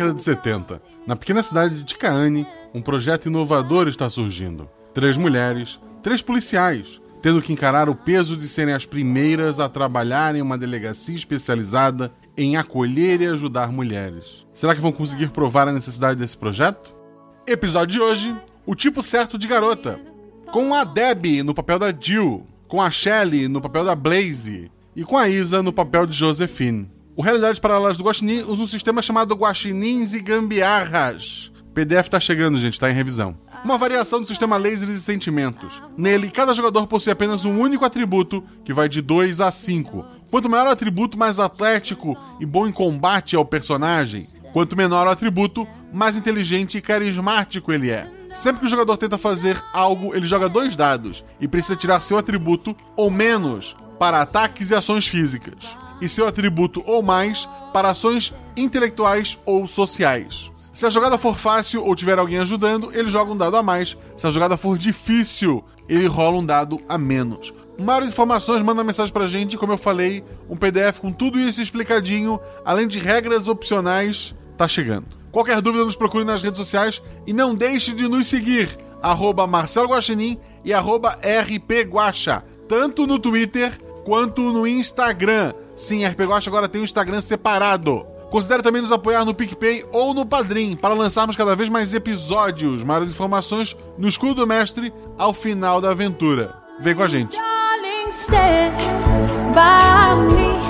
década de 70. Na pequena cidade de Tikaane, um projeto inovador está surgindo. Três mulheres, três policiais, tendo que encarar o peso de serem as primeiras a trabalhar em uma delegacia especializada em acolher e ajudar mulheres. Será que vão conseguir provar a necessidade desse projeto? Episódio de hoje: O tipo certo de garota. Com a Debbie no papel da Jill, com a Shelley no papel da Blaze e com a Isa no papel de Josephine. O Realidades Paralelas do Guaxinim usa um sistema chamado Guaxinins e Gambiarras. PDF tá chegando, gente, tá em revisão. Uma variação do sistema Lasers e Sentimentos. Nele, cada jogador possui apenas um único atributo, que vai de 2 a 5. Quanto maior o atributo, mais atlético e bom em combate é o personagem. Quanto menor o atributo, mais inteligente e carismático ele é. Sempre que o jogador tenta fazer algo, ele joga dois dados e precisa tirar seu atributo ou menos para ataques e ações físicas, e seu atributo ou mais para ações intelectuais ou sociais. Se a jogada for fácil ou tiver alguém ajudando, ele joga um dado a mais. Se a jogada for difícil, ele rola um dado a menos. Maiores informações, manda mensagem pra gente, como eu falei, um PDF com tudo isso explicadinho, além de regras opcionais, tá chegando. Qualquer dúvida, nos procure nas redes sociais e não deixe de nos seguir, arroba Marcelo Guaxinim e arroba rpguaxa, tanto no Twitter quanto no Instagram. Sim, RP Guaxa agora tem um Instagram separado. Considere também nos apoiar no PicPay ou no Padrim para lançarmos cada vez mais episódios. Maiores informações no escudo do mestre ao final da aventura. Vem com a gente. Darling,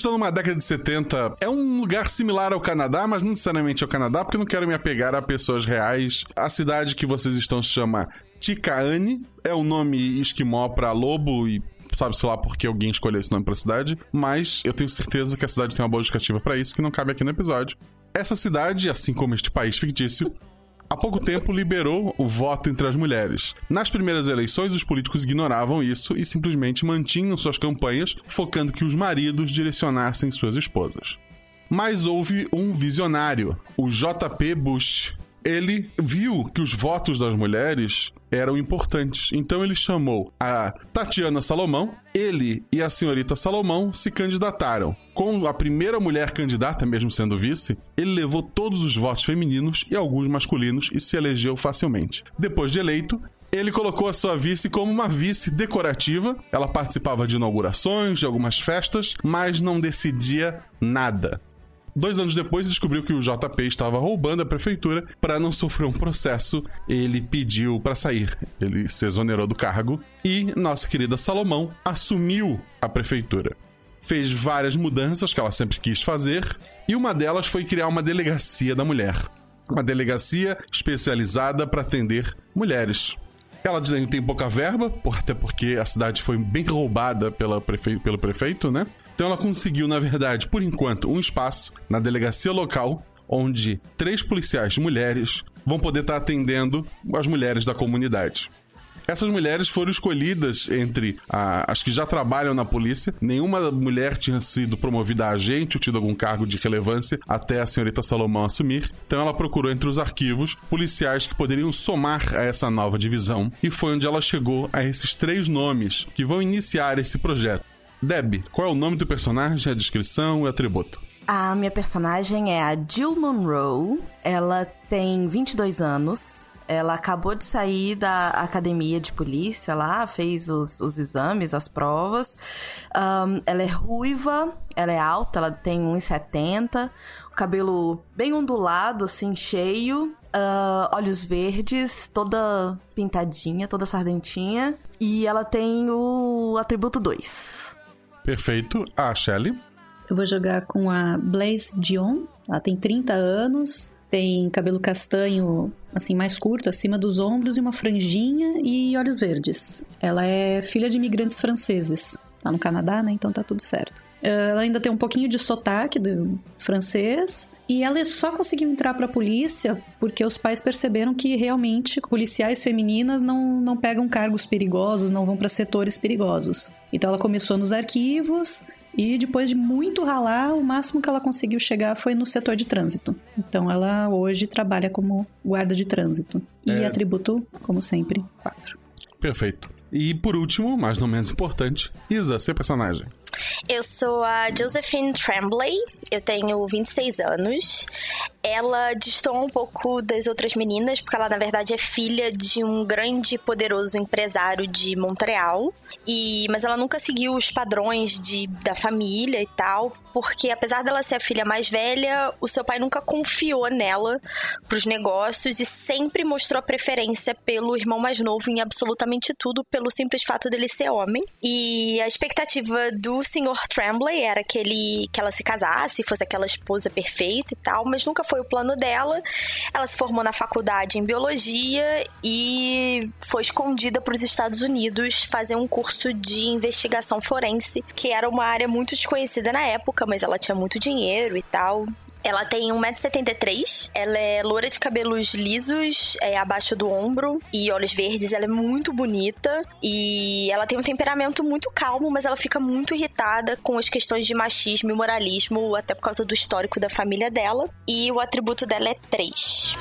Estão numa década de 70. É um lugar similar ao Canadá, mas não necessariamente ao Canadá, porque eu não quero me apegar a pessoas reais. A cidade que vocês estão se chama Tikaane. É um nome esquimó pra lobo e sabe-se lá porque alguém escolheu esse nome pra cidade. Mas eu tenho certeza que a cidade tem uma boa justificativa pra isso, que não cabe aqui no episódio. Essa cidade, assim como este país fictício, há pouco tempo liberou o voto entre as mulheres. Nas primeiras eleições, os políticos ignoravam isso e simplesmente mantinham suas campanhas focando que os maridos direcionassem suas esposas. Mas houve um visionário, o JP Bush. Ele viu que os votos das mulheres eram importantes. Então ele chamou a Tatiana Salomão. Ele e a senhorita Salomão se candidataram. Com a primeira mulher candidata, mesmo sendo vice, ele levou todos os votos femininos e alguns masculinos e se elegeu facilmente. Depois de eleito, ele colocou a sua vice como uma vice decorativa. Ela participava de inaugurações, de algumas festas, mas não decidia nada. Dois anos depois, descobriu que o JP estava roubando a prefeitura. Para não sofrer um processo, ele pediu para sair. Ele se exonerou do cargo e nossa querida Salomão assumiu a prefeitura. Fez várias mudanças que ela sempre quis fazer e uma delas foi criar uma delegacia da mulher. Uma delegacia especializada para atender mulheres. Ela tem pouca verba, até porque a cidade foi bem roubada pela prefe... pelo prefeito, né? Então ela conseguiu, na verdade, por enquanto, um espaço na delegacia local onde três policiais mulheres vão poder estar atendendo as mulheres da comunidade. Essas mulheres foram escolhidas entre a, as que já trabalham na polícia. Nenhuma mulher tinha sido promovida a agente ou tido algum cargo de relevância até a senhorita Salomão assumir. Então ela procurou entre os arquivos policiais que poderiam somar a essa nova divisão. E foi onde ela chegou a esses três nomes que vão iniciar esse projeto. Deb, qual é o nome do personagem, a descrição e atributo? A minha personagem é a Jill Monroe. Ela tem 22 anos. Ela acabou de sair da academia de polícia lá, fez os, os exames, as provas. Um, ela é ruiva, ela é alta, ela tem 1,70, o cabelo bem ondulado, assim, cheio, uh, olhos verdes, toda pintadinha, toda sardentinha. E ela tem o atributo 2. Perfeito. A Shelly? Eu vou jogar com a Blaze Dion. Ela tem 30 anos, tem cabelo castanho, assim, mais curto, acima dos ombros, e uma franjinha e olhos verdes. Ela é filha de imigrantes franceses. Tá no Canadá, né? Então tá tudo certo. Ela ainda tem um pouquinho de sotaque do francês. E ela só conseguiu entrar pra polícia porque os pais perceberam que realmente policiais femininas não, não pegam cargos perigosos, não vão para setores perigosos. Então ela começou nos arquivos e depois de muito ralar, o máximo que ela conseguiu chegar foi no setor de trânsito. Então ela hoje trabalha como guarda de trânsito. E é... atributo, como sempre, 4. Perfeito. E por último, mas não menos importante, Isa, seu personagem. Eu sou a Josephine Tremblay, eu tenho 26 anos. Ela distou um pouco das outras meninas, porque ela, na verdade, é filha de um grande e poderoso empresário de Montreal. E, mas ela nunca seguiu os padrões de, da família e tal, porque apesar dela ser a filha mais velha, o seu pai nunca confiou nela para os negócios e sempre mostrou preferência pelo irmão mais novo em absolutamente tudo, pelo simples fato dele ser homem. E a expectativa do senhor Tremblay era que ele que ela se casasse, fosse aquela esposa perfeita e tal, mas nunca foi o plano dela. Ela se formou na faculdade em biologia e foi escondida para os Estados Unidos fazer um curso de investigação forense, que era uma área muito desconhecida na época, mas ela tinha muito dinheiro e tal. Ela tem 1,73m, ela é loura de cabelos lisos, é, abaixo do ombro e olhos verdes. Ela é muito bonita e ela tem um temperamento muito calmo, mas ela fica muito irritada com as questões de machismo e moralismo, até por causa do histórico da família dela. E o atributo dela é 3.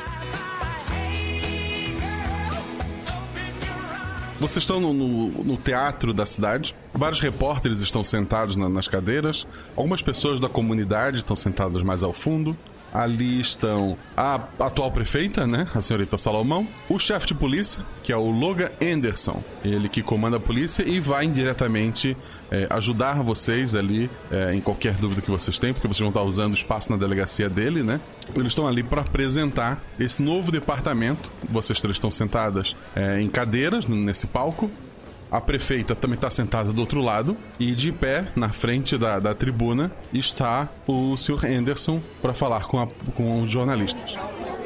Vocês estão no, no, no, teatro da cidade, vários repórteres estão sentados na, nas cadeiras, algumas pessoas da comunidade estão sentadas mais ao fundo. Ali estão a atual prefeita, né, a senhorita Salomão, o chefe de polícia, que é o Logan Anderson, ele que comanda a polícia e vai indiretamente é, ajudar vocês ali é, em qualquer dúvida que vocês têm, porque vocês vão estar usando espaço na delegacia dele, né? Eles estão ali para apresentar esse novo departamento. Vocês três estão sentadas é, em cadeiras nesse palco. A prefeita também está sentada do outro lado. E de pé, na frente da, da tribuna, está o Sr. Anderson para falar com, a, com os jornalistas.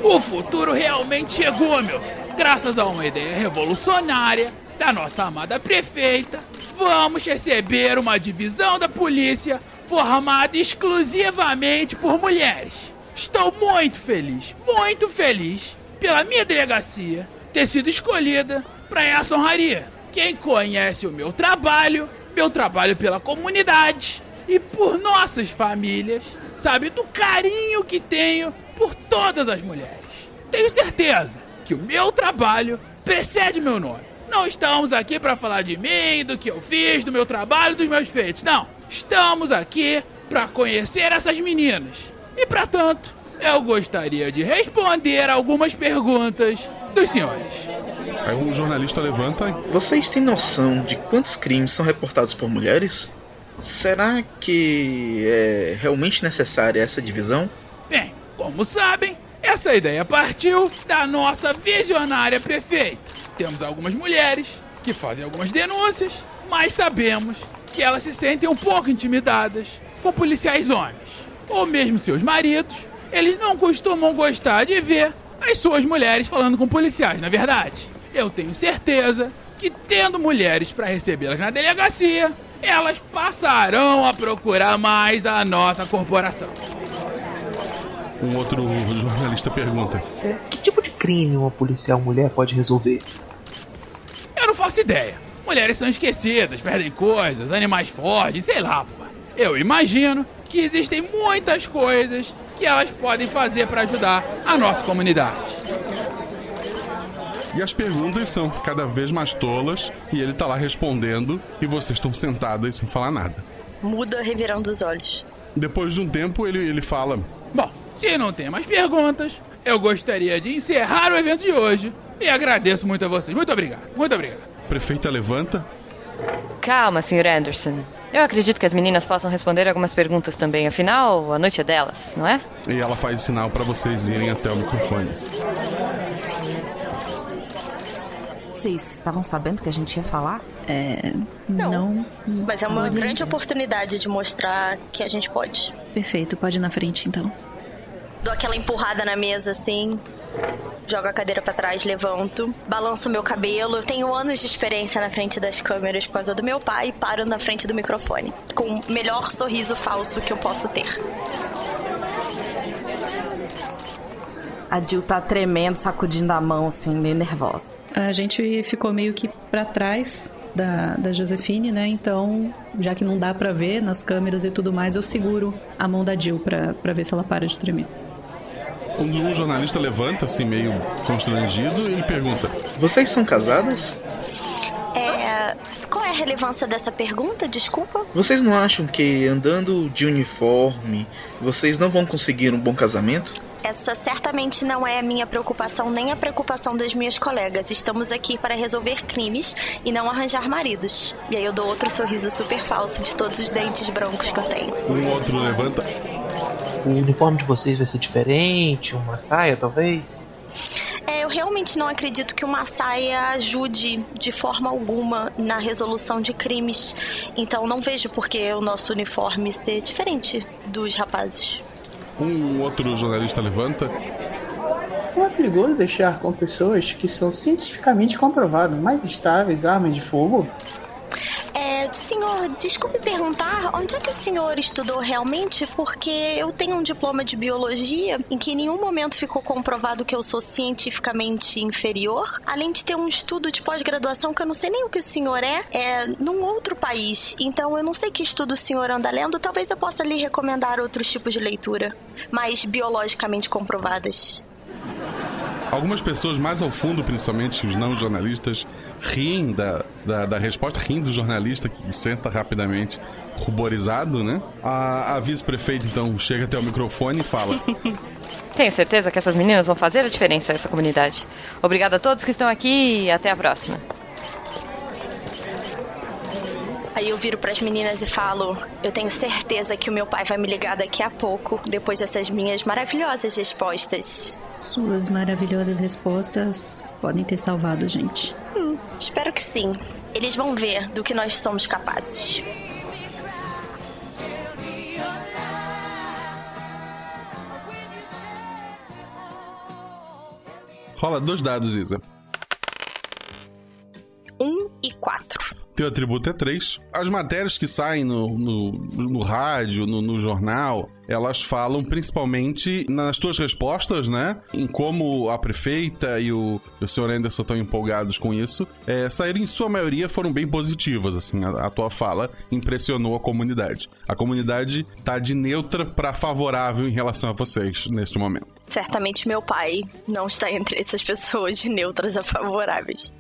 O futuro realmente chegou, meu. Graças a uma ideia revolucionária da nossa amada prefeita, vamos receber uma divisão da polícia formada exclusivamente por mulheres. Estou muito feliz, muito feliz pela minha delegacia ter sido escolhida para essa honraria. Quem conhece o meu trabalho, meu trabalho pela comunidade e por nossas famílias, sabe do carinho que tenho por todas as mulheres. Tenho certeza que o meu trabalho precede meu nome. Não estamos aqui para falar de mim, do que eu fiz, do meu trabalho, dos meus feitos. Não. Estamos aqui para conhecer essas meninas. E para tanto, eu gostaria de responder algumas perguntas dos senhores. Aí um jornalista levanta. Vocês têm noção de quantos crimes são reportados por mulheres? Será que é realmente necessária essa divisão? Bem, como sabem, essa ideia partiu da nossa visionária prefeita. Temos algumas mulheres que fazem algumas denúncias, mas sabemos que elas se sentem um pouco intimidadas com policiais homens. Ou mesmo seus maridos, eles não costumam gostar de ver as suas mulheres falando com policiais, na é verdade. Eu tenho certeza que tendo mulheres para recebê-las na delegacia, elas passarão a procurar mais a nossa corporação. Um outro jornalista pergunta: é, Que tipo de crime uma policial mulher pode resolver? Eu não faço ideia. Mulheres são esquecidas, perdem coisas, animais fortes, sei lá, pô. Eu imagino que existem muitas coisas que elas podem fazer para ajudar a nossa comunidade. E as perguntas são cada vez mais tolas e ele tá lá respondendo e vocês estão sentadas sem falar nada. Muda revirando os olhos. Depois de um tempo ele, ele fala: Bom, se não tem mais perguntas, eu gostaria de encerrar o evento de hoje e agradeço muito a vocês. Muito obrigado, muito obrigado. prefeita levanta. Calma, Sr. Anderson. Eu acredito que as meninas possam responder algumas perguntas também. Afinal, a noite é delas, não é? E ela faz sinal para vocês irem até o microfone. Vocês estavam sabendo que a gente ia falar? É. Não. Não. Mas é uma grande oportunidade de mostrar que a gente pode. Perfeito, pode ir na frente então. Dou aquela empurrada na mesa assim. Jogo a cadeira pra trás, levanto, balanço meu cabelo. Tenho anos de experiência na frente das câmeras por causa do meu pai e paro na frente do microfone. Com o melhor sorriso falso que eu posso ter. A Jill tá tremendo, sacudindo a mão, assim, meio nervosa. A gente ficou meio que pra trás da, da Josefine, né? Então, já que não dá pra ver nas câmeras e tudo mais, eu seguro a mão da Jill pra, pra ver se ela para de tremer. Quando um jornalista levanta, assim, meio constrangido, ele pergunta: Vocês são casadas? É. Qual é a relevância dessa pergunta? Desculpa. Vocês não acham que andando de uniforme vocês não vão conseguir um bom casamento? Essa certamente não é a minha preocupação nem a preocupação das minhas colegas. Estamos aqui para resolver crimes e não arranjar maridos. E aí eu dou outro sorriso super falso de todos os dentes brancos que eu tenho. Um outro levanta. O uniforme de vocês vai ser diferente? Uma saia, talvez? É, eu realmente não acredito que uma saia ajude de forma alguma na resolução de crimes. Então não vejo por que o nosso uniforme ser diferente dos rapazes. Um outro jornalista levanta. É perigoso deixar com pessoas que são cientificamente comprovadas mais estáveis armas de fogo? Senhor, desculpe perguntar, onde é que o senhor estudou realmente? Porque eu tenho um diploma de biologia em que em nenhum momento ficou comprovado que eu sou cientificamente inferior, além de ter um estudo de pós-graduação que eu não sei nem o que o senhor é, é num outro país. Então eu não sei que estudo o senhor anda lendo, talvez eu possa lhe recomendar outros tipos de leitura, mais biologicamente comprovadas. Algumas pessoas mais ao fundo, principalmente os não jornalistas, riem da, da, da resposta, riem do jornalista que senta rapidamente, ruborizado, né? A, a vice-prefeita, então, chega até o microfone e fala: Tenho certeza que essas meninas vão fazer a diferença a essa comunidade. Obrigada a todos que estão aqui e até a próxima. Aí eu viro pras meninas e falo: Eu tenho certeza que o meu pai vai me ligar daqui a pouco, depois dessas minhas maravilhosas respostas. Suas maravilhosas respostas podem ter salvado a gente. Hum, espero que sim. Eles vão ver do que nós somos capazes. Rola dois dados, Isa. Um e quatro. Teu atributo é 3. As matérias que saem no, no, no rádio, no, no, jornal, elas falam principalmente nas tuas respostas, né? Em como a prefeita e o, o senhor Anderson estão empolgados com isso. É, saíram, em sua maioria, foram bem positivas, assim. A, a, tua fala impressionou a comunidade. A comunidade tá de neutra para favorável em relação a vocês neste momento. Certamente meu pai não está entre essas pessoas de neutras a favoráveis.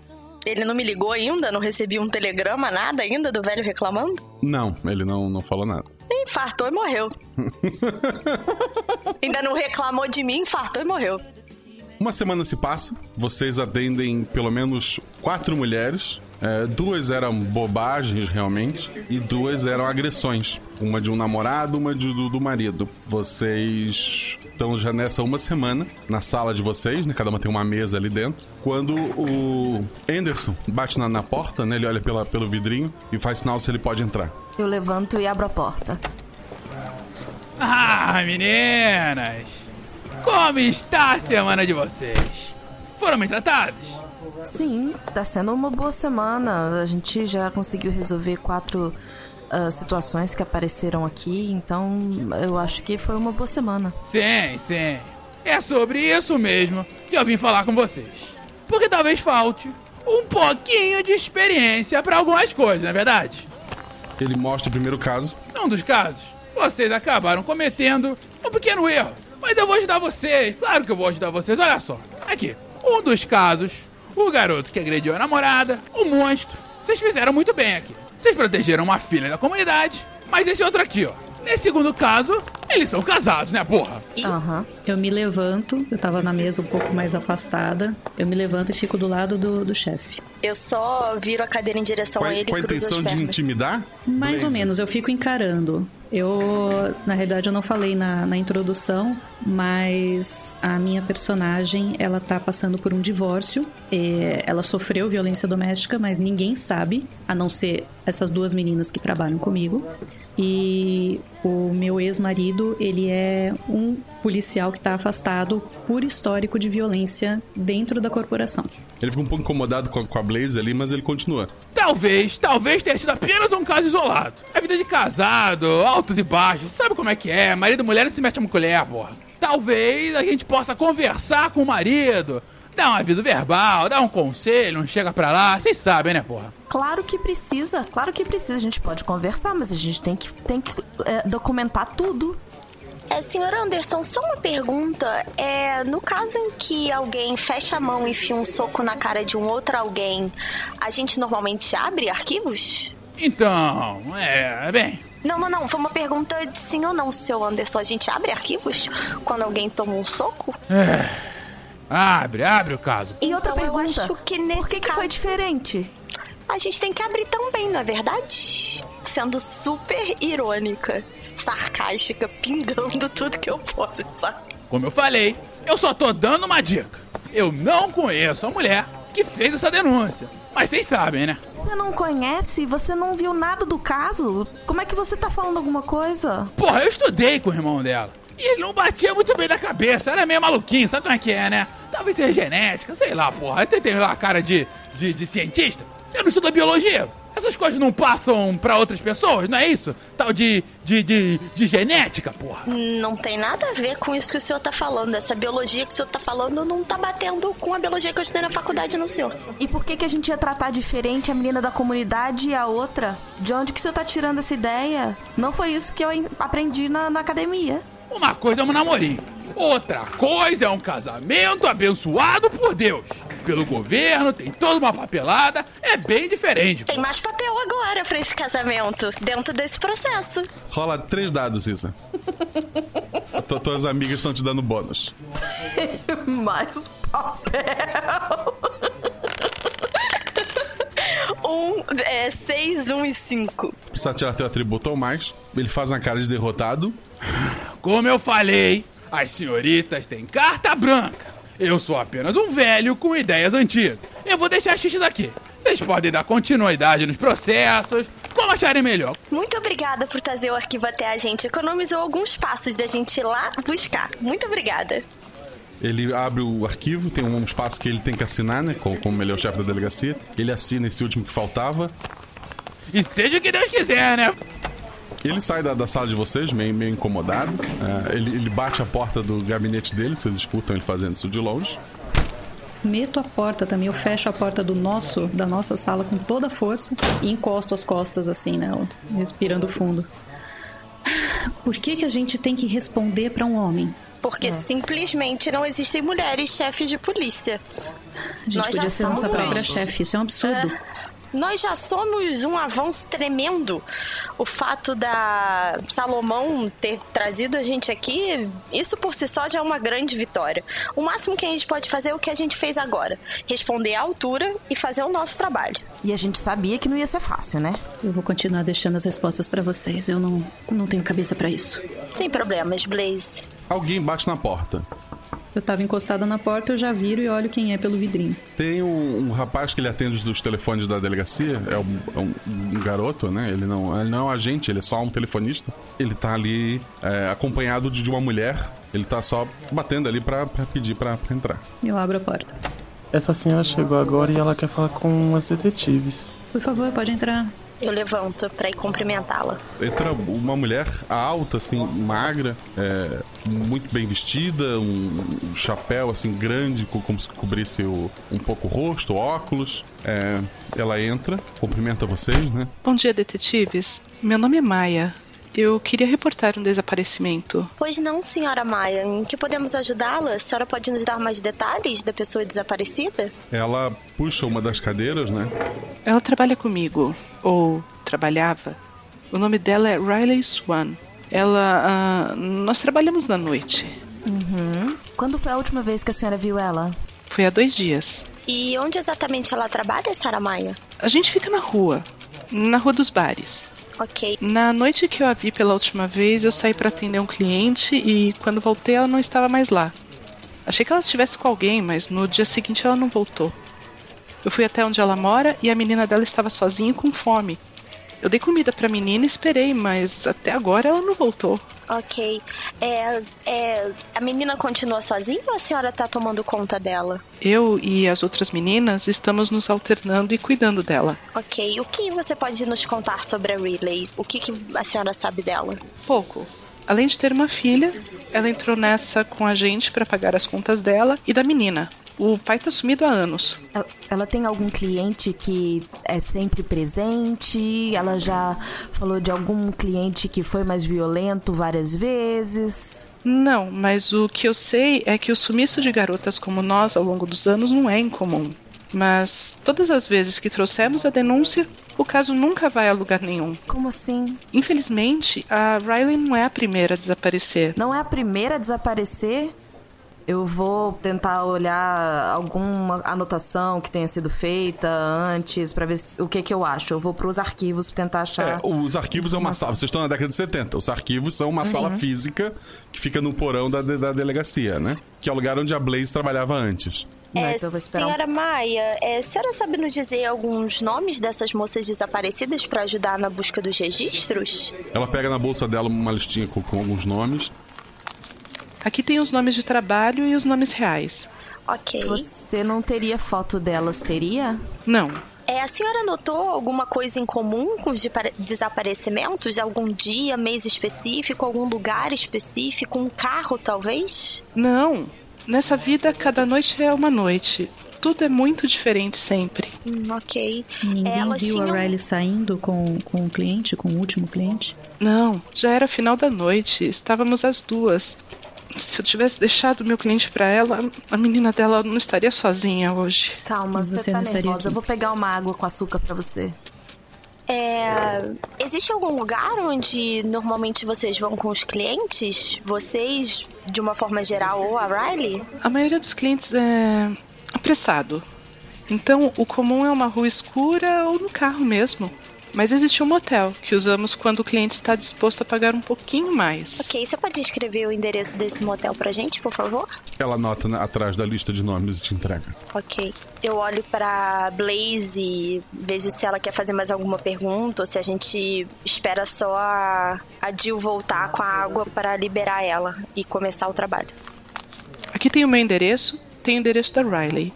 Ele não me ligou ainda? Não recebi um telegrama, nada ainda do velho reclamando? Não, ele não, não falou nada. Infartou e morreu. ainda não reclamou de mim, infartou e morreu. Uma semana se passa, vocês atendem pelo menos quatro mulheres. É, duas eram bobagens realmente e duas eram agressões. Uma de um namorado, uma de, do, do marido. Vocês estão já nessa uma semana na sala de vocês, né? Cada uma tem uma mesa ali dentro. Quando o Anderson bate na, na porta, né? Ele olha pela, pelo vidrinho e faz sinal se ele pode entrar. Eu levanto e abro a porta. Ah, meninas! Como está a semana de vocês? Foram bem tratadas? Sim, tá sendo uma boa semana. A gente já conseguiu resolver quatro uh, situações que apareceram aqui, então eu acho que foi uma boa semana. Sim, sim. É sobre isso mesmo que eu vim falar com vocês. Porque talvez falte um pouquinho de experiência para algumas coisas, não é verdade? Ele mostra o primeiro caso. Num dos casos, vocês acabaram cometendo um pequeno erro. Mas eu vou ajudar vocês, claro que eu vou ajudar vocês. Olha só, aqui, um dos casos, o garoto que agrediu a namorada, o monstro. Vocês fizeram muito bem aqui. Vocês protegeram uma filha da comunidade, mas esse outro aqui, ó. Nesse segundo caso, eles são casados, né, porra? Aham. Uhum. Eu me levanto, eu tava na mesa um pouco mais afastada. Eu me levanto e fico do lado do, do chefe. Eu só viro a cadeira em direção com, a ele Com a intenção de intimidar? Mais Blaze. ou menos, eu fico encarando. Eu, na realidade, eu não falei na, na introdução, mas a minha personagem, ela tá passando por um divórcio. Ela sofreu violência doméstica, mas ninguém sabe, a não ser essas duas meninas que trabalham comigo. E o meu ex-marido, ele é um policial que está afastado por histórico de violência dentro da corporação. Ele fica um pouco incomodado com a, com a Blaze ali, mas ele continua. Talvez, talvez tenha sido apenas um caso isolado. A vida de casado, altos e baixos, sabe como é que é? Marido e mulher não se mete a colher, porra. Talvez a gente possa conversar com o marido, Dá um aviso verbal, dá um conselho, não chega pra lá, vocês sabem, né, porra? Claro que precisa, claro que precisa. A gente pode conversar, mas a gente tem que, tem que é, documentar tudo. É, senhor Anderson, só uma pergunta. É, no caso em que alguém fecha a mão e enfia um soco na cara de um outro alguém, a gente normalmente abre arquivos? Então, é, bem. Não, não, não. Foi uma pergunta de sim ou não, seu Anderson. A gente abre arquivos quando alguém toma um soco? É. Abre, abre o caso. E outra então, pergunta. Eu acho que nesse Por que, caso, que foi diferente? A gente tem que abrir também, não é verdade? Sendo super irônica, sarcástica, pingando tudo que eu posso, sabe? Como eu falei, eu só tô dando uma dica. Eu não conheço a mulher que fez essa denúncia. Mas vocês sabem, né? Você não conhece? Você não viu nada do caso? Como é que você tá falando alguma coisa? Porra, eu estudei com o irmão dela. E ele não batia muito bem da cabeça, era meio maluquinho, sabe como é que é, né? Talvez seja genética, sei lá, porra. Até tem lá a cara de, de, de cientista. Você não estuda biologia? Essas coisas não passam para outras pessoas, não é isso? Tal de, de, de, de, genética, porra. Não tem nada a ver com isso que o senhor tá falando. Essa biologia que o senhor tá falando não tá batendo com a biologia que eu estudei na faculdade, não, senhor. E por que, que a gente ia tratar diferente a menina da comunidade e a outra? De onde que o senhor tá tirando essa ideia? Não foi isso que eu aprendi na, na academia. Uma coisa é um namorinho, outra coisa é um casamento abençoado por Deus. Pelo governo, tem toda uma papelada, é bem diferente. Tem mais papel agora pra esse casamento, dentro desse processo. Rola três dados, Isa. Tuas amigas estão te dando bônus. mais papel. um, é, seis, um e cinco. Precisa tirar teu atributo ou mais. Ele faz uma cara de derrotado. Como eu falei, as senhoritas têm carta branca. Eu sou apenas um velho com ideias antigas. Eu vou deixar xixi daqui. Vocês podem dar continuidade nos processos, como acharem melhor. Muito obrigada por trazer o arquivo até a gente. Economizou alguns passos da gente ir lá buscar. Muito obrigada. Ele abre o arquivo, tem um espaço que ele tem que assinar, né? Como, como ele é o chefe da delegacia. Ele assina esse último que faltava. E seja o que Deus quiser, né? Ele sai da, da sala de vocês, meio, meio incomodado. É, ele, ele bate a porta do gabinete dele, vocês escutam ele fazendo isso de longe. Meto a porta também, eu fecho a porta do nosso, da nossa sala com toda a força e encosto as costas assim nela, respirando fundo. Por que que a gente tem que responder para um homem? Porque simplesmente não existem mulheres chefes de polícia. A gente podia ser nossa própria chefe, isso é um absurdo. Nós já somos um avanço tremendo. O fato da Salomão ter trazido a gente aqui, isso por si só já é uma grande vitória. O máximo que a gente pode fazer é o que a gente fez agora: responder à altura e fazer o nosso trabalho. E a gente sabia que não ia ser fácil, né? Eu vou continuar deixando as respostas para vocês. Eu não, não tenho cabeça para isso. Sem problemas, Blaze. Alguém bate na porta. Eu tava encostada na porta, eu já viro e olho quem é pelo vidrinho. Tem um, um rapaz que ele atende dos telefones da delegacia, é um, é um- um garoto, né? Ele não, ele não é um agente, ele é só um telefonista. Ele tá ali é, acompanhado de, de uma mulher, ele tá só batendo ali pra, pra pedir pra, pra entrar. Eu abro a porta. Essa senhora chegou agora e ela quer falar com as detetives. Por favor, pode entrar. Eu levanto pra ir cumprimentá-la. Entra uma mulher alta, assim, magra, é, muito bem vestida, um, um chapéu, assim, grande, co- como se cobrisse o- um pouco o rosto, óculos. É, ela entra, cumprimenta vocês, né? Bom dia, detetives. Meu nome é Maia. Eu queria reportar um desaparecimento. Pois não, senhora Maia. Em que podemos ajudá-la? A senhora pode nos dar mais detalhes da pessoa desaparecida? Ela puxa uma das cadeiras, né? Ela trabalha comigo, ou trabalhava. O nome dela é Riley Swan. Ela. ah, nós trabalhamos na noite. Uhum. Quando foi a última vez que a senhora viu ela? Foi há dois dias. E onde exatamente ela trabalha, senhora Maia? A gente fica na rua, na Rua dos Bares. Ok. Na noite que eu a vi pela última vez, eu saí para atender um cliente e quando voltei ela não estava mais lá. Achei que ela estivesse com alguém, mas no dia seguinte ela não voltou. Eu fui até onde ela mora e a menina dela estava sozinha e com fome. Eu dei comida pra menina e esperei, mas até agora ela não voltou. Ok. É, é, a menina continua sozinha ou a senhora tá tomando conta dela? Eu e as outras meninas estamos nos alternando e cuidando dela. Ok. O que você pode nos contar sobre a Riley? O que, que a senhora sabe dela? Pouco. Além de ter uma filha, ela entrou nessa com a gente para pagar as contas dela e da menina. O pai tá sumido há anos. Ela, ela tem algum cliente que é sempre presente? Ela já falou de algum cliente que foi mais violento várias vezes? Não, mas o que eu sei é que o sumiço de garotas como nós ao longo dos anos não é incomum. Mas todas as vezes que trouxemos a denúncia, o caso nunca vai a lugar nenhum. Como assim? Infelizmente, a Riley não é a primeira a desaparecer. Não é a primeira a desaparecer? Eu vou tentar olhar alguma anotação que tenha sido feita antes pra ver o que que eu acho. Eu vou pros arquivos pra tentar achar. É, os arquivos é uma sala. Vocês estão na década de 70. Os arquivos são uma Uhum. sala física que fica no porão da, da delegacia, né? Que é o lugar onde a Blaze trabalhava antes. É, então senhora Maia, é, a senhora sabe nos dizer alguns nomes dessas moças desaparecidas para ajudar na busca dos registros? Ela pega na bolsa dela uma listinha com, com alguns nomes. Aqui tem os nomes de trabalho e os nomes reais. Ok. Você não teria foto delas, teria? Não. É, a senhora notou alguma coisa em comum com os depare- desaparecimentos? Algum dia, mês específico, algum lugar específico, um carro talvez? Não. Nessa vida, cada noite é uma noite. Tudo é muito diferente sempre. Hum, ok. Ninguém Elas viu tinham- a Riley saindo com, com o cliente, com o último cliente? Não, já era final da noite. Estávamos as duas. Se eu tivesse deixado meu cliente pra ela, a menina dela não estaria sozinha hoje. Calma, você, você tá não estaria nervosa. aqui? Eu vou pegar uma água com açúcar pra você. É, existe algum lugar onde normalmente vocês vão com os clientes? Vocês, de uma forma geral, ou a Riley? A maioria dos clientes é apressado. Então, o comum é uma rua escura ou no carro mesmo. Mas existe um motel que usamos quando o cliente está disposto a pagar um pouquinho mais. Ok, você pode escrever o endereço desse motel pra gente, por favor? Ela anota atrás da lista de nomes e te entrega. Ok. Eu olho pra Blaze e vejo se ela quer fazer mais alguma pergunta ou se a gente espera só a, a Jill voltar com a água para liberar ela e começar o trabalho. Aqui tem o meu endereço, tem o endereço da Riley.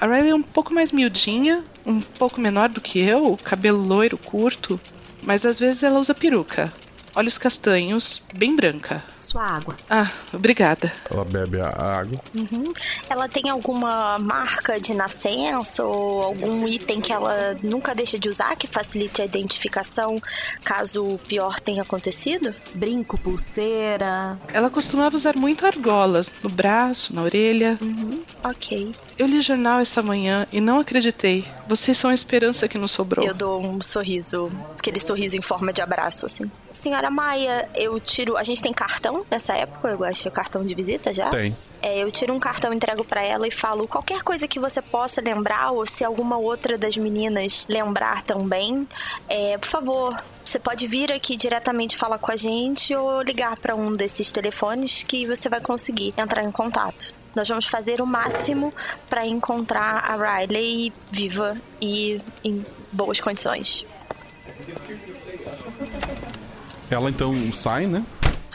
A Riley é um pouco mais miudinha, um pouco menor do que eu, cabelo loiro curto, mas às vezes ela usa peruca. Olhos castanhos, bem branca. Sua água. Ah, obrigada. Ela bebe a água. Uhum. Ela tem alguma marca de nascença ou algum item que ela nunca deixa de usar que facilite a identificação caso o pior tenha acontecido? Brinco, pulseira. Ela costumava usar muito argolas no braço, na orelha. Uhum. Ok. Eu li o jornal essa manhã e não acreditei. Vocês são a esperança que nos sobrou. Eu dou um sorriso, aquele sorriso em forma de abraço, assim. Senhora Maia, eu tiro. A gente tem cartão nessa época? Eu acho cartão de visita já? Tem. É, eu tiro um cartão, entrego para ela e falo qualquer coisa que você possa lembrar ou se alguma outra das meninas lembrar também, é, por favor, você pode vir aqui diretamente falar com a gente ou ligar para um desses telefones que você vai conseguir entrar em contato. Nós vamos fazer o máximo para encontrar a Riley viva e em boas condições. Ela então sai, né?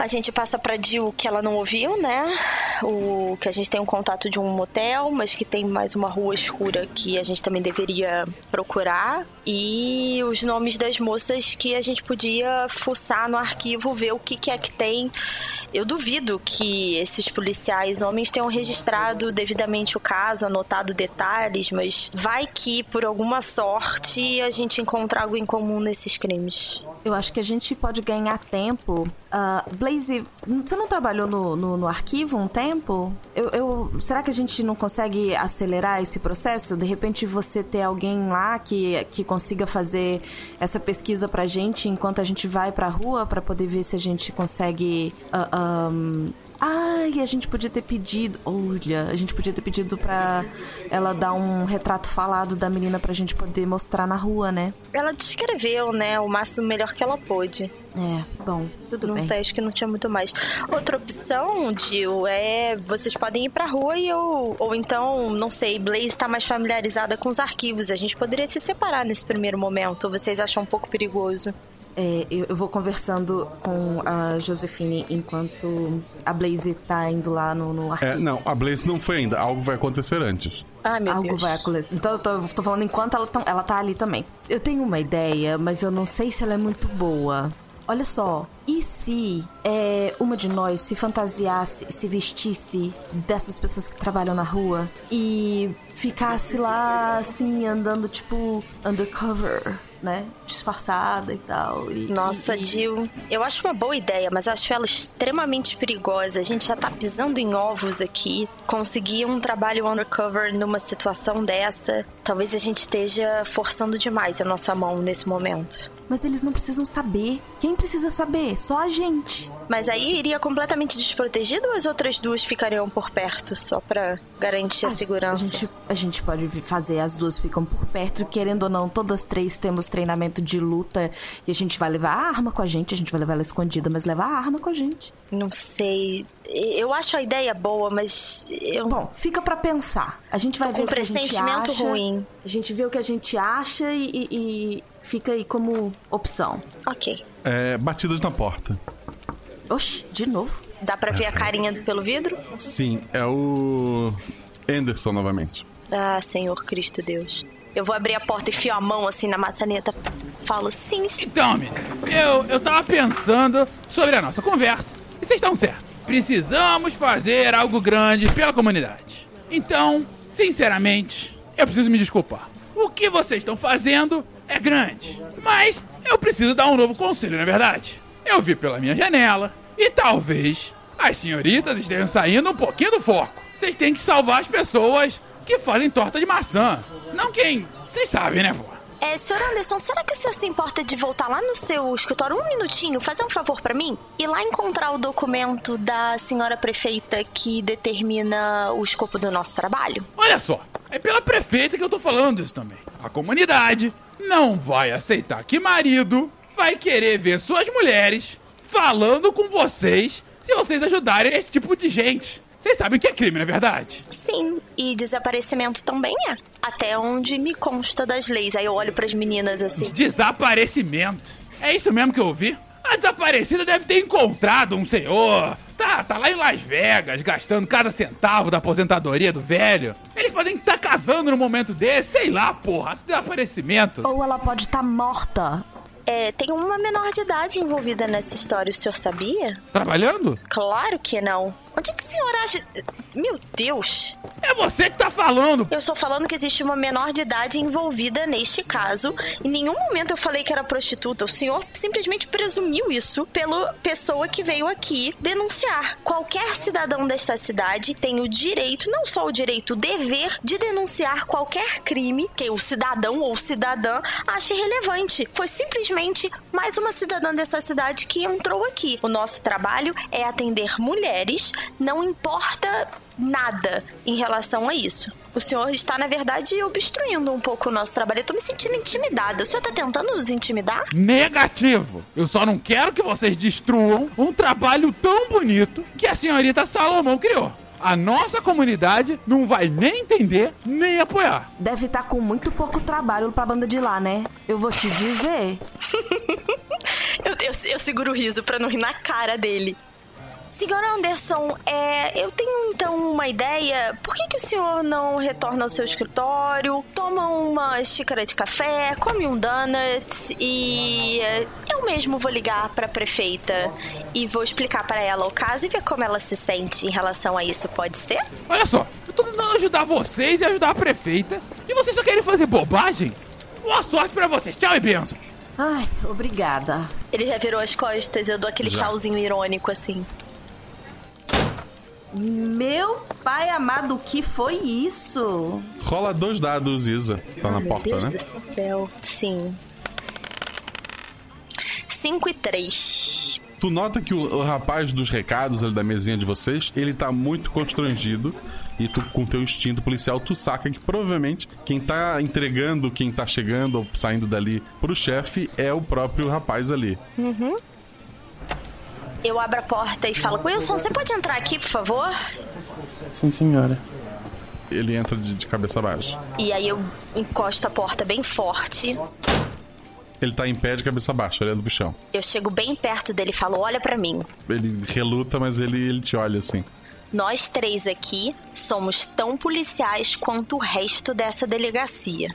A gente passa pra Jill que ela não ouviu, né? O que a gente tem um contato de um motel, mas que tem mais uma rua escura que a gente também deveria procurar. E os nomes das moças que a gente podia fuçar no arquivo, ver o que, que é que tem. Eu duvido que esses policiais homens tenham registrado devidamente o caso, anotado detalhes, mas vai que, por alguma sorte, a gente encontra algo em comum nesses crimes. Eu acho que a gente pode ganhar tempo. Uh, Blaze, você não trabalhou no, no, no arquivo um tempo? Eu, eu, será que a gente não consegue acelerar esse processo? De repente você ter alguém lá que, que consiga fazer essa pesquisa pra gente enquanto a gente vai pra rua pra poder ver se a gente consegue. Uh, um, Ai, a gente podia ter pedido. Olha, a gente podia ter pedido pra ela dar um retrato falado da menina pra gente poder mostrar na rua, né? Ela descreveu, né, o máximo melhor que ela pôde. É, bom, tudo Num bem. teste que não tinha muito mais. Outra opção, Jill, é vocês podem ir pra rua e eu. Ou então, não sei, Blaze tá mais familiarizada com os arquivos. A gente poderia se separar nesse primeiro momento. Ou vocês acham um pouco perigoso? É, eu, eu vou conversando com a Josefine enquanto a Blaze tá indo lá no, no arquivo. É, não, a Blaze não foi ainda. Algo vai acontecer antes. Ai, meu Algo Deus. vai acontecer. Então eu tô, tô falando enquanto ela, tá- ela tá ali também. Eu tenho uma ideia, mas eu não sei se ela é muito boa. Olha só, e se é, uma de nós se fantasiasse, se vestisse dessas pessoas que trabalham na rua e ficasse lá assim, andando tipo undercover, né? Disfarçada e tal. E, Nossa, e, Jill, eu acho uma boa ideia, mas acho ela extremamente perigosa. A gente já tá pisando em ovos aqui. Conseguir um trabalho undercover numa situação dessa, talvez a gente esteja forçando demais a nossa mão nesse momento. Mas eles não precisam saber. Quem precisa saber? Só a gente. Mas aí iria completamente desprotegido ou as outras duas ficariam por perto, só pra garantir a, segurança? A gente, a gente pode fazer, as duas ficam por perto, querendo ou não, todas três temos treinamento de luta e a gente vai levar a arma com a gente, a gente vai levar ela escondida, mas levar a arma com a gente. Não sei. Eu acho a ideia boa, mas eu. Bom, fica pra pensar. A gente vai Tô ver com o que a gente pressentimento acha. ruim. A gente vê o que a gente acha e, e- e fica aí como opção. Ok. É, batidas na porta. Oxi, de novo. Dá pra ver a carinha pelo vidro? Sim, é o. Anderson novamente. Ah, Senhor Cristo Deus. Eu vou abrir a porta e fio a mão assim na maçaneta. Falo sim. Então, eu, eu tava pensando sobre a nossa conversa. E vocês estão certos. Precisamos fazer algo grande pela comunidade. Então, sinceramente, eu preciso me desculpar. O que vocês estão fazendo é grande. Mas eu preciso dar um novo conselho, não é verdade? Eu vi pela minha janela e talvez as senhoritas estejam saindo um pouquinho do foco. Vocês têm que salvar as pessoas que fazem torta de maçã. Não quem. Vocês sabem, né, pô? É, senhor Anderson, será que o senhor se importa de voltar lá no seu escritório um minutinho, fazer um favor pra mim? E lá encontrar o documento da senhora prefeita que determina o escopo do nosso trabalho? Olha só, é pela prefeita que eu tô falando isso também. A comunidade não vai aceitar que marido vai querer ver suas mulheres falando com vocês se vocês ajudarem esse tipo de gente. Vocês sabem que é crime, não é verdade? Sim, e desaparecimento também é. Até onde me consta das leis. Aí eu olho pras meninas assim. Desaparecimento. É isso mesmo que eu ouvi? A desaparecida deve ter encontrado um senhor. Tá tá lá em Las Vegas, gastando cada centavo da aposentadoria do velho. Eles podem estar casando no momento desse, sei lá, porra, desaparecimento. Ou ela pode estar morta. É, tem uma menor de idade envolvida nessa história, o senhor sabia? Trabalhando? Claro que não. Onde é que o senhor acha. Meu Deus! É você que tá falando! Eu estou falando que existe uma menor de idade envolvida neste caso. Em nenhum momento eu falei que era prostituta. O senhor simplesmente presumiu isso pela pessoa que veio aqui denunciar. Qualquer cidadão desta cidade tem o direito, não só o direito, o dever de denunciar qualquer crime que o cidadão ou cidadã ache relevante. Foi simplesmente mais uma cidadã dessa cidade que entrou aqui. O nosso trabalho é atender mulheres não importa nada em relação a isso. O senhor está, na verdade, obstruindo um pouco o nosso trabalho. Eu tô me sentindo intimidada. O senhor tá tentando nos intimidar? Negativo! Eu só não quero que vocês destruam um trabalho tão bonito que a senhorita Salomão criou. A nossa comunidade não vai nem entender, nem apoiar. Deve estar com muito pouco trabalho pra banda de lá, né? Eu vou te dizer. eu, eu, eu seguro o riso pra não rir na cara dele. Senhor Anderson, é, eu tenho então uma ideia. Por que, que o senhor não retorna ao seu escritório, toma uma xícara de café, come um donut e é, eu mesmo vou ligar para a prefeita e vou explicar para ela o caso e ver como ela se sente em relação a isso, pode ser? Olha só, eu tô tentando ajudar vocês e ajudar a prefeita e vocês só querem fazer bobagem? Boa sorte para vocês, tchau e benção. Ai, obrigada. Ele já virou as costas, eu dou aquele já. tchauzinho irônico assim. Meu pai amado, o que foi isso? Rola dois dados, Isa. Tá na Meu porta, Deus né? do céu. Sim. 5 e 3. Tu nota que o, o, rapaz dos recados ali da mesinha de vocês, ele tá muito constrangido. E tu, com teu instinto policial, tu saca que provavelmente quem tá entregando, quem tá chegando ou saindo dali pro chefe é o próprio rapaz ali. Uhum. Eu abro a porta e falo: Wilson, você pode entrar aqui, por favor? Sim, senhora. Ele entra de, de cabeça baixa. E aí eu encosto a porta bem forte. Ele tá em pé de cabeça baixa, olhando pro chão. Eu chego bem perto dele e falo: Olha para mim. Ele reluta, mas ele, ele te olha assim. Nós três aqui somos tão policiais quanto o resto dessa delegacia.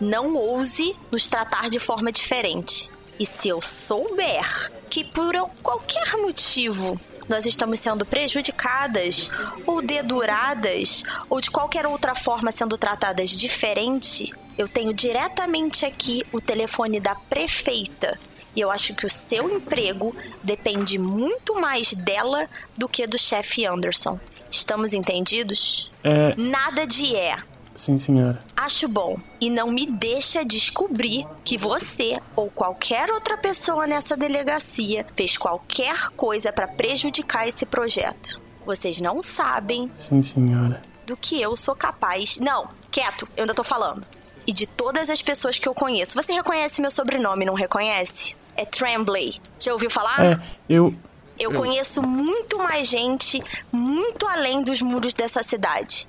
Não ouse nos tratar de forma diferente. E se eu souber que por qualquer motivo nós estamos sendo prejudicadas ou deduradas ou de qualquer outra forma sendo tratadas diferente, eu tenho diretamente aqui o telefone da prefeita. E eu acho que o seu emprego depende muito mais dela do que do chefe Anderson. Estamos entendidos? É. Nada de é. Sim, senhora. Acho bom. E não me deixa descobrir que você ou qualquer outra pessoa nessa delegacia fez qualquer coisa para prejudicar esse projeto. Vocês não sabem. Sim, senhora. Do que eu sou capaz. Não, quieto, eu ainda tô falando. E de todas as pessoas que eu conheço. Você reconhece meu sobrenome, não reconhece? É Tremblay. Já ouviu falar? É, eu. Eu, eu conheço muito mais gente, muito além dos muros dessa cidade.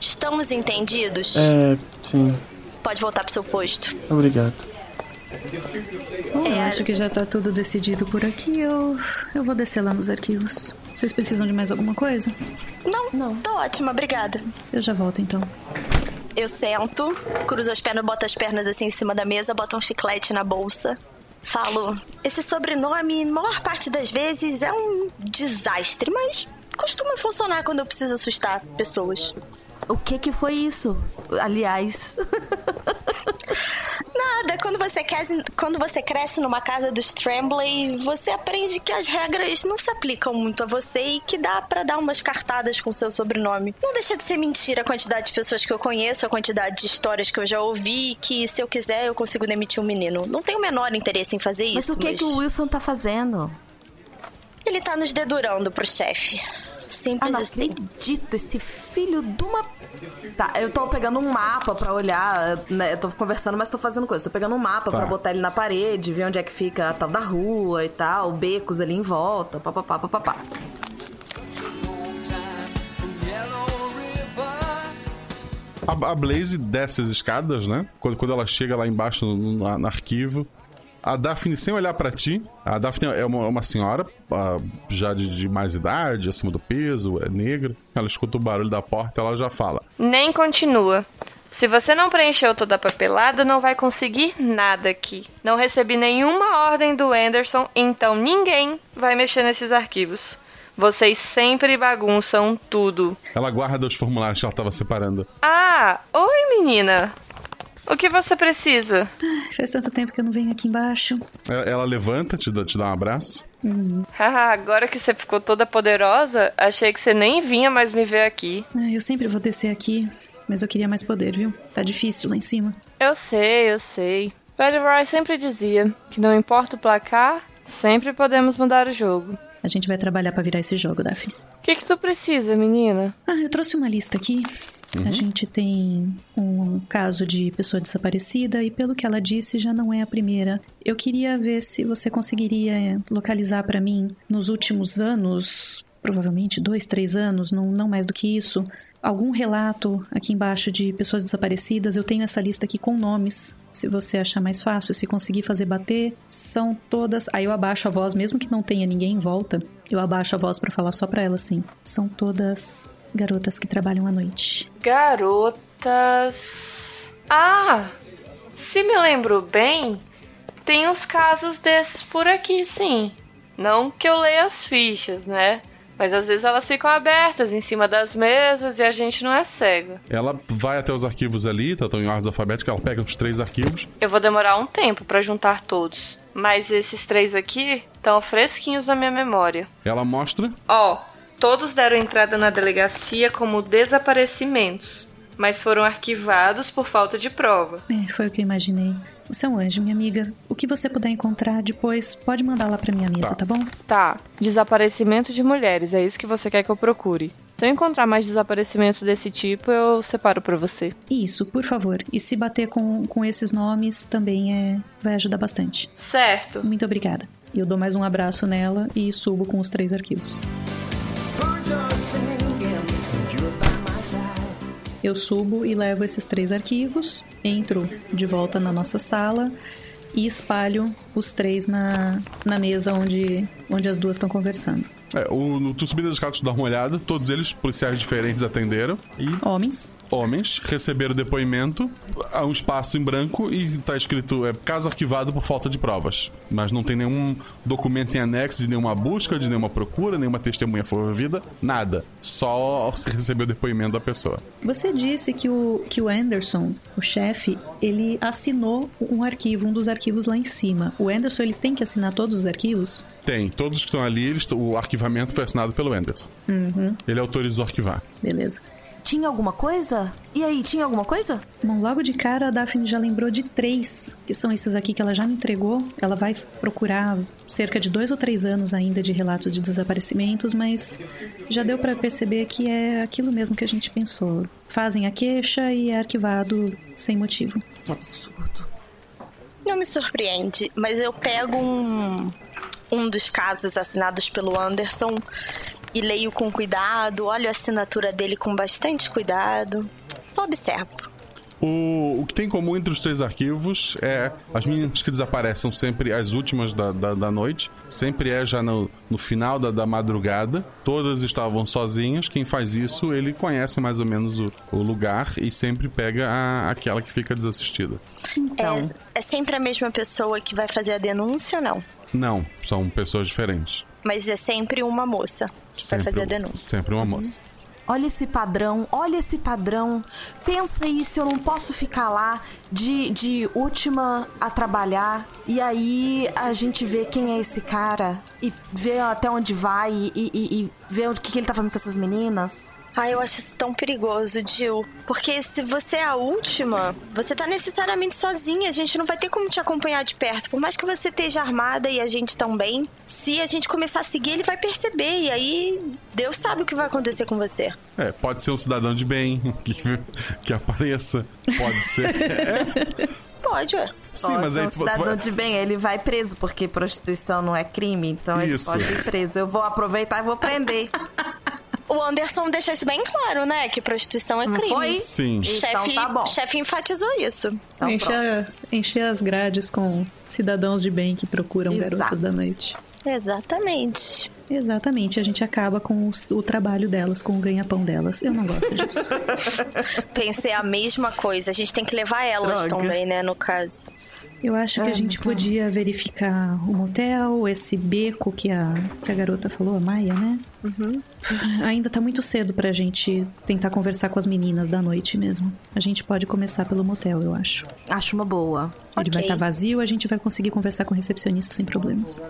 Estamos entendidos? É, sim. Pode voltar pro seu posto. Obrigado. Bom, é... eu acho que já tá tudo decidido por aqui. Eu, eu vou descer lá nos arquivos. Vocês precisam de mais alguma coisa? Não, não. Tá ótima, obrigada. Eu já volto então. Eu sento, cruzo as pernas, boto as pernas assim em cima da mesa, boto um chiclete na bolsa. Falo, esse sobrenome, maior parte das vezes, é um desastre, mas costuma funcionar quando eu preciso assustar pessoas. O que que foi isso? Aliás. Nada, quando você, cresce, quando você cresce numa casa dos Tremblay, você aprende que as regras não se aplicam muito a você e que dá para dar umas cartadas com seu sobrenome. Não deixa de ser mentira a quantidade de pessoas que eu conheço, a quantidade de histórias que eu já ouvi, que se eu quiser eu consigo demitir um menino. Não tenho o menor interesse em fazer mas isso. O mas o que, que o Wilson tá fazendo? Ele tá nos dedurando pro chefe. Simples ah, não assim. acredito, esse filho de uma. Tá, eu tô pegando um mapa pra olhar, né? Eu tô conversando, mas tô fazendo coisa. Tô pegando um mapa tá. pra botar ele na parede, ver onde é que fica a tal da rua e tal, becos ali em volta, papapá, papapá. A, a Blaze desce as escadas, né? Quando, quando ela chega lá embaixo no, no, no arquivo, A Daphne, sem olhar para ti, a Daphne é uma, uma senhora uh, já de, de, mais idade, acima do peso, é negra. Ela escuta o barulho da porta ela já fala. Nem continua. Se você não preencheu toda a papelada, não vai conseguir nada aqui. Não recebi nenhuma ordem do Anderson, então ninguém vai mexer nesses arquivos. Vocês sempre bagunçam tudo. Ela guarda os formulários que ela estava separando. Ah, oi menina. O que você precisa? faz tanto tempo que eu não venho aqui embaixo. Ela, ela levanta, te dá, te dá um abraço. Uhum. Agora que você ficou toda poderosa, achei que você nem vinha mais me ver aqui. Ah, eu sempre vou descer aqui, mas eu queria mais poder, viu? Tá difícil lá em cima. Eu sei, eu sei. Velho Roy sempre dizia que não importa o placar, sempre podemos mudar o jogo. A gente vai trabalhar para virar esse jogo, Daphne. O que, que tu precisa, menina? Ah, eu trouxe uma lista aqui. Uhum. A gente tem um caso de pessoa desaparecida e, pelo que ela disse, já não é a primeira. Eu queria ver se você conseguiria localizar para mim, nos últimos anos, provavelmente dois, três anos, não, não mais do que isso, algum relato aqui embaixo de pessoas desaparecidas. Eu tenho essa lista aqui com nomes. Se você achar mais fácil, se conseguir fazer bater, são todas. Aí eu abaixo a voz, mesmo que não tenha ninguém em volta, eu abaixo a voz para falar só para ela assim. São todas garotas que trabalham à noite. Garotas. Ah! Se me lembro bem, tem uns casos desses por aqui, sim. Não que eu leia as fichas, né? Mas às vezes elas ficam abertas em cima das mesas e a gente não é cego. Ela vai até os arquivos ali, tá em ordem alfabética, ela pega os três arquivos. Eu vou demorar um tempo para juntar todos. Mas esses três aqui estão fresquinhos na minha memória. Ela mostra. Ó, oh, todos deram entrada na delegacia como desaparecimentos, mas foram arquivados por falta de prova. É, foi o que eu imaginei. Você é um anjo, minha amiga. O que você puder encontrar depois, pode mandar lá pra minha mesa, tá, tá bom? Tá. Desaparecimento de mulheres, é isso que você quer que eu procure. Se eu encontrar mais desaparecimentos desse tipo, eu separo para você. Isso, por favor. E se bater com, com esses nomes, também é vai ajudar bastante. Certo. Muito obrigada. Eu dou mais um abraço nela e subo com os três arquivos. Eu subo e levo esses três arquivos, entro de volta na nossa sala e espalho os três na, na mesa onde, onde as duas estão conversando. É, o, tu subida das escadas, dá uma olhada, todos eles, policiais diferentes, atenderam. E Homens. Homens receberam depoimento, há um espaço em branco e tá escrito é, caso arquivado por falta de provas. Mas não tem nenhum documento em anexo de nenhuma busca, de nenhuma procura, nenhuma testemunha foi ouvida, nada. Só se recebeu o depoimento da pessoa. Você disse que o, que o Anderson, o chefe, ele assinou um arquivo, um dos arquivos lá em cima. O Anderson, ele tem que assinar todos os arquivos? Tem. Todos que estão ali, eles, o arquivamento foi assinado pelo Anderson. Uhum. Ele autorizou arquivar. Beleza. Tinha alguma coisa? E aí, tinha alguma coisa? Bom, logo de cara a Daphne já lembrou de três, que são esses aqui que ela já me entregou. Ela vai procurar cerca de dois ou três anos ainda de relatos de desaparecimentos, mas já deu para perceber que é aquilo mesmo que a gente pensou. Fazem a queixa e é arquivado sem motivo. Que absurdo. Não me surpreende, mas eu pego um, um dos casos assinados pelo Anderson e leio com cuidado, olho a assinatura dele com bastante cuidado. Só observo. O, o que tem em comum entre os três arquivos é as meninas que desaparecem sempre as últimas da, da, da noite, sempre é já no, no final da, da madrugada. Todas estavam sozinhas. Quem faz isso, ele conhece mais ou menos o, o lugar e sempre pega a, aquela que fica desassistida. Então... É, é sempre a mesma pessoa que vai fazer a denúncia ou não? Não, são pessoas diferentes. Mas é sempre uma moça que sempre, vai fazer a denúncia. Sempre uma moça. Olha esse padrão, olha esse padrão. Pensa aí se eu não posso ficar lá de, de última a trabalhar. E aí a gente vê quem é esse cara e vê até onde vai e, e, e vê o que, que ele tá fazendo com essas meninas. Ah, eu acho isso tão perigoso, Jill. Porque se você é a última, você tá necessariamente sozinha. A gente não vai ter como te acompanhar de perto. Por mais que você esteja armada e a gente também, se a gente começar a seguir, ele vai perceber. E aí, Deus sabe o que vai acontecer com você. É, pode ser um cidadão de bem que, que apareça. Pode ser. É. Pode, ué. Sim, pode mas aí um cidadão vai... de bem, ele vai preso, porque prostituição não é crime, então Isso. ele pode ir preso. Eu vou aproveitar e vou prender. O Anderson deixou isso bem claro, né? Que prostituição é crime. foi? Sim. O chefe, Então tá bom. chefe enfatizou isso. encher, encher as grades com cidadãos de bem que procuram Exato. garotas da noite. Exatamente. Exatamente, a gente acaba com o, o trabalho delas, com o ganha-pão delas. Eu não gosto disso. Pensei a mesma coisa. A gente tem que levar elas Droga. também, né? No caso. Eu acho que Ah, a gente então. podia verificar o motel, esse beco que a, que a garota falou, a Maia, né? Uhum. Ainda tá muito cedo pra gente tentar conversar com as meninas da noite mesmo. A gente pode começar pelo motel, eu acho. Acho uma boa. Ele vai Ok. estar vazio, a gente vai conseguir conversar com o recepcionista sem problemas.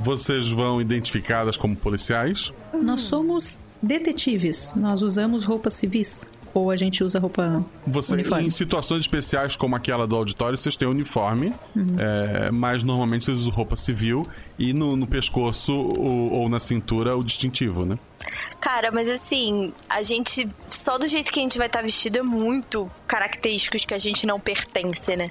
Vocês vão identificadas como policiais? Nós somos detetives, nós usamos roupas civis. Ou a gente usa roupa Você, uniforme. em situações especiais como aquela do auditório, vocês têm uniforme, Uhum. é, mas normalmente vocês usam roupa civil e no, no pescoço ou, ou na cintura o distintivo, né? Cara, mas assim, a gente. Só do jeito que a gente vai estar vestido é muito característico de que a gente não pertence, né?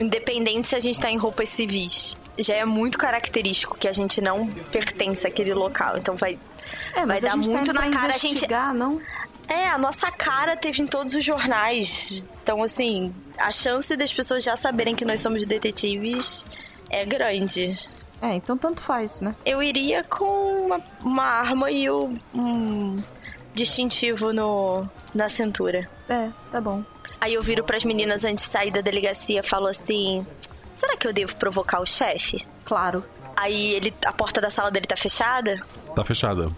Independente se a gente tá em roupas civis. Já é muito característico que a gente não pertence àquele local. Então vai. É, mas vai a dar tá muito na cara. A gente. não? É, a nossa cara teve em todos os jornais. Então, assim, a chance das pessoas já saberem que nós somos detetives é grande. É, então tanto faz, né? Eu iria com uma, uma arma e o, um distintivo no, na cintura. É, tá bom. Aí eu viro pras meninas antes de sair da delegacia e falo assim: será que eu devo provocar o chefe? Claro. Aí ele, a porta da sala dele tá fechada? Tá fechada.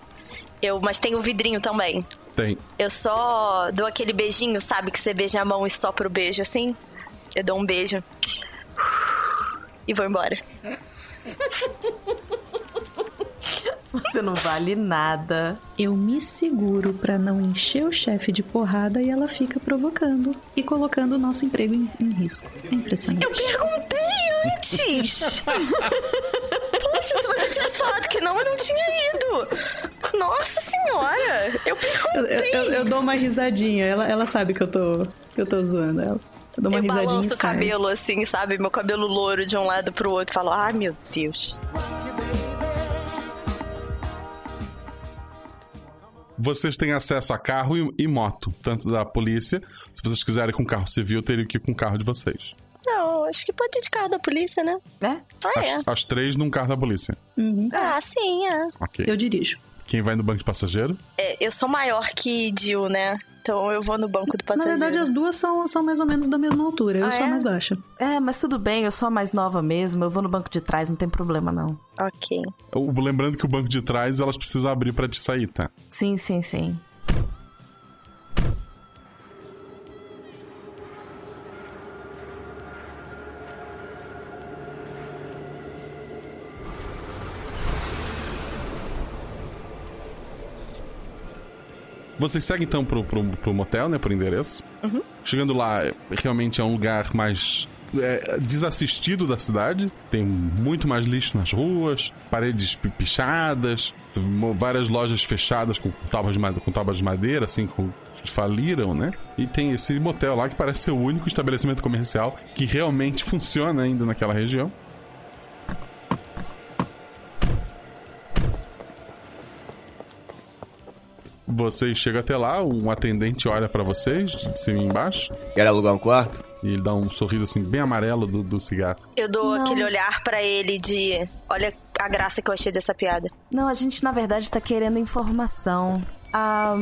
Eu, mas tem o vidrinho também. Tem. Eu só dou aquele beijinho, sabe? Que você beija a mão e sopra o beijo assim. Eu dou um beijo. E vou embora. Você não vale nada. Eu me seguro pra não encher o chefe de porrada e ela fica provocando e colocando o nosso emprego em, em risco. É impressionante. Eu perguntei antes! Poxa, se você tivesse falado que não, eu não tinha ido! Nossa senhora! Eu Eu, perguntei! eu- eu dou uma risadinha, ela, ela sabe que eu tô, que eu tô zoando ela. Eu dou uma Eu risadinha balanço o cabelo assim, sabe? Meu cabelo louro de um lado pro outro. Falo, ai meu Deus. Vocês têm acesso a carro e, e moto, tanto da polícia. Se vocês quiserem com carro civil, teriam que ir com o carro de vocês. Não, acho que pode ir de carro da polícia, né? É? Ah, é. As, as três num carro da polícia. Ah, sim, é. Ok. Eu dirijo. Quem vai no banco de passageiro? É, Eu sou maior que Jill, né? Então eu vou no banco do Na passageiro. verdade, as duas são, são mais ou menos da mesma altura. Eu Ah, sou é? a mais baixa. É, mas tudo bem, eu sou a mais nova mesmo. Eu vou no banco de trás, não tem problema não. Ok. Lembrando que o banco de trás elas precisam abrir pra te sair, tá? Sim, sim, sim. Vocês seguem então pro, pro, pro motel, né? Pro endereço. Uhum. Chegando lá, realmente é um lugar mais é, desassistido da cidade. Tem muito mais lixo nas ruas, paredes pi- pichadas, várias lojas fechadas com tábuas de madeira, com tábuas de madeira assim, com, faliram, né? E tem esse motel lá que parece ser o único estabelecimento comercial que realmente funciona ainda naquela região. Vocês chegam até lá, um atendente olha pra vocês, de cima e embaixo. Quer alugar um quarto? E ele dá um sorriso assim, bem amarelo do, do cigarro. Eu dou Não. aquele olhar pra ele de. Olha a graça que eu achei dessa piada. Não, a gente na verdade tá querendo informação. A,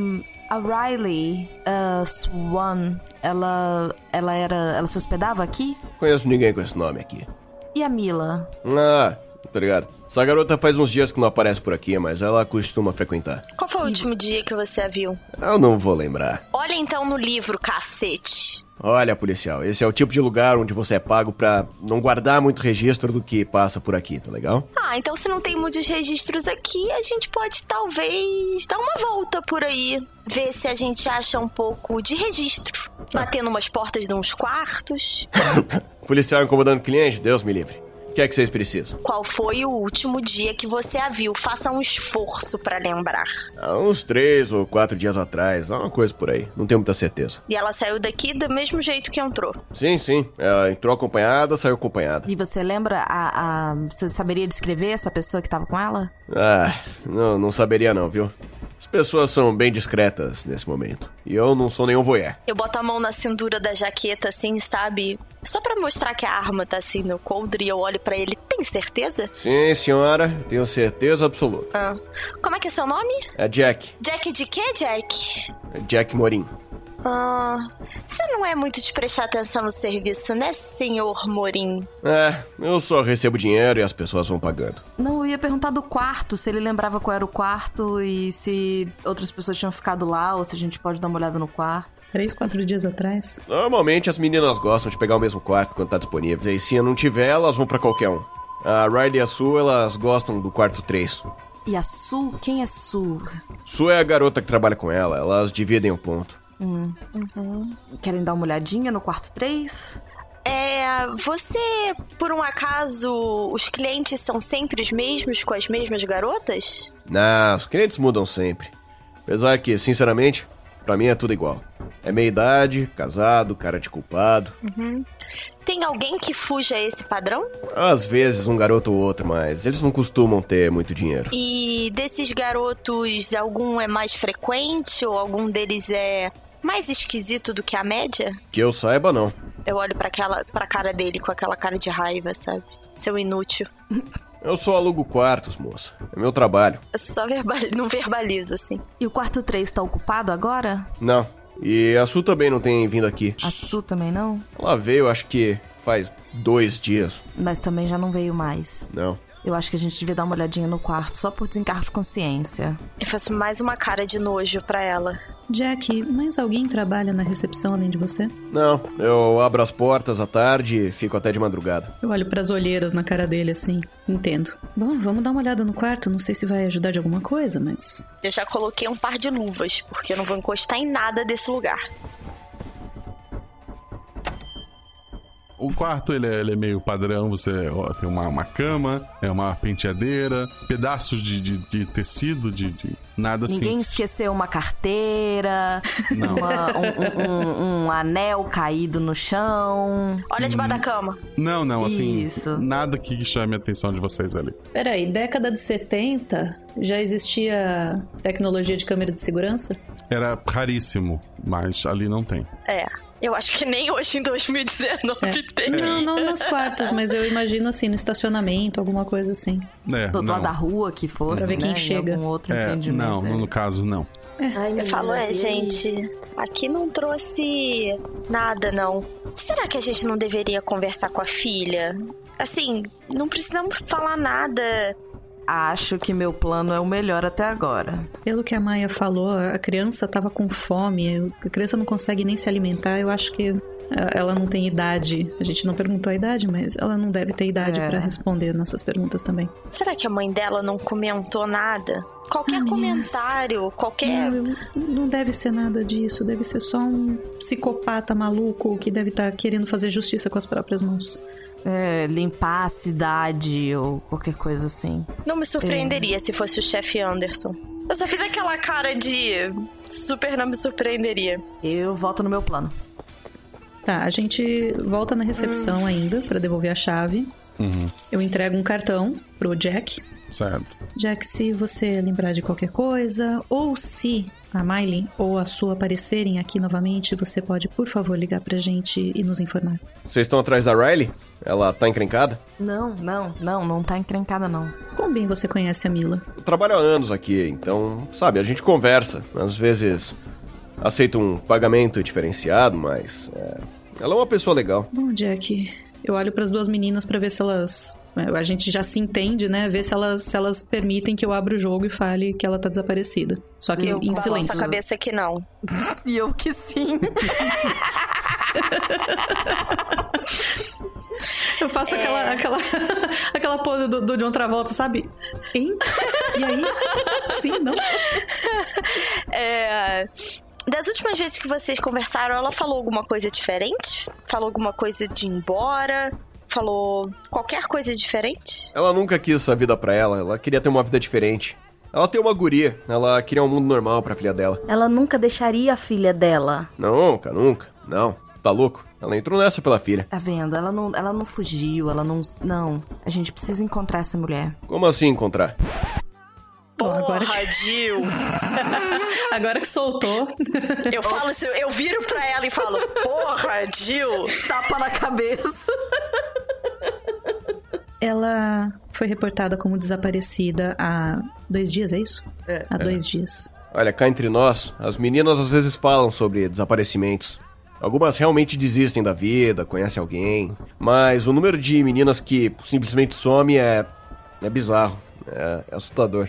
a Riley uh, Swan, ela, ela era, ela se hospedava aqui? Conheço ninguém com esse nome aqui. E a Mila? Ah, tá ligado. Essa garota faz uns dias que não aparece por aqui, mas ela costuma frequentar. Qual foi o último dia que você a viu? Eu não vou lembrar. Olha então no livro, cacete. Olha, policial, esse é o tipo de lugar onde você é pago pra não guardar muito registro do que passa por aqui, tá legal? Ah, então se não tem muitos registros aqui, a gente pode talvez dar uma volta por aí. Ver se a gente acha um pouco de registro. Batendo umas portas de uns quartos. Policial incomodando cliente, Deus me livre. O que é que vocês precisam? Qual foi o último dia que você a viu? Faça um esforço pra lembrar. Há uns três ou quatro dias atrás, uma coisa por aí. Não tenho muita certeza. E ela saiu daqui do mesmo jeito que entrou. Sim, sim. Ela entrou acompanhada, saiu acompanhada. E você lembra a, a. Você saberia descrever essa pessoa que tava com ela? Ah, não, não saberia não, viu? As pessoas são bem discretas nesse momento. E eu não sou nenhum voyeur. Eu boto a mão na cintura da jaqueta, assim, sabe? Só pra mostrar que a arma tá assim no coldre e eu olho pra ele. Tem certeza? Sim, senhora, tenho certeza absoluta. Ah. Como é que é seu nome? É Jack. Jack de quê, Jack? É Jack Morim. Ah, você não é muito de prestar atenção no serviço, né, senhor Morim? É, eu só recebo dinheiro e as pessoas vão pagando. Não, eu ia perguntar do quarto, se ele lembrava qual era o quarto e se outras pessoas tinham ficado lá ou se a gente pode dar uma olhada no quarto. Três, quatro dias atrás. Normalmente as meninas gostam de pegar o mesmo quarto quando tá disponível. E se não tiver, elas vão para qualquer um. A Riley e a Sue, elas gostam do quarto 3. E a Su? Quem é Su? Sue é a garota que trabalha com ela, elas dividem o ponto. Hum. Uhum. Querem dar uma olhadinha no quarto 3? É. Você, por um acaso, os clientes são sempre os mesmos com as mesmas garotas? Não, os clientes mudam sempre. Apesar que, sinceramente, pra mim é tudo igual. É meia idade, casado, cara de culpado. Uhum. Tem alguém que fuja a esse padrão? Às vezes um garoto ou outro, mas eles não costumam ter muito dinheiro. E desses garotos, algum é mais frequente ou algum deles é mais esquisito do que a média? Que eu saiba, não. Eu olho para aquela pra cara dele com aquela cara de raiva, sabe? Seu inútil. Eu só alugo quartos, moça. É meu trabalho. Eu só verbal... não verbalizo, assim. E o quarto 3 tá ocupado agora? Não. E a Su também não tem vindo aqui. A Su também não? Ela veio, acho que faz dois dias. Mas também já não veio mais. Não. Eu acho que a gente devia dar uma olhadinha no quarto, só por desencargo de consciência. Eu faço mais uma cara de nojo pra ela. Jack, mais alguém trabalha na recepção além de você? Não, eu abro as portas à tarde e fico até de madrugada. Eu olho para as olheiras na cara dele assim. Entendo. Bom, vamos dar uma olhada no quarto. Não sei se vai ajudar de alguma coisa, mas. Eu já coloquei um par de luvas, porque eu não vou encostar em nada desse lugar. O quarto ele é, ele é meio padrão, você ó, tem uma, uma cama, é uma penteadeira, pedaços de, de, de tecido, de, de nada assim. Ninguém esqueceu uma carteira, uma- um, um- um- um anel caído no chão. Olha debaixo da cama. Não, não, assim, Isso. nada que chame a atenção de vocês ali. Peraí, década de 70 já existia tecnologia de câmera de segurança? Era raríssimo, mas ali não tem. É. Eu acho que nem hoje em 2019 tem. Não, não nos quartos, mas eu imagino assim, no estacionamento, alguma coisa assim. É, Do lado da rua que fosse, Pra ver quem né, em chega. algum outro É, empreendimento. não, é. no caso não. eu falo, é, gente, aqui não trouxe nada, não. Será que a gente não deveria conversar com a filha? Assim, não precisamos falar nada. Acho que meu plano é o melhor até agora. Pelo que a Maia falou, a criança tava com fome, a criança não consegue nem se alimentar. Eu acho que ela não tem idade. A gente não perguntou a idade, mas ela não deve ter idade É. pra responder nossas perguntas também. Será que a mãe dela não comentou nada? Qualquer Meninas. comentário, qualquer. Não, não deve ser nada disso. Deve ser só um psicopata maluco que deve estar querendo fazer justiça com as próprias mãos. É, limpar a cidade ou qualquer coisa assim. Não me surpreenderia se fosse o chefe Anderson. Eu só fiz aquela cara de. Super não me surpreenderia. Eu volto no meu plano. Tá, a gente volta na recepção ainda pra devolver a chave. Uhum, Eu entrego um cartão pro Jack. Certo. Jack, se você lembrar de qualquer coisa, ou se a Miley ou a sua aparecerem aqui novamente, você pode, por favor, ligar pra gente e nos informar. Vocês estão atrás da Riley? Ela tá encrencada? Não, não, não, não tá encrencada não. Quão bem você conhece a Mila? Eu trabalho há anos aqui, então, sabe, a gente conversa. Às vezes aceita um pagamento diferenciado, mas. é, ela é uma pessoa legal. Bom, Jack, eu olho pras duas meninas pra ver se elas. É, A gente já se entende, né? Ver se elas, se elas permitem que eu abra o jogo e fale que ela tá desaparecida. Só que eu em silêncio. a cabeça que não. E eu que sim. Eu faço É. aquela, aquela, aquela pose do, do John Travolta, sabe? Hein? E aí? Sim, não? É. Das últimas vezes que vocês conversaram, ela falou alguma coisa diferente? Falou alguma coisa de ir embora? Falou qualquer coisa diferente? Ela nunca quis essa vida pra ela, ela queria ter uma vida diferente. Ela tem uma guria, ela queria um mundo normal pra filha dela. Ela nunca deixaria a filha dela. Nunca, nunca. Não, tá louco? Ela entrou nessa pela filha. Tá vendo? Ela não, ela não fugiu, ela não. Não. A gente precisa encontrar essa mulher. Como assim encontrar? Porra, agora que- Jill. Agora que soltou. Eu falo assim, eu viro pra ela e falo, porra, Jill. Tapa na cabeça. Ela foi reportada como desaparecida há dois dias, é isso? É. Há dois dias. Olha, cá entre nós, as meninas às vezes falam sobre desaparecimentos. Algumas realmente desistem da vida, conhecem alguém. Mas o número de meninas que simplesmente some é. é bizarro. É, é assustador.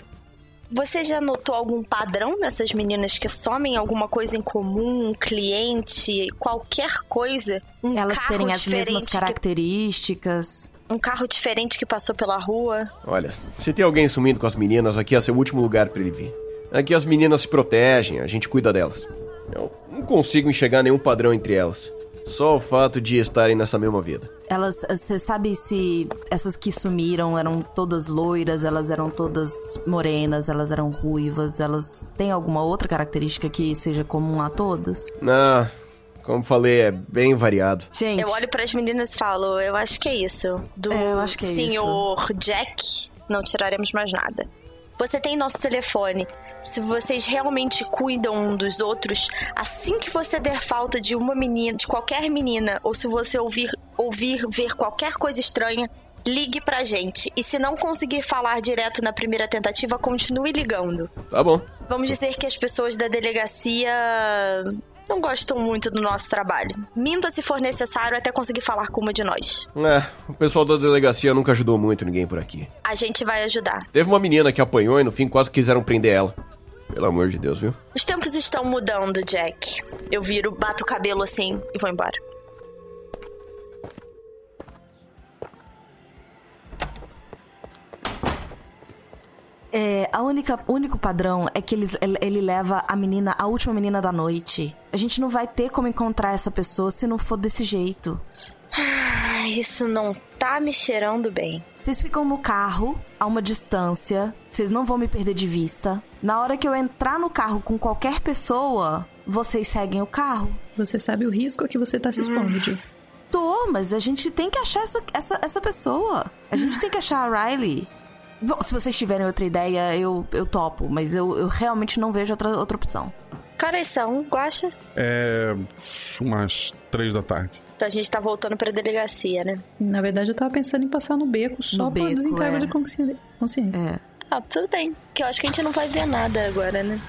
Você já notou algum padrão nessas meninas que somem? Alguma coisa em comum? Um cliente? Qualquer coisa? Um Elas carro terem as mesmas diferente que- características. Um carro diferente que passou pela rua? Olha, se tem alguém sumindo com as meninas, aqui é seu último lugar pra ele vir. Aqui as meninas se protegem, a gente cuida delas. Eu não consigo enxergar nenhum padrão entre elas. Só o fato de estarem nessa mesma vida. Elas, você sabe se essas que sumiram eram todas loiras, elas eram todas morenas, elas eram ruivas, elas têm alguma outra característica que seja comum a todas? Ah, como falei, é bem variado. Gente, Eu olho pras meninas e falo, eu acho que é isso. Do É, eu acho que é senhor Jack, não tiraremos mais nada. Você tem nosso telefone. Se vocês realmente cuidam um dos outros, assim que você der falta de uma menina, de qualquer menina, ou se você ouvir, ouvir ver qualquer coisa estranha, ligue pra gente. E se não conseguir falar direto na primeira tentativa, continue ligando. Tá bom. Vamos dizer que as pessoas da delegacia não gostam muito do nosso trabalho. Minta se for necessário até conseguir falar com uma de nós. É, o pessoal da delegacia nunca ajudou muito ninguém por aqui. A gente vai ajudar. Teve uma menina que apanhou e no fim quase quiseram prender ela. Pelo amor de Deus, viu? Os tempos estão mudando, Jack. Eu viro, bato o cabelo assim e vou embora. É, a única, o único padrão é que eles, ele, leva a menina, a última menina da noite. A gente não vai ter como encontrar essa pessoa se não for desse jeito. Ah, Isso não tá me cheirando bem. Vocês ficam no carro, a uma distância, vocês não vão me perder de vista. Na hora que eu entrar no carro com qualquer pessoa, vocês seguem o carro. Você sabe o risco que você tá se expondo, Jill. Tô, mas a gente tem que achar essa, essa, essa pessoa. A gente tem que achar a Riley. Bom, se vocês tiverem outra ideia, eu, eu topo, mas eu, eu realmente não vejo outra, outra opção. Caras são, Guaxa? É. umas três da tarde. Então a gente tá voltando pra delegacia, né? Na verdade, eu tava pensando em passar no beco só No pra beco, desencargo é. de consci- consciência. É. Ah, tudo bem. Que eu acho que a gente não vai ver nada agora, né?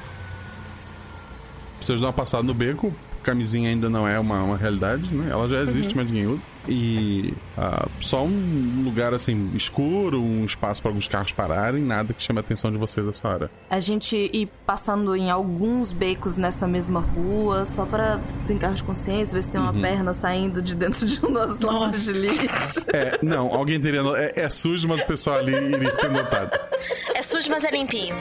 Vocês dão uma passada no beco, camisinha ainda não é uma, uma realidade, né? Ela já existe, Uhum. mas ninguém usa. E ah, só um lugar assim, escuro, um espaço para alguns carros pararem, nada que chame a atenção de vocês essa hora. A gente ir passando em alguns becos nessa mesma rua, só pra desencargo de consciência, ver se tem uma Uhum. perna saindo de dentro de um das latas de lixo. É, não, alguém teria. no- É, é sujo, mas o pessoal ali iria ter notado. É sujo, mas é limpinho.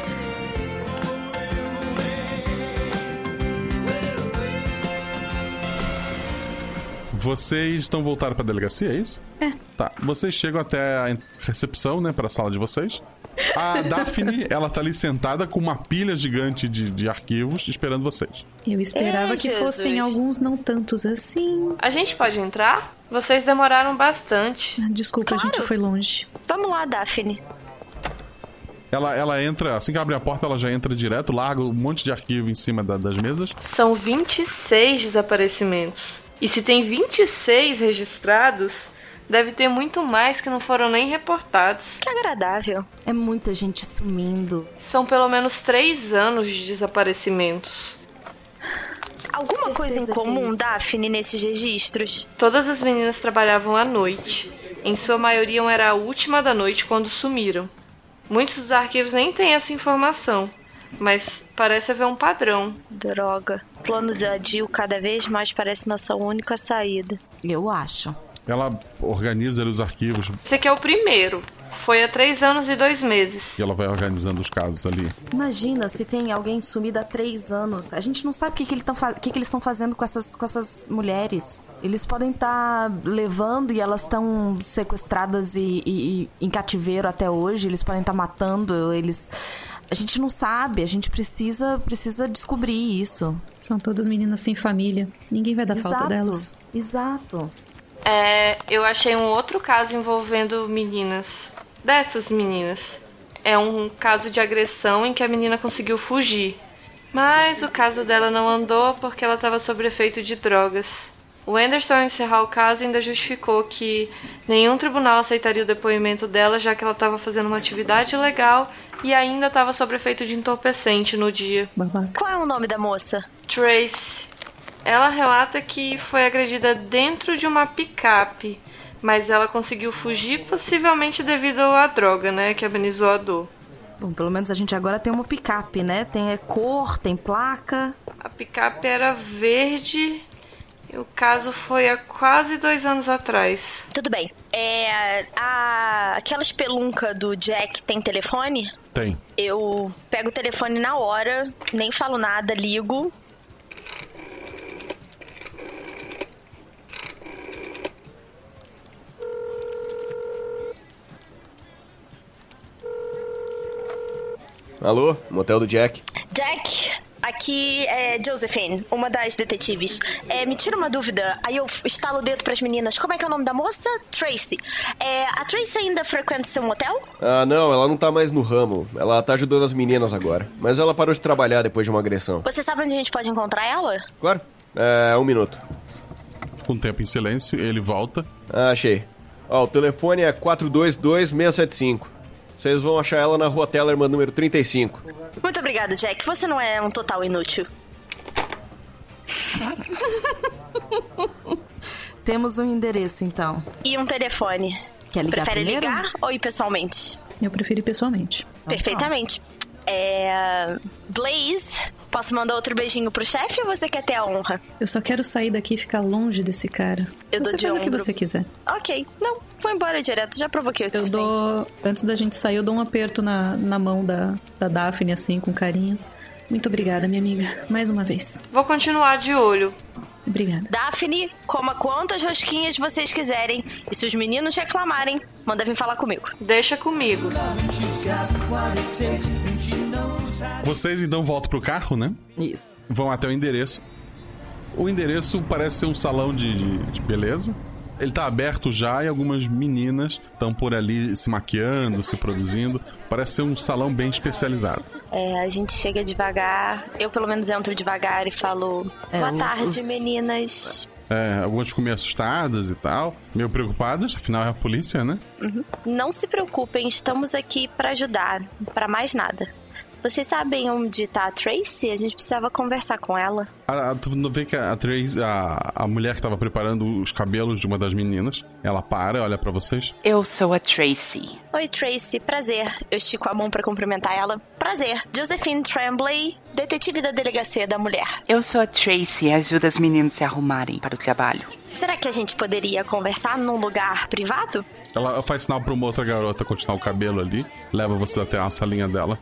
Vocês estão voltados pra delegacia, é isso? É. Tá. Vocês chegam até a recepção, né, pra sala de vocês. A Daphne, ela tá ali sentada com uma pilha gigante de, de arquivos esperando vocês. Eu esperava Ei, que Jesus. fossem alguns não tantos assim. A gente pode entrar? Vocês demoraram bastante. Desculpa, a gente foi longe. Vamos lá, Daphne. Ela, ela entra, assim que abre a porta, ela já entra direto, larga um monte de arquivo em cima da- das mesas. São 26 desaparecimentos. E se tem 26 registrados, deve ter muito mais que não foram nem reportados. Que agradável. É muita gente sumindo. São pelo menos 3 anos de desaparecimentos. Alguma coisa em é comum. Daphne, nesses registros? Todas as meninas trabalhavam à noite. Em sua maioria era a última da noite quando sumiram. Muitos dos arquivos nem têm essa informação, mas parece haver um padrão. Droga. O plano da Jill cada vez mais parece nossa única saída. Eu acho. Ela organiza ali os arquivos Esse aqui é o primeiro. Foi há três anos e dois meses. e ela vai organizando os casos ali. Imagina se tem alguém sumido há três anos. A gente não sabe o que, que, ele o que, que eles estão fazendo com essas, com essas mulheres. Eles podem estar levando e elas estão sequestradas e, e- e em cativeiro até hoje. Eles podem estar matando. Eles. A gente não sabe. A gente precisa, precisa descobrir isso. São todas meninas sem família. Ninguém vai dar falta Exato. delas. Exato. É, eu achei um outro caso envolvendo meninas. Dessas meninas. é um caso de agressão em que a menina conseguiu fugir. Mas o caso dela não andou porque ela estava sob efeito de drogas. O Anderson, ao encerrar o caso, ainda justificou que nenhum tribunal aceitaria o depoimento dela, já que ela estava fazendo uma atividade ilegal e ainda estava sob efeito de entorpecente no dia. Qual é o nome da moça? Trace. Ela relata que foi agredida dentro de uma picape, mas ela conseguiu fugir, possivelmente devido à droga, né, que amenizou a dor. Bom, pelo menos a gente agora tem uma picape, né? Tem é, cor, tem placa. A picape era verde e o caso foi há quase dois anos atrás. Tudo bem. É. A, aquela espelunca do Jack tem telefone? Tem. Eu pego o telefone na hora, nem falo nada, ligo. Alô, motel do Jack. Jack, aqui é Josephine, uma das detetives. É, me tira uma dúvida, aí eu estalo o dedo pras meninas. Como é que é o nome da moça? Tracy. É, a Tracy ainda frequenta seu motel? Ah, não, ela não tá mais no ramo. Ela tá ajudando as meninas agora. Mas ela parou de trabalhar depois de uma agressão. Você sabe onde a gente pode encontrar ela? Claro. É, um minuto. Com o tempo em silêncio, ele volta. Ah, achei. Ó, o telefone é 422-675. Vocês vão achar ela na rua Tellerman, número 35. Muito obrigado, Jack. Você não é um total inútil. Temos um endereço, então. E um telefone. Quer ligar Prefere primeiro? ligar ou ir pessoalmente? Eu prefiro ir pessoalmente. Perfeitamente. É. Blaze, posso mandar outro beijinho pro chefe ou você quer ter a honra? Eu só quero sair daqui e ficar longe desse cara. Eu dou você de faz o que ombro. você quiser. Ok, não, vou embora direto, já provoquei o Eu suficiente. dou. Antes da gente sair, eu dou um aperto na, na mão da, da Daphne, assim, com carinho. Muito obrigada, minha amiga. Mais uma vez. Vou continuar de olho. Obrigada. Daphne, coma quantas rosquinhas vocês quiserem. E se os meninos reclamarem, manda vir falar comigo. Deixa comigo. Vocês então voltam pro carro, né? Isso. Vão até o endereço. O endereço parece ser um salão de, de- de beleza. Ele tá aberto já e algumas meninas estão por ali se maquiando, se produzindo. Parece ser um salão bem especializado. É, a gente chega devagar. Eu, pelo menos, entro devagar e falo: É, Boa os- tarde, os- meninas. É, algumas ficam meio assustadas e tal, meio preocupadas, afinal é a polícia, né? Uhum. Não se preocupem, estamos aqui pra ajudar, pra mais nada. Vocês sabem onde tá a Tracy? A gente precisava conversar com ela. A, a, tu não vê que a, a Trace, a, a mulher que tava preparando os cabelos de uma das meninas, ela para, olha pra vocês. Eu sou a Tracy. Oi, Tracy, prazer. Eu estico a mão pra cumprimentar ela. Prazer. Josephine Tremblay, detetive da delegacia da mulher. Eu sou a Tracy e ajudo as meninas a se arrumarem para o trabalho. Será que a gente poderia conversar num lugar privado? Ela faz sinal pra uma outra garota continuar o cabelo ali, leva vocês até a salinha dela.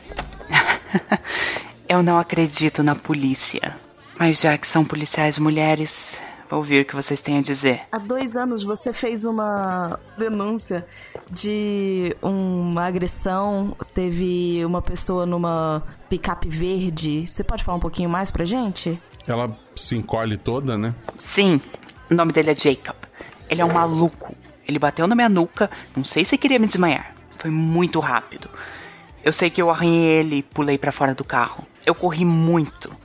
Eu não acredito na polícia. Mas já que são policiais mulheres, vou ouvir o que vocês têm a dizer. Há dois anos você fez uma denúncia de uma agressão. Teve uma pessoa numa picape verde. Você pode falar um pouquinho mais pra gente? Ela se encolhe toda, né? Sim, o nome dele é Jacob. Ele é um maluco. Ele bateu na minha nuca, não sei se queria me desmaiar. Foi muito rápido. Eu sei que eu arranhei ele e pulei pra fora do carro. Eu corri muito.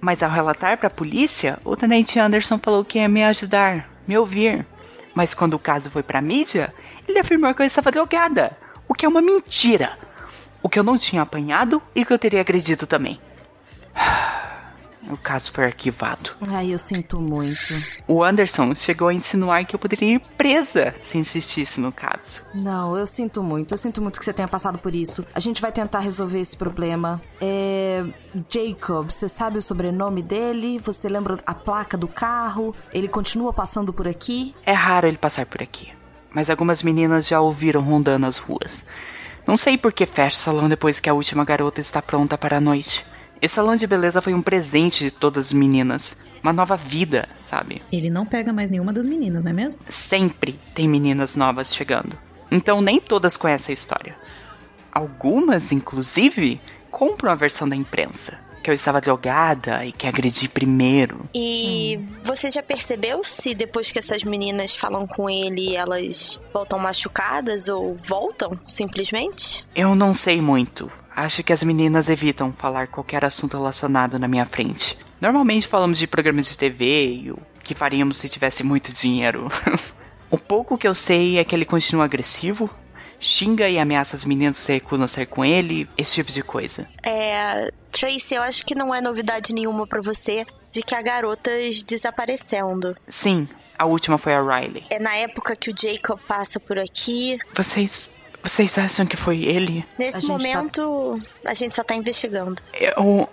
Mas ao relatar pra polícia, o tenente Anderson falou que ia me ajudar, me ouvir. Mas quando o caso foi pra mídia, ele afirmou que eu estava drogada, o que é uma mentira. O que eu não tinha apanhado e que eu teria agredido também. O caso foi arquivado. Ai, eu sinto muito. O Anderson chegou a insinuar que eu poderia ir presa se insistisse no caso. Não, eu sinto muito. Eu sinto muito que você tenha passado por isso. A gente vai tentar resolver esse problema. É. Jacob, você sabe o sobrenome dele? Você lembra a placa do carro? Ele continua passando por aqui? É raro ele passar por aqui, mas algumas meninas já ouviram rondando as ruas. Não sei por que fecha o salão depois que a última garota está pronta para a noite. Esse salão de beleza foi um presente de todas as meninas. Uma nova vida, sabe? Ele não pega mais nenhuma das meninas, não é mesmo? Sempre tem meninas novas chegando. Então nem todas conhecem a história. Algumas, inclusive, compram a versão da imprensa, que eu estava drogada e que agredi primeiro. E você já percebeu se depois que essas meninas falam com ele, elas voltam machucadas ou voltam simplesmente? Eu não sei muito. Acho que as meninas evitam falar qualquer assunto relacionado na minha frente. Normalmente falamos de programas de TV e o que faríamos se tivesse muito dinheiro. o pouco que eu sei é que ele continua agressivo, xinga e ameaça as meninas que recusam a sair com ele, esse tipo de coisa. É. Tracy, eu acho que não é novidade nenhuma pra você de que há garotas desaparecendo. Sim, a última foi a Riley. É na época que o Jacob passa por aqui. Vocês. Vocês acham que foi ele? Nesse momento, a gente só tá investigando. Eu.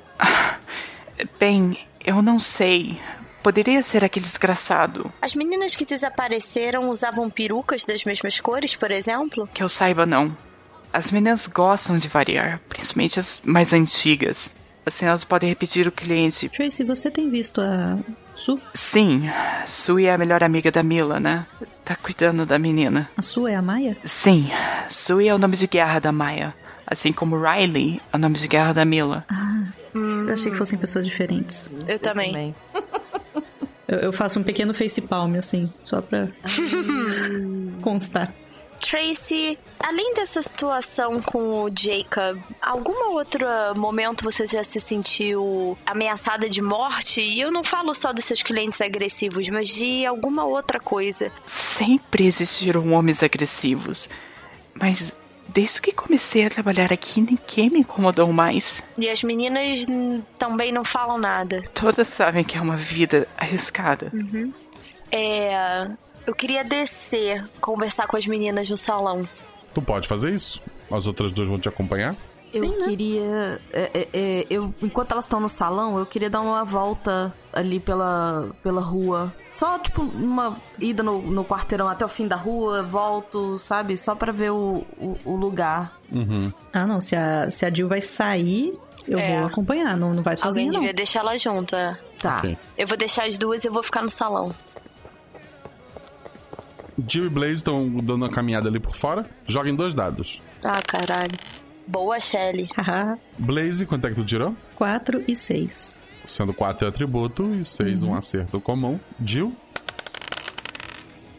Bem, eu não sei. Poderia ser aquele desgraçado. As meninas que desapareceram usavam perucas das mesmas cores, por exemplo? Que eu saiba, não. As meninas gostam de variar, principalmente as mais antigas. Assim elas podem repetir o cliente. Tracy, você tem visto a Su? Sim, Sue é a melhor amiga da Mila, né? Tá cuidando da menina. A Su é a Maia? Sim, Sue é o nome de guerra da Maia. Assim como Riley é o nome de guerra da Mila. Ah, eu achei que fossem pessoas diferentes. Eu também. Eu, eu faço um pequeno face palm, assim, só pra constar. Tracy, além dessa situação com o Jacob, algum outro momento você já se sentiu ameaçada de morte? E eu não falo só dos seus clientes agressivos, mas de alguma outra coisa. Sempre existiram homens agressivos, mas desde que comecei a trabalhar aqui, ninguém me incomodou mais. E as meninas também não falam nada. Todas sabem que é uma vida arriscada. Uhum. É. Eu queria descer, conversar com as meninas no salão. Tu pode fazer isso. As outras duas vão te acompanhar. Eu Sim, né? queria. é, é, é, eu, enquanto elas estão no salão, eu queria dar uma volta ali pela, pela rua. Só, tipo, uma ida no, no quarteirão até o fim da rua, volto, sabe? Só pra ver o, o, o lugar. Uhum. Ah, não. Se a, se a Jill vai sair, eu É. vou acompanhar. Não, não vai sozinha, Alguém não. devia deixar ela junto, é. Tá. Ok. Eu vou deixar as duas e eu vou ficar no salão. Jill e Blaze estão dando uma caminhada ali por fora. Joguem dois dados. Ah, caralho. Boa, Shelly. Blaze, quanto é que tu tirou? 4 e 6. Sendo 4 é atributo e 6 um acerto comum. Jill,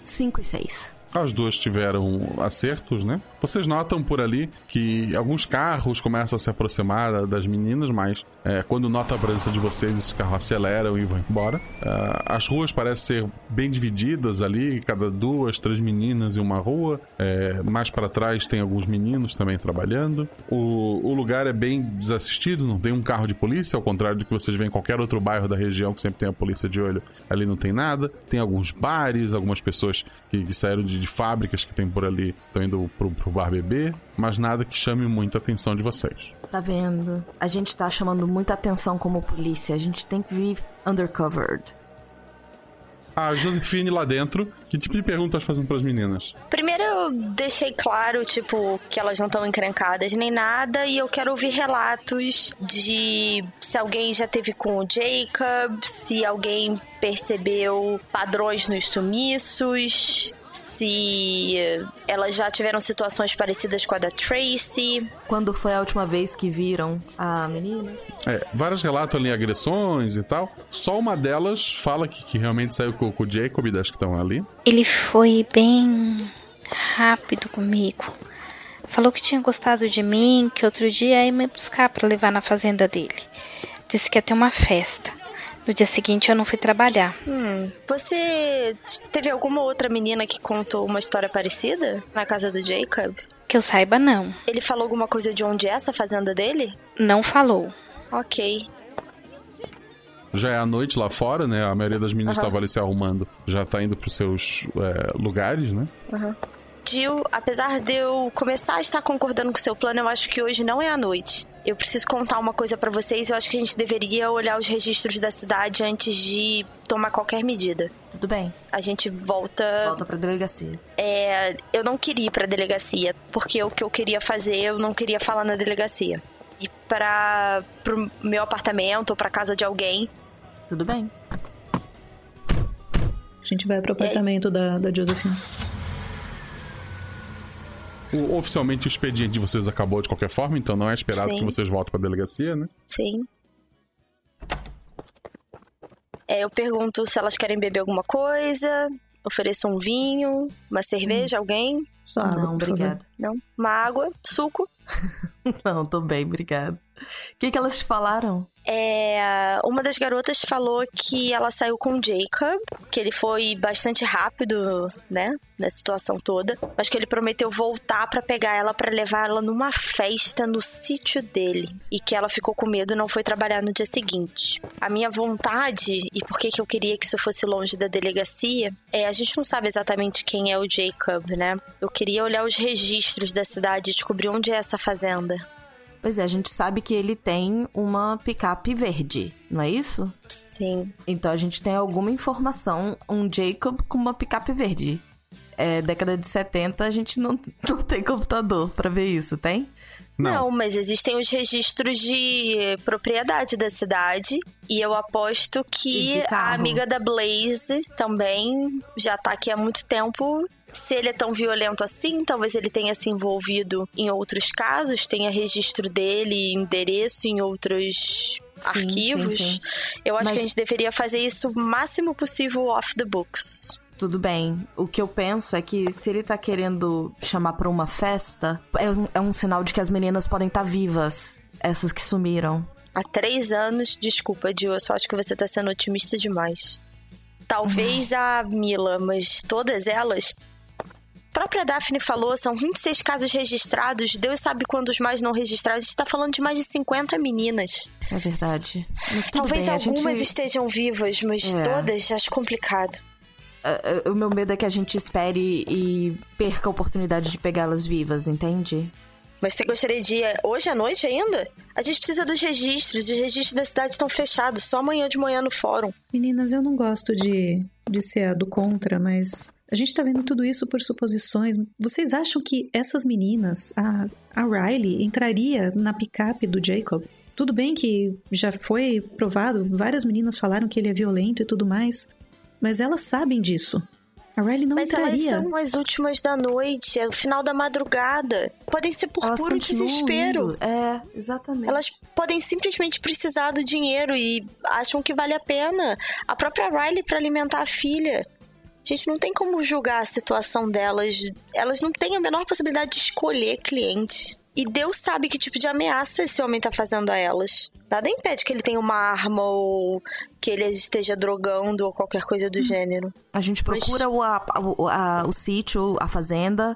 5 e 6. As duas tiveram acertos, né? Vocês notam por ali que alguns carros começam a se aproximar da- das meninas, mas é, quando notam a presença de vocês, esses carros aceleram e vão embora. Ah, as ruas parecem ser bem divididas ali, cada duas, três meninas em uma rua. É, mais para trás tem alguns meninos também trabalhando. O, o lugar é bem desassistido, não tem um carro de polícia, ao contrário do que vocês veem em qualquer outro bairro da região que sempre tem a polícia de olho. Ali não tem nada. Tem alguns bares, algumas pessoas que, que saíram de, de fábricas que tem por ali, estão indo pro, pro bar beber, mas nada que chame muito a atenção de vocês. Tá vendo? A gente tá chamando muita atenção como polícia. A gente tem que vir undercovered. A Josefine lá dentro, que tipo de perguntas fazendo pras meninas? Primeiro eu deixei claro, tipo, que elas não estão encrencadas nem nada, e eu quero ouvir relatos de se alguém já teve com o Jacob, se alguém percebeu padrões nos sumiços, se elas já tiveram situações parecidas com a da Tracy. Quando foi a última vez que viram a menina? É, vários relatam ali agressões e tal. Só uma delas fala que, que realmente saiu com, com o Jacob, das que estão ali. Ele foi bem rápido comigo. Falou que tinha gostado de mim, que outro dia ia me buscar para levar na fazenda dele. Disse que ia ter uma festa. No dia seguinte eu não fui trabalhar. Hum, você teve alguma outra menina que contou uma história parecida na casa do Jacob? Que eu saiba, não. Ele falou alguma coisa de onde é essa fazenda dele? Não falou. Ok. Já é a noite lá fora, né? A maioria das meninas estava ali se arrumando. Já tá indo pros seus é, lugares, né? Jill, apesar de eu começar a estar concordando com o seu plano, eu acho que hoje não é a noite. Eu preciso contar uma coisa pra vocês. Eu acho que a gente deveria olhar os registros da cidade antes de tomar qualquer medida. Tudo bem. A gente volta. Volta pra delegacia. É, eu não queria ir pra delegacia, porque o que eu queria fazer, eu não queria falar na delegacia. E para pro meu apartamento ou pra casa de alguém. Tudo bem. A gente vai pro apartamento da, da Josephine. O, oficialmente o expediente de vocês acabou de qualquer forma, então não é esperado Sim. que vocês voltem pra delegacia, né? Sim. É, eu pergunto se elas querem beber alguma coisa, ofereço um vinho, uma cerveja, hum. alguém. Só água, Não, obrigada. Não? Uma água, suco. não, tô bem, obrigada. O que, que elas falaram? É, uma das garotas falou que ela saiu com o Jacob, que ele foi bastante rápido, né, na situação toda, mas que ele prometeu voltar pra pegar ela pra levar ela numa festa no sítio dele e que ela ficou com medo e não foi trabalhar no dia seguinte. A minha vontade e por que que eu queria que isso fosse longe da delegacia é a gente não sabe exatamente quem é o Jacob, né? Eu queria olhar os registros da cidade e descobrir onde é essa fazenda. Pois é, a gente sabe que ele tem uma picape verde, não é isso? Sim. Então a gente tem alguma informação, um Jacob com uma picape verde. É, década de 70 a gente não, não tem computador pra ver isso, tem? Não. mas existem os registros de propriedade da cidade. E eu aposto que a amiga da Blaze também já tá aqui há muito tempo. Se ele é tão violento assim, talvez ele tenha se envolvido em outros casos, tenha registro dele, endereço em outros Sim, arquivos. sim, sim. Eu acho Mas- que a gente deveria fazer isso o máximo possível off the books. Tudo bem. O que eu penso é que se ele tá querendo chamar pra uma festa, é um, é um sinal de que as meninas podem estar vivas. Essas que sumiram. Há três anos, desculpa, Dio, eu só acho que você tá sendo otimista demais. Talvez a Mila, mas todas elas. A própria Daphne falou, são 26 casos registrados, Deus sabe quantos mais não registrados. A gente tá falando de mais de 50 meninas. É verdade. Talvez bem, algumas gente- estejam vivas, mas É. todas acho complicado. É, é, O meu medo é que a gente espere e perca a oportunidade de pegá-las vivas, entende? Mas você gostaria de ir hoje à noite ainda? A gente precisa dos registros, os registros da cidade estão fechados, só amanhã de manhã no fórum. Meninas, eu não gosto de, de ser a do contra, mas a gente tá vendo tudo isso por suposições. Vocês acham que essas meninas, a, a Riley, entraria na picape do Jacob? Tudo bem que já foi provado, várias meninas falaram que ele é violento e tudo mais, mas elas sabem disso. A Riley não Mas entraria. elas são as últimas da noite, é o final da madrugada. Podem ser por Elas puro desespero. indo. É, exatamente. Elas podem simplesmente precisar do dinheiro e acham que vale a pena. A própria Riley para alimentar a filha. Gente não tem como julgar a situação delas. Elas não têm a menor possibilidade de escolher cliente. E Deus sabe que tipo de ameaça esse homem tá fazendo a elas. Nada impede que ele tenha uma arma ou que ele esteja drogando ou qualquer coisa do gênero. A gente procura o, a- o, a- o sítio, a fazenda,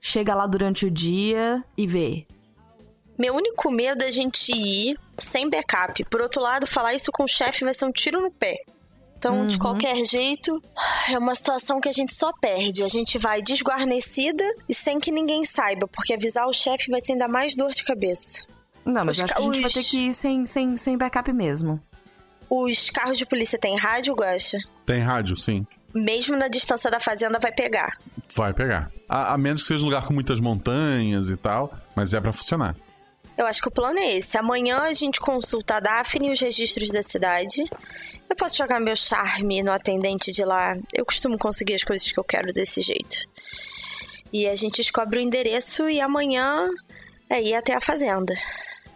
chega lá durante o dia e vê. Meu único medo é a gente ir sem backup. Por outro lado, falar isso com o chefe vai ser um tiro no pé. Então, de Uhum. qualquer jeito, é uma situação que a gente só perde. A gente vai desguarnecida e sem que ninguém saiba, porque avisar o chefe vai ser ainda mais dor de cabeça. Não, mas acho que a gente vai ter que ir sem, sem, sem backup mesmo. Os carros de polícia têm rádio, Guaxa? Tem rádio, sim. Mesmo na distância da fazenda, vai pegar. Vai pegar. A, a menos que seja um lugar com muitas montanhas e tal, mas é pra funcionar. Eu acho que o plano é esse. Amanhã a gente consulta a Daphne e os registros da cidade. Eu posso jogar meu charme no atendente de lá. Eu costumo conseguir as coisas que eu quero desse jeito. E a gente descobre o endereço e amanhã é ir até a fazenda.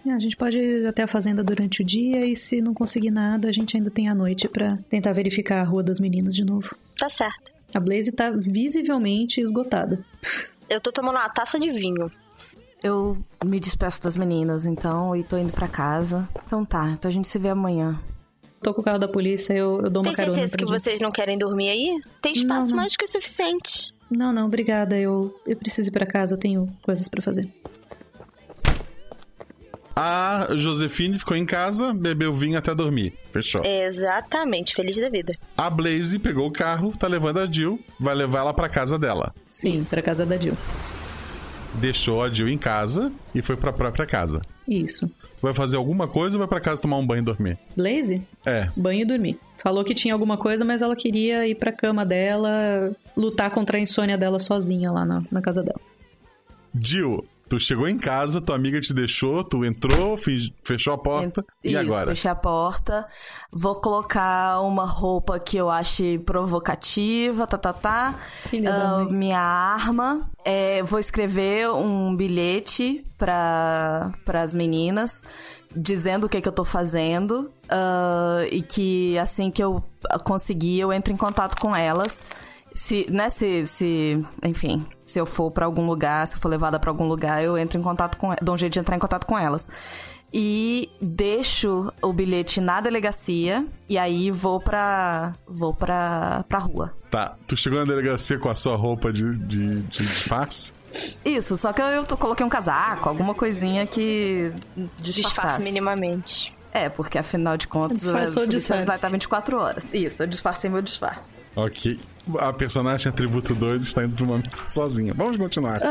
É, A gente pode ir até a fazenda durante o dia e se não conseguir nada, a gente ainda tem a noite pra tentar verificar a rua das meninas de novo. Tá certo. A Blaze tá visivelmente esgotada. Eu tô tomando uma taça de vinho. Eu me despeço das meninas, então, e tô indo pra casa. Então tá, então a gente se vê amanhã. Tô com o carro da polícia, eu, eu dou uma Tem carona certeza que gente. vocês não querem dormir aí? Tem espaço Não, não. mais do que o suficiente. Não, não, obrigada. Eu, eu preciso ir pra casa, eu tenho coisas pra fazer. A Josefine ficou em casa, bebeu vinho até dormir. Fechou. Exatamente, feliz da vida. A Blaze pegou o carro, tá levando a Jill, vai levar ela pra casa dela. Sim, pra casa da Jill. Deixou a Jill em casa e foi pra própria casa. Isso. Vai fazer alguma coisa ou vai pra casa tomar um banho e dormir? Blaze? É. Banho e dormir. Falou que tinha alguma coisa, mas ela queria ir pra cama dela, lutar contra a insônia dela sozinha lá na, na casa dela. Jill, Tu chegou em casa, tua amiga te deixou, tu entrou, fechou a porta. e Isso, agora? fechei a porta. Vou colocar uma roupa que eu ache provocativa, tá, tá, tá. Mãe. minha arma. É, vou escrever um bilhete para as meninas dizendo o que, que eu tô fazendo ah, e que assim que eu conseguir eu entro em contato com elas se né se, se enfim se eu for pra algum lugar se eu for levada pra algum lugar eu entro em contato com dou um jeito de entrar em contato com elas e deixo o bilhete na delegacia e aí vou pra vou pra, pra rua Tá, tu chegou na delegacia com a sua roupa de, de, de disfarce? isso só que eu, eu coloquei um casaco alguma coisinha que disfarçasse Disfarce minimamente. é porque afinal de contas Disfarçou a o polícia disfarce. vai estar 24 horas isso eu disfarcei meu disfarce Ok. A personagem atributo 2 está indo pra uma missão sozinha. Vamos continuar.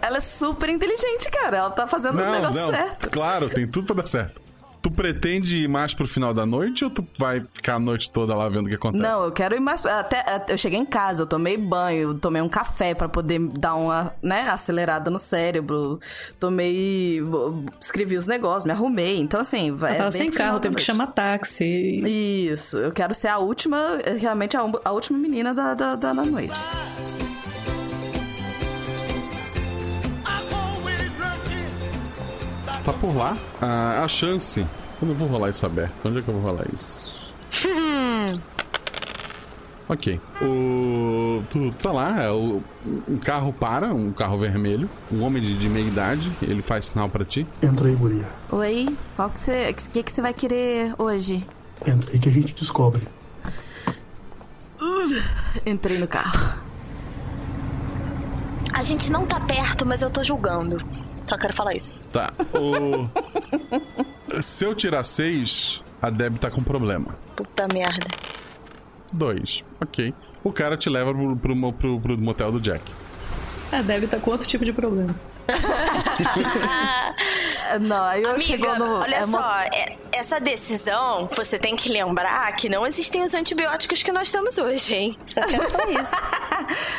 ela é super inteligente cara ela tá fazendo o não, negócio não. certo Claro, tem tudo pra dar certo. Tu pretende ir mais pro final da noite ou tu vai ficar a noite toda lá vendo o que acontece? Não, eu quero ir mais. Até, até- eu cheguei em casa, eu tomei banho, tomei um café pra poder dar uma, né, acelerada no cérebro. Tomei. Escrevi os negócios, me arrumei. Então, assim, vai. Ela tava bem sem carro, teve que chamar táxi. Isso, eu quero ser a última, realmente a, a última menina da, da, da, da noite. Tá por lá? Ah, a chance. Eu não vou rolar isso aberto. Onde é que eu vou rolar isso? Ok. O. Tu tá lá, é o... um carro para, um carro vermelho. Um homem de, de meia idade. Ele faz sinal pra ti. Entra aí, guria. Oi, qual que você. O que, que você vai querer hoje? Entra aí que a gente descobre. Entrei no carro. A gente não tá perto, mas eu tô julgando. Só quero falar isso. Tá. O. Se eu tirar seis, a Deb tá com problema. Puta merda. Dois. Ok. O cara te leva pro, pro, pro- pro motel do Jack. Ah, deve estar com outro tipo de problema. Não, aí eu Amiga, chegou no. olha é só, uma- é- essa decisão, você tem que lembrar que não existem os antibióticos que nós temos hoje, hein? Só quero falar isso.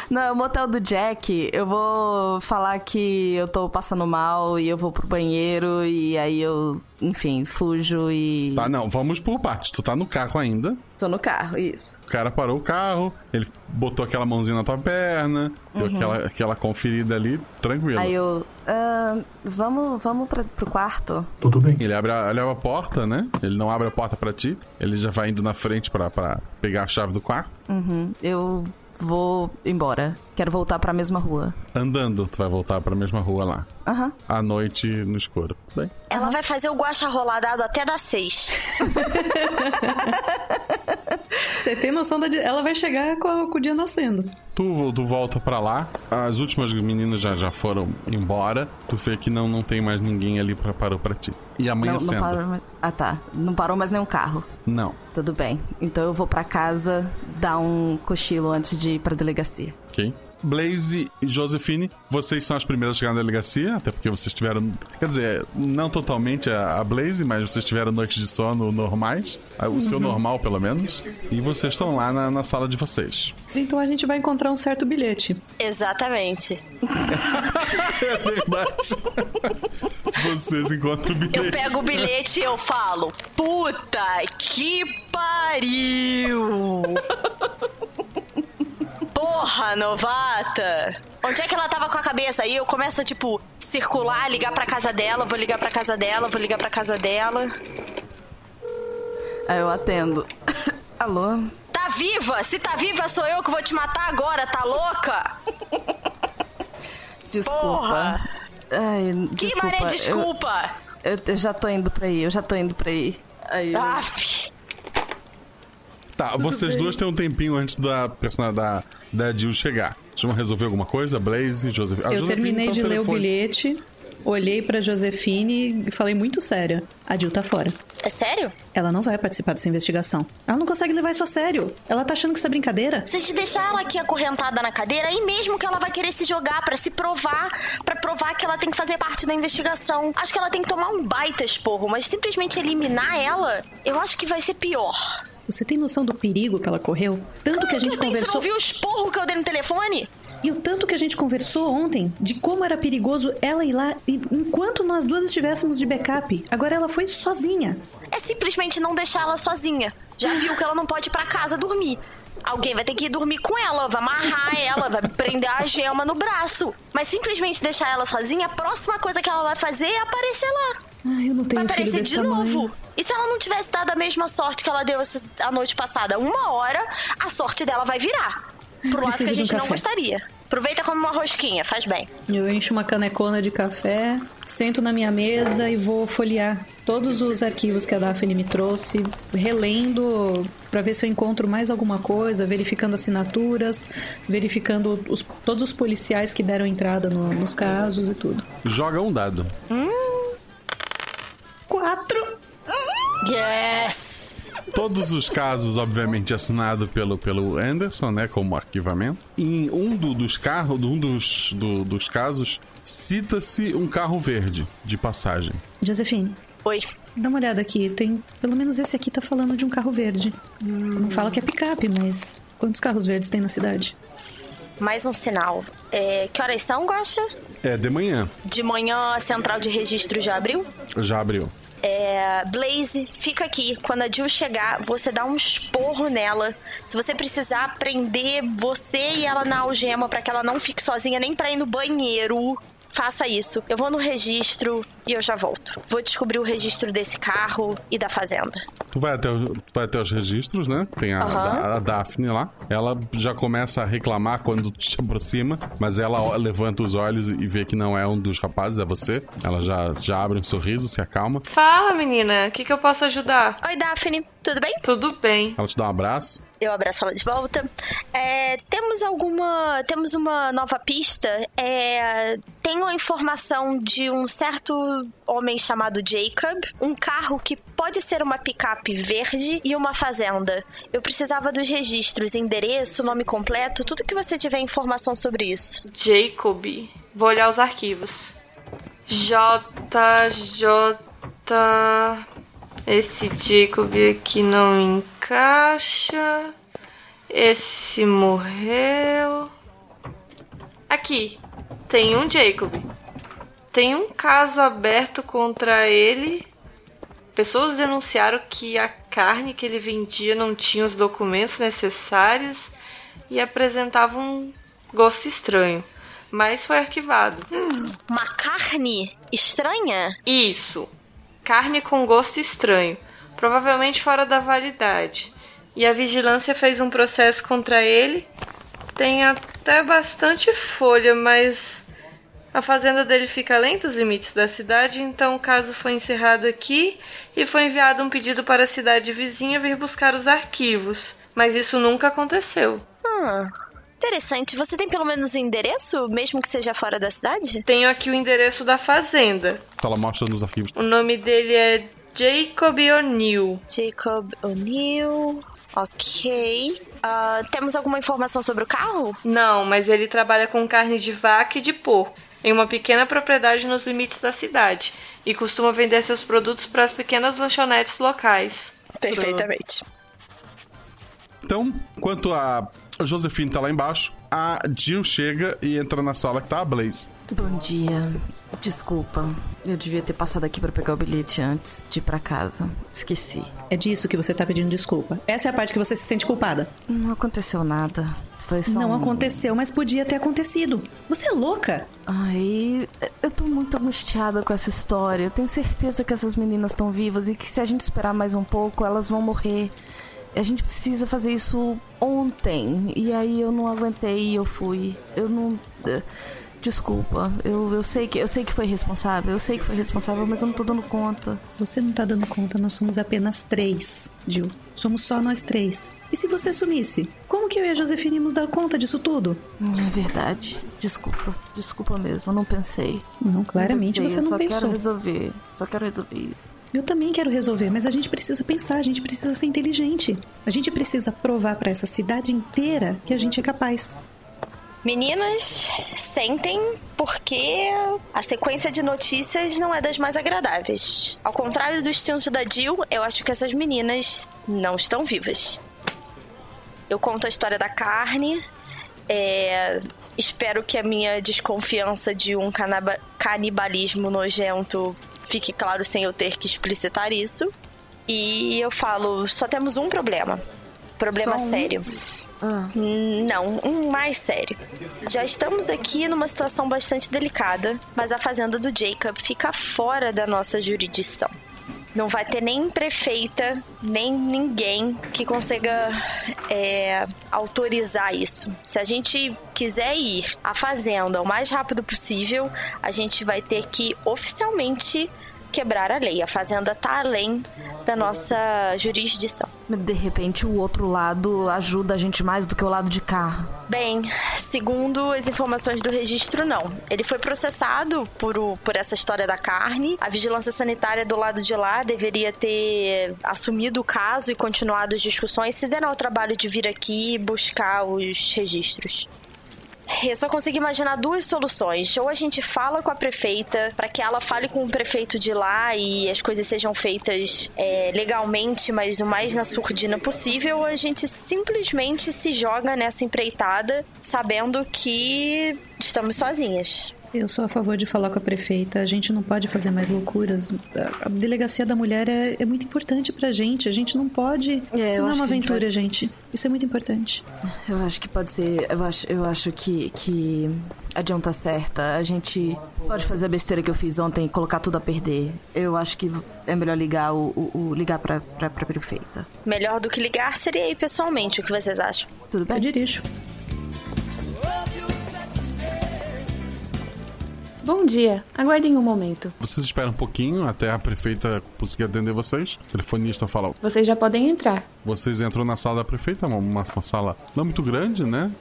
Não, é o motel do Jack. Eu vou falar que eu tô passando mal e eu vou pro banheiro e aí eu, enfim, fujo e. Tá, não, vamos por partes. Tu tá no carro ainda. Tô no carro, isso. O cara parou o carro, ele botou aquela mãozinha na tua perna, deu Uhum. aquela, aquela conferida ali, tranquilo. Aí eu. ah, vamos vamos pra, pro quarto? Tudo bem. Ele abre, a, ele abre a porta, né? Ele não abre a porta pra ti, ele já vai indo na frente pra, pra pegar a chave do quarto. Uhum. Eu vou embora. Quero voltar pra mesma rua. Andando, tu vai voltar pra mesma rua lá. Aham. À noite, no escuro. Bem. Ela vai fazer o guacha roladado até dar seis. Você tem noção da. Ela vai chegar com, a- com o dia nascendo. Tu, tu volta pra lá, as últimas meninas já, já foram embora, tu vê que não, não tem mais ninguém ali pra, parou pra ti. E Não, amanhecendo. não parou mais. Ah, tá. Não parou mais nenhum carro. Não. Tudo bem. Então eu vou pra casa dar um cochilo antes de ir pra delegacia. Ok. Blaze e Josephine, vocês são as primeiras a chegar na delegacia, até porque vocês tiveram. Quer dizer, não totalmente a, a Blaze, mas vocês tiveram noites de sono normais. O seu Uhum. normal, pelo menos. E vocês estão lá na, na sala de vocês. Então a gente vai encontrar um certo bilhete. Exatamente. É verdade. Vocês encontram o bilhete. Eu pego o bilhete e eu falo: Puta que pariu! Porra, novata! Onde é que ela tava com a cabeça? Aí eu começo a, tipo, circular, ligar pra casa dela, vou ligar pra casa dela, vou ligar pra casa dela. Aí eu atendo. Alô? Tá viva? Se tá viva, sou eu que vou te matar agora, tá louca? Desculpa. Porra. Ai, Que desculpa. maré eu- desculpa? Eu, eu já tô indo pra aí, eu já tô indo pra aí. aí Aff. Tá, vocês duas têm um tempinho antes da personagem da, da Jill chegar. Vocês vão resolver alguma coisa? Blaze, Josephine. A eu Josephine terminei tá de ler o telefone. bilhete, olhei pra Josefine e falei muito séria. A Jill tá fora. É sério? Ela não vai participar dessa investigação. Ela não consegue levar isso a sério. Ela tá achando que isso é brincadeira. Se a gente deixar ela aqui acorrentada na cadeira, aí mesmo que ela vai querer se jogar pra se provar, pra provar que ela tem que fazer parte da investigação. Acho que ela tem que tomar um baita esporro, mas simplesmente eliminar ela, eu acho que vai ser pior. Você tem noção do perigo que ela correu? Tanto que a gente Eu tenho, Você não conversou. viu o esporro que eu dei no telefone? E o tanto que a gente conversou ontem de como era perigoso ela ir lá e- enquanto nós duas estivéssemos de backup. Agora ela foi sozinha. É simplesmente não deixar ela sozinha. Já viu que ela não pode ir pra casa dormir. Alguém vai ter que ir dormir com ela, vai amarrar ela, vai prender a gema no braço. Mas simplesmente deixar ela sozinha, a próxima coisa que ela vai fazer é aparecer lá. Ai, eu não tenho Vai aparecer de tamanho. novo. E se ela não tivesse dado a mesma sorte que ela deu essa- a noite passada? Uma hora, a sorte dela vai virar. Pro lado que a de um gente não gostaria. Aproveita como uma rosquinha, faz bem. Eu encho uma canecona de café, sento na minha mesa e vou folhear todos os arquivos que a Daphne me trouxe, relendo pra ver se eu encontro mais alguma coisa, verificando assinaturas, verificando os- todos os policiais que deram entrada no- nos casos e tudo. Joga um dado. Quatro. Yes! Todos os casos, obviamente, assinado pelo, pelo Anderson, né, como arquivamento. Em um do- dos carros, um dos, do- dos casos, cita-se um carro verde de passagem. Josefine. Oi. Dá uma olhada aqui, tem. Pelo menos esse aqui tá falando de um carro verde. Não fala que é picape, mas quantos carros verdes tem na cidade? Mais um sinal. É, que horas são, Guaxa? É, de manhã. De manhã a central de registro já abriu? Já abriu. É, Blaze, fica aqui. Quando a Jill chegar, você dá um esporro nela. Se você precisar prender você e ela na algema pra que ela não fique sozinha nem pra ir no banheiro, faça isso. Eu vou no registro e eu já volto. Vou descobrir o registro desse carro e da fazenda. Tu vai até, o- vai até os registros, né? Tem a, Aham. a, a Daphne lá. Ela já começa a reclamar quando tu te aproxima, mas ela levanta os olhos e vê que não é um dos rapazes, é você. Ela já, já abre um sorriso, se acalma. Fala, menina, o que, que eu posso ajudar? Oi, Daphne, tudo bem? Tudo bem. Ela te dá um abraço. Eu abraço ela de volta. É, temos alguma. Temos uma nova pista. É, tenho a informação de um certo homem chamado Jacob, um carro que pode ser uma picape verde e uma fazenda. Eu precisava dos registros, endereço, nome completo, tudo que você tiver informação sobre isso. Jacob. Vou olhar os arquivos. J. Esse Jacob aqui não encaixa. Esse morreu. Aqui. Tem um Jacob. Tem um caso aberto contra ele. Pessoas denunciaram que a carne que ele vendia não tinha os documentos necessários e apresentava um gosto estranho, mas foi arquivado. Uma carne estranha? Isso. Carne com gosto estranho, provavelmente fora da validade. E a vigilância fez um processo contra ele. Tem até bastante folha, mas a fazenda dele fica além dos limites da cidade, então o caso foi encerrado aqui e foi enviado um pedido para a cidade vizinha vir buscar os arquivos. Mas isso nunca aconteceu. Hum, interessante. Você tem pelo menos o endereço, mesmo que seja fora da cidade? Tenho aqui o endereço da fazenda. Ela mostra nos arquivos. O nome dele é Jacob O'Neill. Jacob O'Neill. Ok. Ah, temos alguma informação sobre o carro? Não, mas ele trabalha com carne de vaca e de porco em uma pequena propriedade nos limites da cidade e costuma vender seus produtos para as pequenas lanchonetes locais. Perfeitamente. Então, enquanto a Josefine tá lá embaixo, a Jill chega e entra na sala que tá a Blaze. Bom dia. Desculpa, eu devia ter passado aqui pra pegar o bilhete antes de ir pra casa. Esqueci. É disso que você tá pedindo desculpa. Essa é a parte que você se sente culpada. Não aconteceu nada. Foi só Não um- aconteceu, mas podia ter acontecido. Você é louca. Ai, eu tô muito angustiada com essa história. Eu tenho certeza que essas meninas estão vivas e que se a gente esperar mais um pouco, elas vão morrer. A gente precisa fazer isso ontem. E aí eu não aguentei e eu fui. Eu não. eh, Desculpa. Eu, eu, sei que, eu sei que foi responsável. Eu sei que foi responsável, mas eu não tô dando conta. Você não tá dando conta, nós somos apenas três, Jill. Somos só nós três. E se você sumisse? Como que eu e a Josefine íamos dar conta disso tudo? É verdade. Desculpa. Desculpa mesmo. Eu não pensei. Não, claramente Não pensei, você não eu só pensou. quero resolver. Só quero resolver isso. Eu também quero resolver, mas a gente precisa pensar, a gente precisa ser inteligente. A gente precisa provar pra essa cidade inteira que a gente é capaz. Meninas, sentem, porque a sequência de notícias não é das mais agradáveis. Ao contrário do instinto da Jill, eu acho que essas meninas não estão vivas. Eu conto a história da carne. É, espero que a minha desconfiança de um canibalismo nojento fique claro sem eu ter que explicitar isso. E eu falo, só temos um problema. Problema um? sério. Hum, Não, um mais sério. Já estamos aqui numa situação bastante delicada, mas a fazenda do Jacob fica fora da nossa jurisdição. Não vai ter nem prefeita, nem ninguém que consiga é, autorizar isso. Se a gente quiser ir à fazenda o mais rápido possível, a gente vai ter que oficialmente quebrar a lei. A fazenda tá além da nossa jurisdição. De repente, o outro lado ajuda a gente mais do que o lado de cá. Bem, segundo as informações do registro, não. Ele foi processado por, o- por essa história da carne. A vigilância sanitária do lado de lá deveria ter assumido o caso e continuado as discussões, se deram ao trabalho de vir aqui buscar os registros. Eu só consigo imaginar duas soluções. Ou a gente fala com a prefeita para que ela fale com o prefeito de lá e as coisas sejam feitas é, legalmente, mas o mais na surdina possível, ou a gente simplesmente se joga nessa empreitada sabendo que estamos sozinhas. Eu sou a favor de falar com a prefeita. A gente não pode fazer mais loucuras. A- delegacia da mulher é, é muito importante pra gente. A gente não pode. É, Isso eu não é uma que a gente aventura, vai- gente. Isso é muito importante. Eu acho que pode ser. Eu acho, eu acho que, que a John tá certa. A gente pode fazer a besteira que eu fiz ontem e colocar tudo a perder. Eu acho que é melhor ligar o, o- o- ligar pra, pra, pra prefeita. Melhor do que ligar seria ir pessoalmente. O que vocês acham? Tudo bem? Eu dirijo. Bom dia, aguardem um momento. Vocês esperam um pouquinho até a prefeita conseguir atender vocês. O telefonista fala: Vocês já podem entrar. Vocês entram na sala da prefeita, uma, uma- sala não muito grande, né?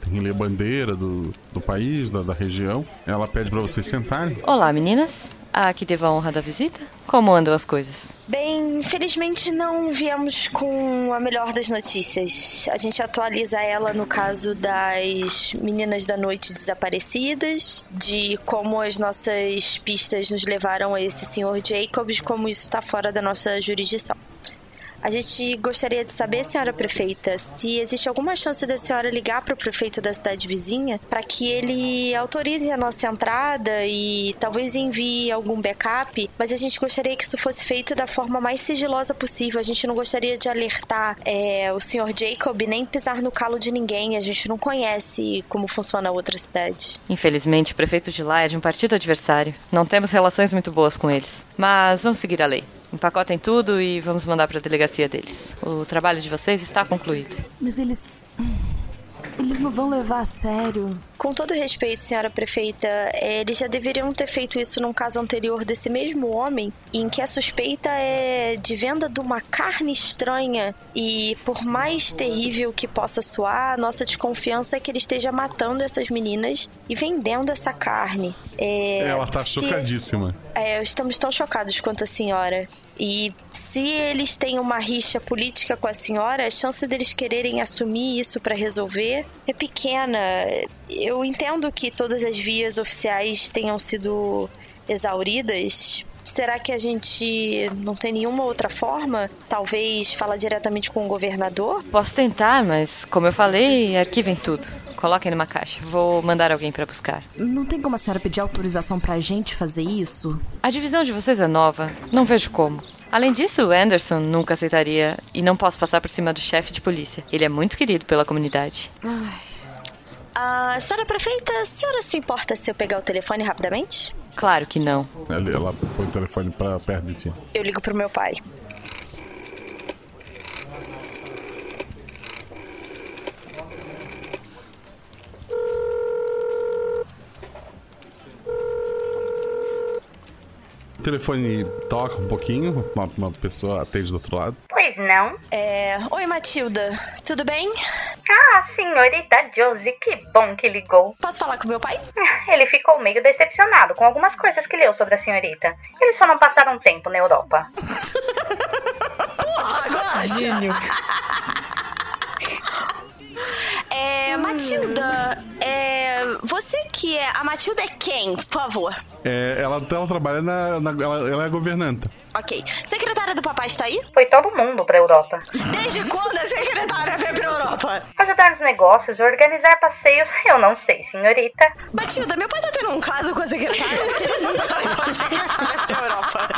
Tem ali a bandeira do, do país, da, da região. Ela pede pra vocês sentarem. Olá, meninas. A que teve a honra da visita? Como andam as coisas? Bem, infelizmente não viemos com a melhor das notícias. A gente atualiza ela no caso das meninas da noite desaparecidas, de como as nossas pistas nos levaram a esse senhor Jacobs, como isso está fora da nossa jurisdição. A gente gostaria de saber, senhora prefeita, se existe alguma chance da senhora ligar para o prefeito da cidade vizinha para que ele autorize a nossa entrada e talvez envie algum backup, mas a gente gostaria que isso fosse feito da forma mais sigilosa possível. A gente não gostaria de alertar é, o senhor Jacob nem pisar no calo de ninguém. A gente não conhece como funciona a outra cidade. Infelizmente, o prefeito de lá é de um partido adversário. Não temos relações muito boas com eles. Mas vamos seguir a lei. Empacotem tudo e vamos mandar para a delegacia deles. O trabalho de vocês está concluído. Mas eles. Eles não vão levar a sério. Com todo respeito, senhora prefeita, eh, eles já deveriam ter feito isso num caso anterior desse mesmo homem, em que a suspeita é de venda de uma carne estranha. E por mais terrível que possa soar, a nossa desconfiança é que ele esteja matando essas meninas e vendendo essa carne. É, Ela tá se- chocadíssima. é, estamos tão chocados quanto a senhora. E se eles têm uma rixa política com a senhora, a chance deles quererem assumir isso para resolver é pequena. Eu entendo que todas as vias oficiais tenham sido exauridas. Será que a gente não tem nenhuma outra forma? Talvez falar diretamente com o governador? Posso tentar, mas como eu falei, arquivem tudo. Coloquem numa caixa. Vou mandar alguém para buscar. Não tem como a senhora pedir autorização pra gente fazer isso? A divisão de vocês é nova. Não vejo como. Além disso, o Anderson nunca aceitaria e não posso passar por cima do chefe de polícia. Ele é muito querido pela comunidade. Ah, senhora prefeita, a senhora se importa se eu pegar o telefone rapidamente? Claro que não. Ela, ela põe o telefone pra perto de ti. Eu ligo pro meu pai. Telefone toca um pouquinho, uma, uma pessoa atende do outro lado. Pois não. É. Oi, Matilda. Tudo bem? Ah, senhorita Josie, que bom que ligou. Posso falar com meu pai? Ele ficou meio decepcionado com algumas coisas que leu sobre a senhorita. Eles só não passaram tempo na Europa. Agora! Gênio. É, Matilda, é, você que é. A Matilda é quem, por favor? É, ela, ela trabalha na. na- ela, ela é governanta. Ok. Secretária do papai está aí? Foi todo mundo pra Europa. Desde quando a secretária veio pra Europa? Ajudar nos negócios, organizar passeios, eu não sei, senhorita. Matilda, meu pai tá tendo um caso com a secretária. Ele não vai pra Europa.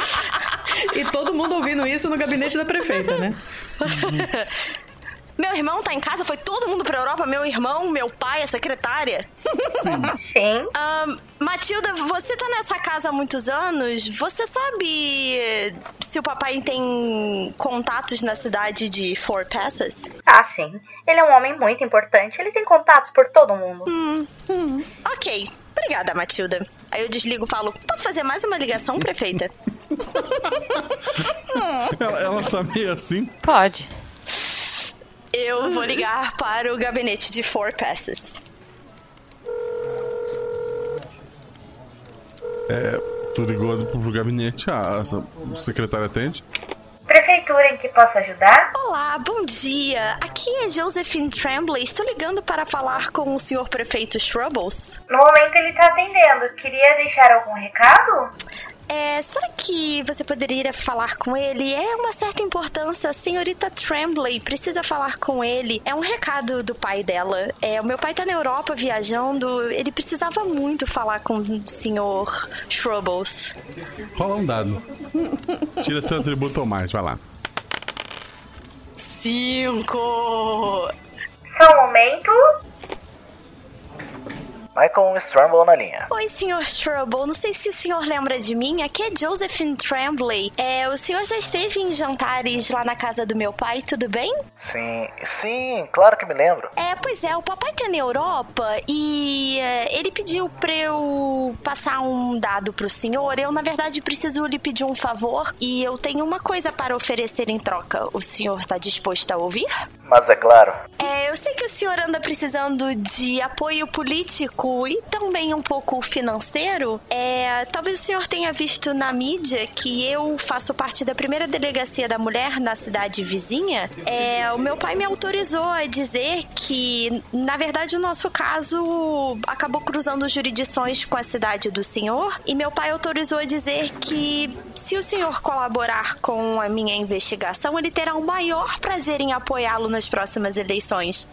E todo mundo ouvindo isso no gabinete da prefeita, né? Meu irmão tá em casa, foi todo mundo pra Europa, meu irmão, meu pai, a secretária. Sim. Ahn, Matilda, você tá nessa casa há muitos anos. Você sabe se o papai tem contatos na cidade de Four Passes? Ah, sim. Ele é um homem muito importante. Ele tem contatos por todo mundo. Hum, hum. Ok. Obrigada, Matilda. Aí eu desligo e falo: Posso fazer mais uma ligação, prefeita? Ela, ela tá meio assim. Pode. Eu vou ligar para o gabinete de Four Passes. É, tu ligou pro, gabinete, a, essa secretária atende. Prefeitura em que posso ajudar? Olá, bom dia. Aqui é Josephine Tremblay. Estou ligando para falar com o senhor prefeito Shrubbles. No momento ele tá atendendo. Queria deixar algum recado? É, será que você poderia falar com ele? É uma certa importância. A senhorita Tremblay precisa falar com ele. É um recado do pai dela. É, o meu pai tá na Europa viajando. Ele precisava muito falar com o senhor Shrubbles. Rola um dado. Tira teu atributo ou mais, vai lá. Cinco! Só um momento. Michael Stramble na linha. Oi, senhor Strubble. Não sei se o senhor lembra de mim. Aqui é Josephine Tremblay. É, o senhor já esteve em jantares lá na casa do meu pai, tudo bem? Sim, sim, claro que me lembro. É, pois é, o papai tá na Europa e é, ele pediu pra eu passar um dado pro senhor. Eu, na verdade, preciso lhe pedir um favor e eu tenho uma coisa para oferecer em troca. O senhor tá disposto a ouvir? Mas é claro. É, eu sei que o senhor anda precisando de apoio político e também um pouco financeiro. É, talvez o senhor tenha visto na mídia que eu faço parte da primeira delegacia da mulher na cidade vizinha. É, o meu pai me autorizou a dizer que, na verdade, o nosso caso acabou cruzando jurisdições com a cidade do senhor. E meu pai autorizou a dizer que, se o senhor colaborar com a minha investigação, ele terá o maior prazer em apoiá-lo nas próximas eleições.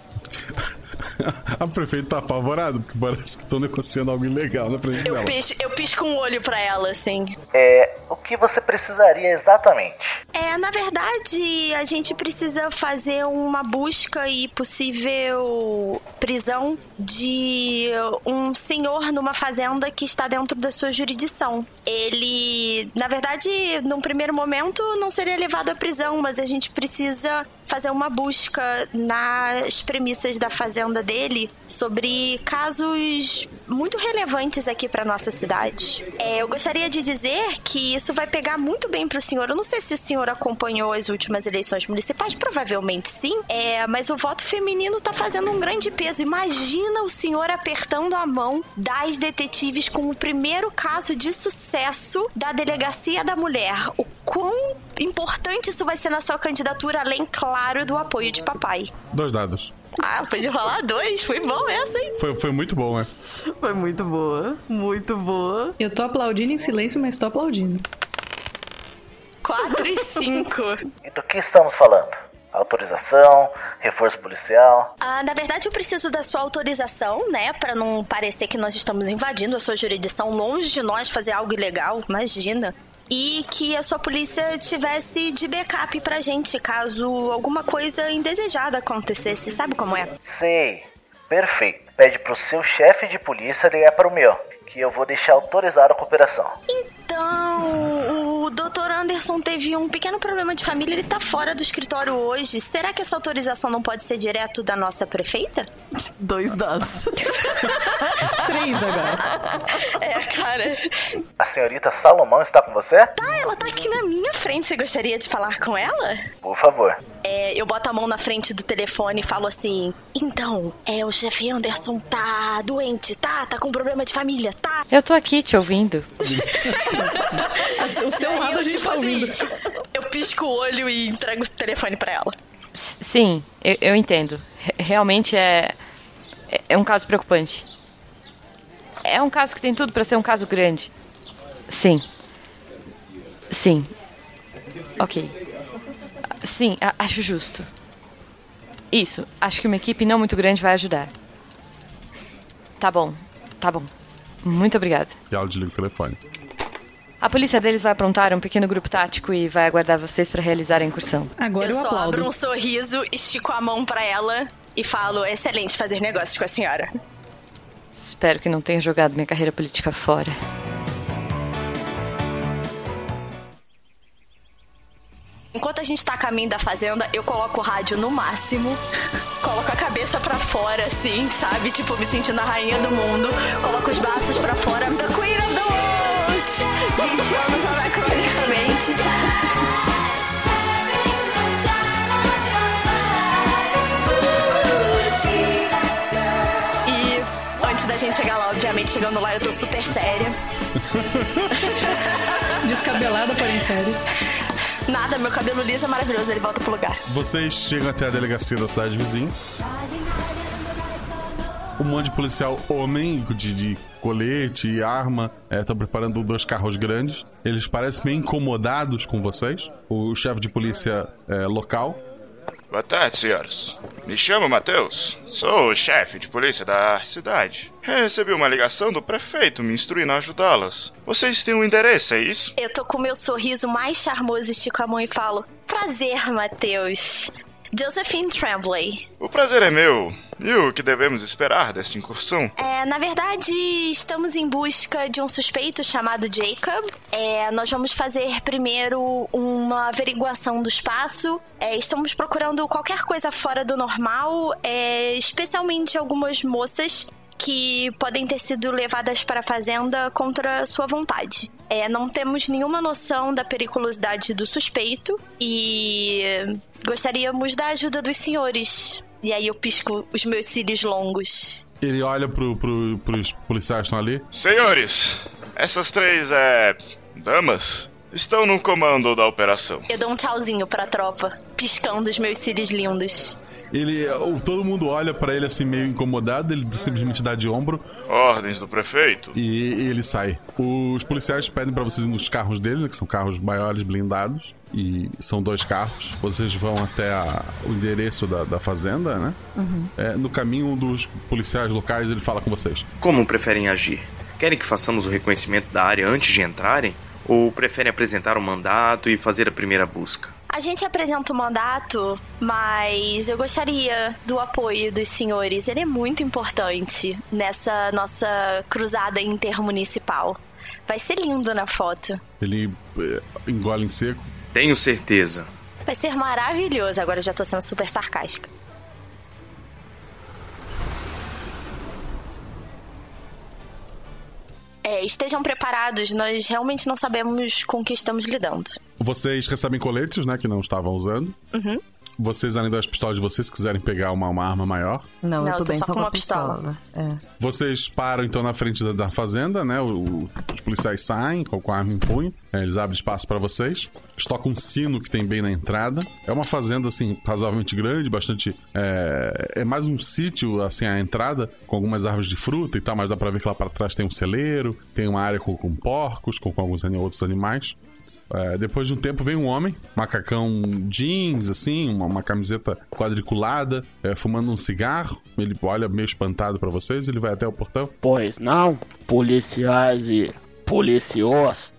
A prefeita tá apavorada, porque parece que estão negociando algo ilegal na frente Eu dela. pisco, eu pisco um olho pra ela, assim. É, o que você precisaria exatamente? É, na verdade, a gente precisa fazer uma busca e possível prisão de um senhor numa fazenda que está dentro da sua jurisdição. Ele, na verdade, num primeiro momento não seria levado à prisão, mas a gente precisa fazer uma busca nas premissas da fazenda dele sobre casos muito relevantes aqui para nossa cidade. É, eu gostaria de dizer que isso vai pegar muito bem pro senhor. Eu não sei se o senhor acompanhou as últimas eleições municipais, provavelmente sim. É, mas o voto feminino tá fazendo um grande peso. Imagina o senhor apertando a mão das detetives com o primeiro caso de sucesso da delegacia da mulher. O quão importante isso vai ser na sua candidatura, além, claro, do apoio de papai. Dois dados. Ah, pode rolar dois. Foi bom essa, hein? Foi, foi muito bom, né? Foi muito boa. Muito boa. Eu tô aplaudindo em silêncio, mas tô aplaudindo. 4 e 5. E do que estamos falando? Autorização, reforço policial. Ah, na verdade, eu preciso da sua autorização, né? Pra não parecer que nós estamos invadindo a sua jurisdição, longe de nós fazer algo ilegal, imagina. E que a sua polícia tivesse de backup pra gente, caso alguma coisa indesejada acontecesse. Sabe como é? Sei, perfeito. Pede pro seu chefe de polícia ligar para o meu, que eu vou deixar autorizada a cooperação. Então, o Dr. Anderson teve um pequeno problema de família, ele tá fora do escritório hoje. Será que essa autorização não pode ser direto da nossa prefeita? Dois dados. Três agora. É, cara. A senhorita Salomão está com você? Tá, ela tá aqui na minha frente. Você gostaria de falar com ela? Por favor. É, eu boto a mão na frente do telefone e falo assim: Então, é, o chefe Anderson tá doente, tá? Tá com problema de família, tá? Eu tô aqui te ouvindo. O seu lado eu, a gente tipo tá assim, ouvindo. Eu pisco o olho e entrego o telefone pra ela. Sim, eu, eu entendo. Re- Realmente é, é- é um caso preocupante. É um caso que tem tudo pra ser um caso grande. Sim. Sim. Ok. Sim, acho justo. Isso, acho que uma equipe não muito grande vai ajudar. Tá bom, tá bom. Muito obrigada. E ela desliga o telefone. A polícia deles vai aprontar um pequeno grupo tático e vai aguardar vocês para realizar a incursão. Agora eu, eu, só aplaudo. abro um sorriso, estico a mão pra ela e falo: excelente fazer negócios com a senhora. Espero que não tenha jogado minha carreira política fora. Enquanto a gente tá a caminho da fazenda, eu coloco o rádio no máximo, coloco a cabeça pra fora, assim, sabe? Tipo, me sentindo a rainha do mundo, coloco os braços pra fora, the queen world! 20 anos anacronicamente. Da gente chegar lá, obviamente, chegando lá, eu tô super séria. Descabelada, porém sério. Nada, meu cabelo liso é maravilhoso, ele volta pro lugar. Vocês chegam até a delegacia da cidade vizinha. Um monte de policial homem de, de colete e arma estão preparando dois carros grandes. Eles parecem meio incomodados com vocês. O chefe de polícia é, local Boa tarde, senhoras. Me chamo Matheus. Sou o chefe de polícia da cidade. Recebi uma ligação do prefeito me instruindo a ajudá-las. Vocês têm um endereço, é isso? Eu tô com meu sorriso mais charmoso, estico a mão e falo: Prazer, Matheus. Josephine Tremblay. O prazer é meu. E o que devemos esperar dessa incursão? É, na verdade, estamos em busca de um suspeito chamado Jacob. É, nós vamos fazer primeiro uma averiguação do espaço. É, estamos procurando qualquer coisa fora do normal, é, especialmente algumas moças que podem ter sido levadas para a fazenda contra sua vontade. É, não temos nenhuma noção da periculosidade do suspeito e gostaríamos da ajuda dos senhores. E aí eu pisco os meus cílios longos. Ele olha pro, pro, pros policiais que estão ali. Senhores, essas três, é. damas, estão no comando da operação. Eu dou um tchauzinho pra tropa, piscando os meus cílios lindos. Ele, o- todo mundo olha pra ele assim meio incomodado, ele simplesmente dá de ombro Ordens do prefeito. e, e ele sai. Os policiais pedem pra vocês ir nos carros dele, né, que são carros maiores blindados, e são dois carros. Vocês vão até a- o endereço da, da fazenda, né? É, no caminho, um dos policiais locais ele fala com vocês. Como preferem agir? Querem que façamos o reconhecimento da área antes de entrarem? Ou preferem apresentar o mandato e fazer a primeira busca? A gente apresenta o mandato, mas eu gostaria do apoio dos senhores. Ele é muito importante nessa nossa cruzada intermunicipal. Vai ser lindo na foto. Ele é, engole em seco. Tenho certeza. Vai ser maravilhoso. Agora eu já tô sendo super sarcástica. É, estejam preparados, nós realmente não sabemos com o que estamos lidando. Vocês recebem coletes, né, que não estavam usando. Uhum. Vocês, além das pistolas de vocês, se quiserem pegar uma, uma arma maior. Não, Não, eu tô tô bem só só com uma pistola. pistola. É. Vocês param então na frente da, da fazenda, né? O- os policiais saem com, com a arma em punho. É, eles abrem espaço pra vocês. Eles tocam um sino que tem bem na entrada. É uma fazenda assim razoavelmente grande, bastante. É, é mais um sítio assim a entrada com algumas árvores de fruta e tal, mas dá pra ver que lá pra trás tem um celeiro, tem uma área com, com porcos, com, com alguns outros animais. É, depois de um tempo vem um homem, macacão jeans, assim, uma, uma camiseta quadriculada, é, fumando um cigarro. Ele olha meio espantado pra vocês, ele vai até o portão. Pois não, policiais e policios,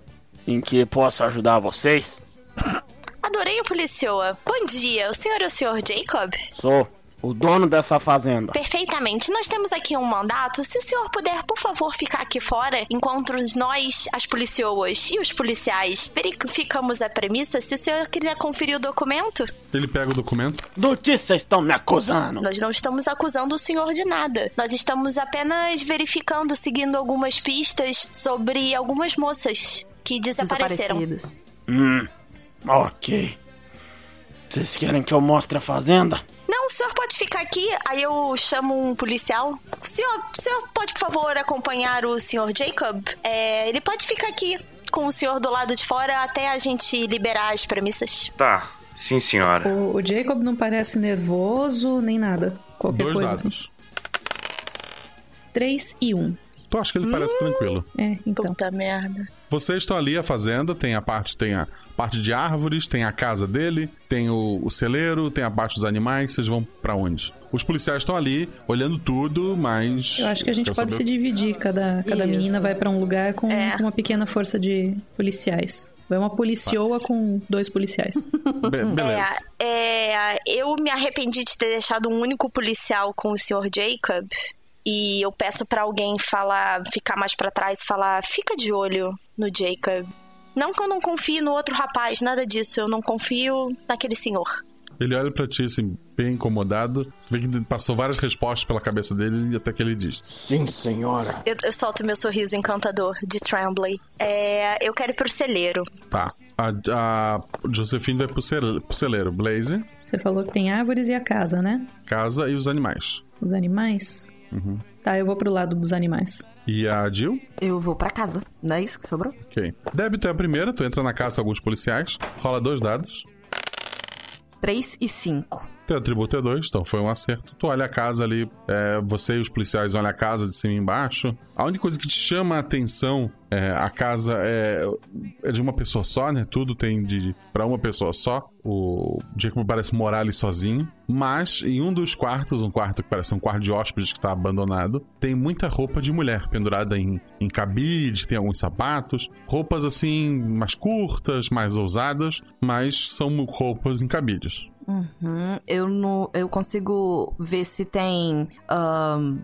em que posso ajudar vocês? Adorei o policioa. Bom dia, o senhor é o senhor Jacob? Sou o dono dessa fazenda. Perfeitamente. Nós temos aqui um mandato. Se o senhor puder, por favor, ficar aqui fora, enquanto nós, as policioas e os policiais, verificamos a premissa, se o senhor quiser conferir o documento. Ele pega o documento. Do que vocês estão me acusando? Nós não estamos acusando o senhor de nada. Nós estamos apenas verificando, seguindo algumas pistas sobre algumas moças que desapareceram. Hum, ok. Vocês querem que eu mostre a fazenda? Não, o senhor pode ficar aqui, aí eu chamo um policial. O senhor, o senhor pode, por favor, acompanhar o senhor Jacob? É, ele pode ficar aqui com o senhor do lado de fora até a gente liberar as premissas. Tá, sim senhora. O, o Jacob não parece nervoso nem nada. Qualquer Dois coisa dados. assim. 3 e 1. Um. Tu acha que ele parece tranquilo. É, então. Puta merda. Vocês estão ali, a fazenda, tem a parte, tem a parte de árvores, tem a casa dele, tem o, o celeiro, tem a parte dos animais, vocês vão pra onde? Os policiais estão ali, olhando tudo, mas. Eu acho que a gente pode saber- se dividir. Cada, cada Isso. menina vai pra um lugar com, com uma pequena força de policiais. Vai uma policioa com dois policiais. Be- beleza. É, é, eu me arrependi de ter deixado um único policial com o Sr. Jacob. E eu peço pra alguém falar, ficar mais pra trás falar, fica de olho no Jacob. Não que eu não confie no outro rapaz, nada disso. Eu não confio naquele senhor. Ele olha pra ti, assim, bem incomodado. Vê que passou várias respostas pela cabeça dele e até que ele diz: Sim, senhora. Eu, eu solto meu sorriso encantador de Tremblay. É, eu quero ir pro celeiro. Tá. A, a Josephine vai pro, cele- pro celeiro. Blaze, Você falou que tem árvores e a casa, né? casa e os animais. Os animais. Uhum. Tá, eu vou pro lado dos animais. E a Jill? Eu vou pra casa. Não é isso que sobrou? Ok. Débito é a primeira, tu entra na casa com alguns policiais, rola dois dados. 3 e 5. Teu atributo é dois, então foi um acerto. Tu olha a casa ali, é, você e os policiais olham a casa de cima e embaixo. A única coisa que te chama a atenção é a casa é, é de uma pessoa só, né? Tudo tem de para uma pessoa só. O Jacob parece morar ali sozinho, mas em um dos quartos, um quarto que parece um quarto de hóspedes que tá abandonado, tem muita roupa de mulher pendurada em, em cabide, tem alguns sapatos, roupas assim mais curtas, mais ousadas, mas são roupas em cabides. Uhum. Eu, não, eu consigo ver se tem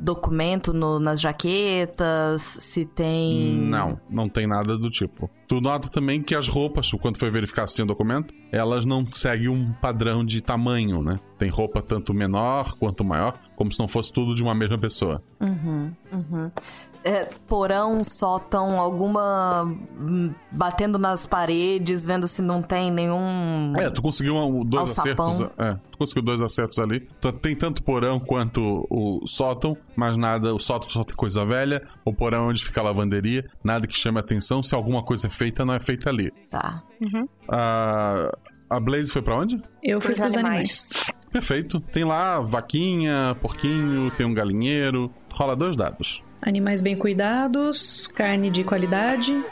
documento no- nas jaquetas, se tem. Não, não tem nada do tipo. Tu nota também que as roupas, quando foi verificar se tinha documento, elas não seguem um padrão de tamanho, né? Tem roupa tanto menor quanto maior, como se não fosse tudo de uma mesma pessoa. Uhum, uhum. É, porão, sótão, alguma. hum, batendo nas paredes, vendo se não tem nenhum. É, tu conseguiu um- dois Alçapão. acertos. É, tu conseguiu dois acertos ali. Tem tanto porão quanto o sótão, mas nada. O sótão só tem coisa velha. O porão é onde fica a lavanderia. Nada que chame atenção. Se alguma coisa é feita, não é feita ali. Tá. A, a Blaze foi pra onde? Eu fui Pros pros animais. animais. Perfeito. Tem lá vaquinha, porquinho, tem um galinheiro. Rola dois dados. Animais bem cuidados, carne de qualidade.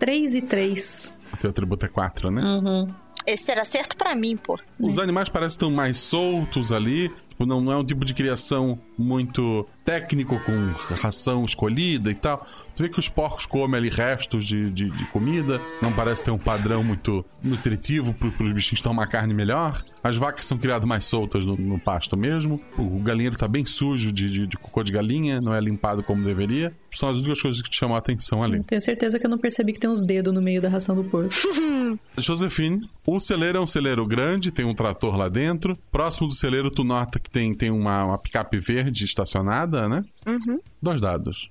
3 e 3. O teu atributo é 4, né? Uhum. Esse era certo pra mim, pô. Os animais parecem estar mais soltos ali. Tipo, não, não é um tipo de criação muito técnico, com ração escolhida e tal. Tu vê que os porcos comem ali restos de, de, de comida. Não parece ter um padrão muito nutritivo para os bichinhos tomar carne melhor. As vacas são criadas mais soltas no, no pasto mesmo. O, galinheiro tá bem sujo de, de, de cocô de galinha, não é limpado como deveria. São as únicas coisas que te chamam a atenção ali. Tenho certeza que eu não percebi que tem uns dedos no meio da ração do porco. Josefine, o celeiro é um celeiro grande, tem um trator lá dentro. Próximo do celeiro, tu nota que tem, tem uma, uma picape verde estacionada, né? Uhum. Dois dados.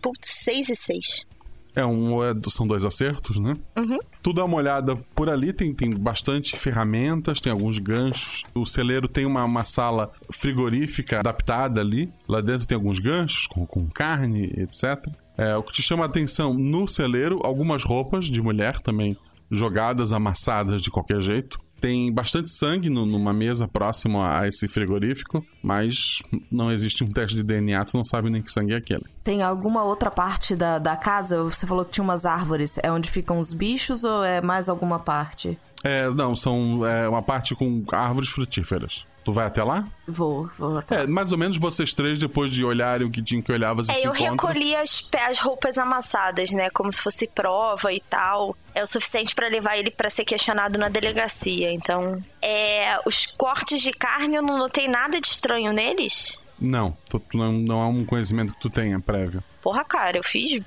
Putz, 6 e 6. É um, é- são dois acertos, né? Uhum. Tu dá uma olhada por ali, tem, tem bastante ferramentas, tem alguns ganchos. O celeiro tem uma, uma sala frigorífica adaptada ali. Lá dentro tem alguns ganchos com, com carne, etc. É, o que te chama a atenção no celeiro, algumas roupas de mulher também jogadas, amassadas de qualquer jeito. Tem bastante sangue no- numa mesa próximo a esse frigorífico, mas não existe um teste de DNA, tu não sabe nem que sangue é aquele. Tem alguma outra parte da, da casa? Você falou que tinha umas árvores. É onde ficam os bichos ou é mais alguma parte? É, não, são é, uma parte com árvores frutíferas. Tu vai até lá? Vou, vou até. É, mais ou menos vocês três, depois de olharem o que tinham que olhar, vocês É, se eu encontram. recolhi as, as roupas amassadas, né? Como se fosse prova e tal. É o suficiente pra levar ele pra ser questionado na delegacia. Então, é, os cortes de carne eu não notei nada de estranho neles. Não, tu não, não é um conhecimento que tu tenha prévio. Porra, cara, eu fiz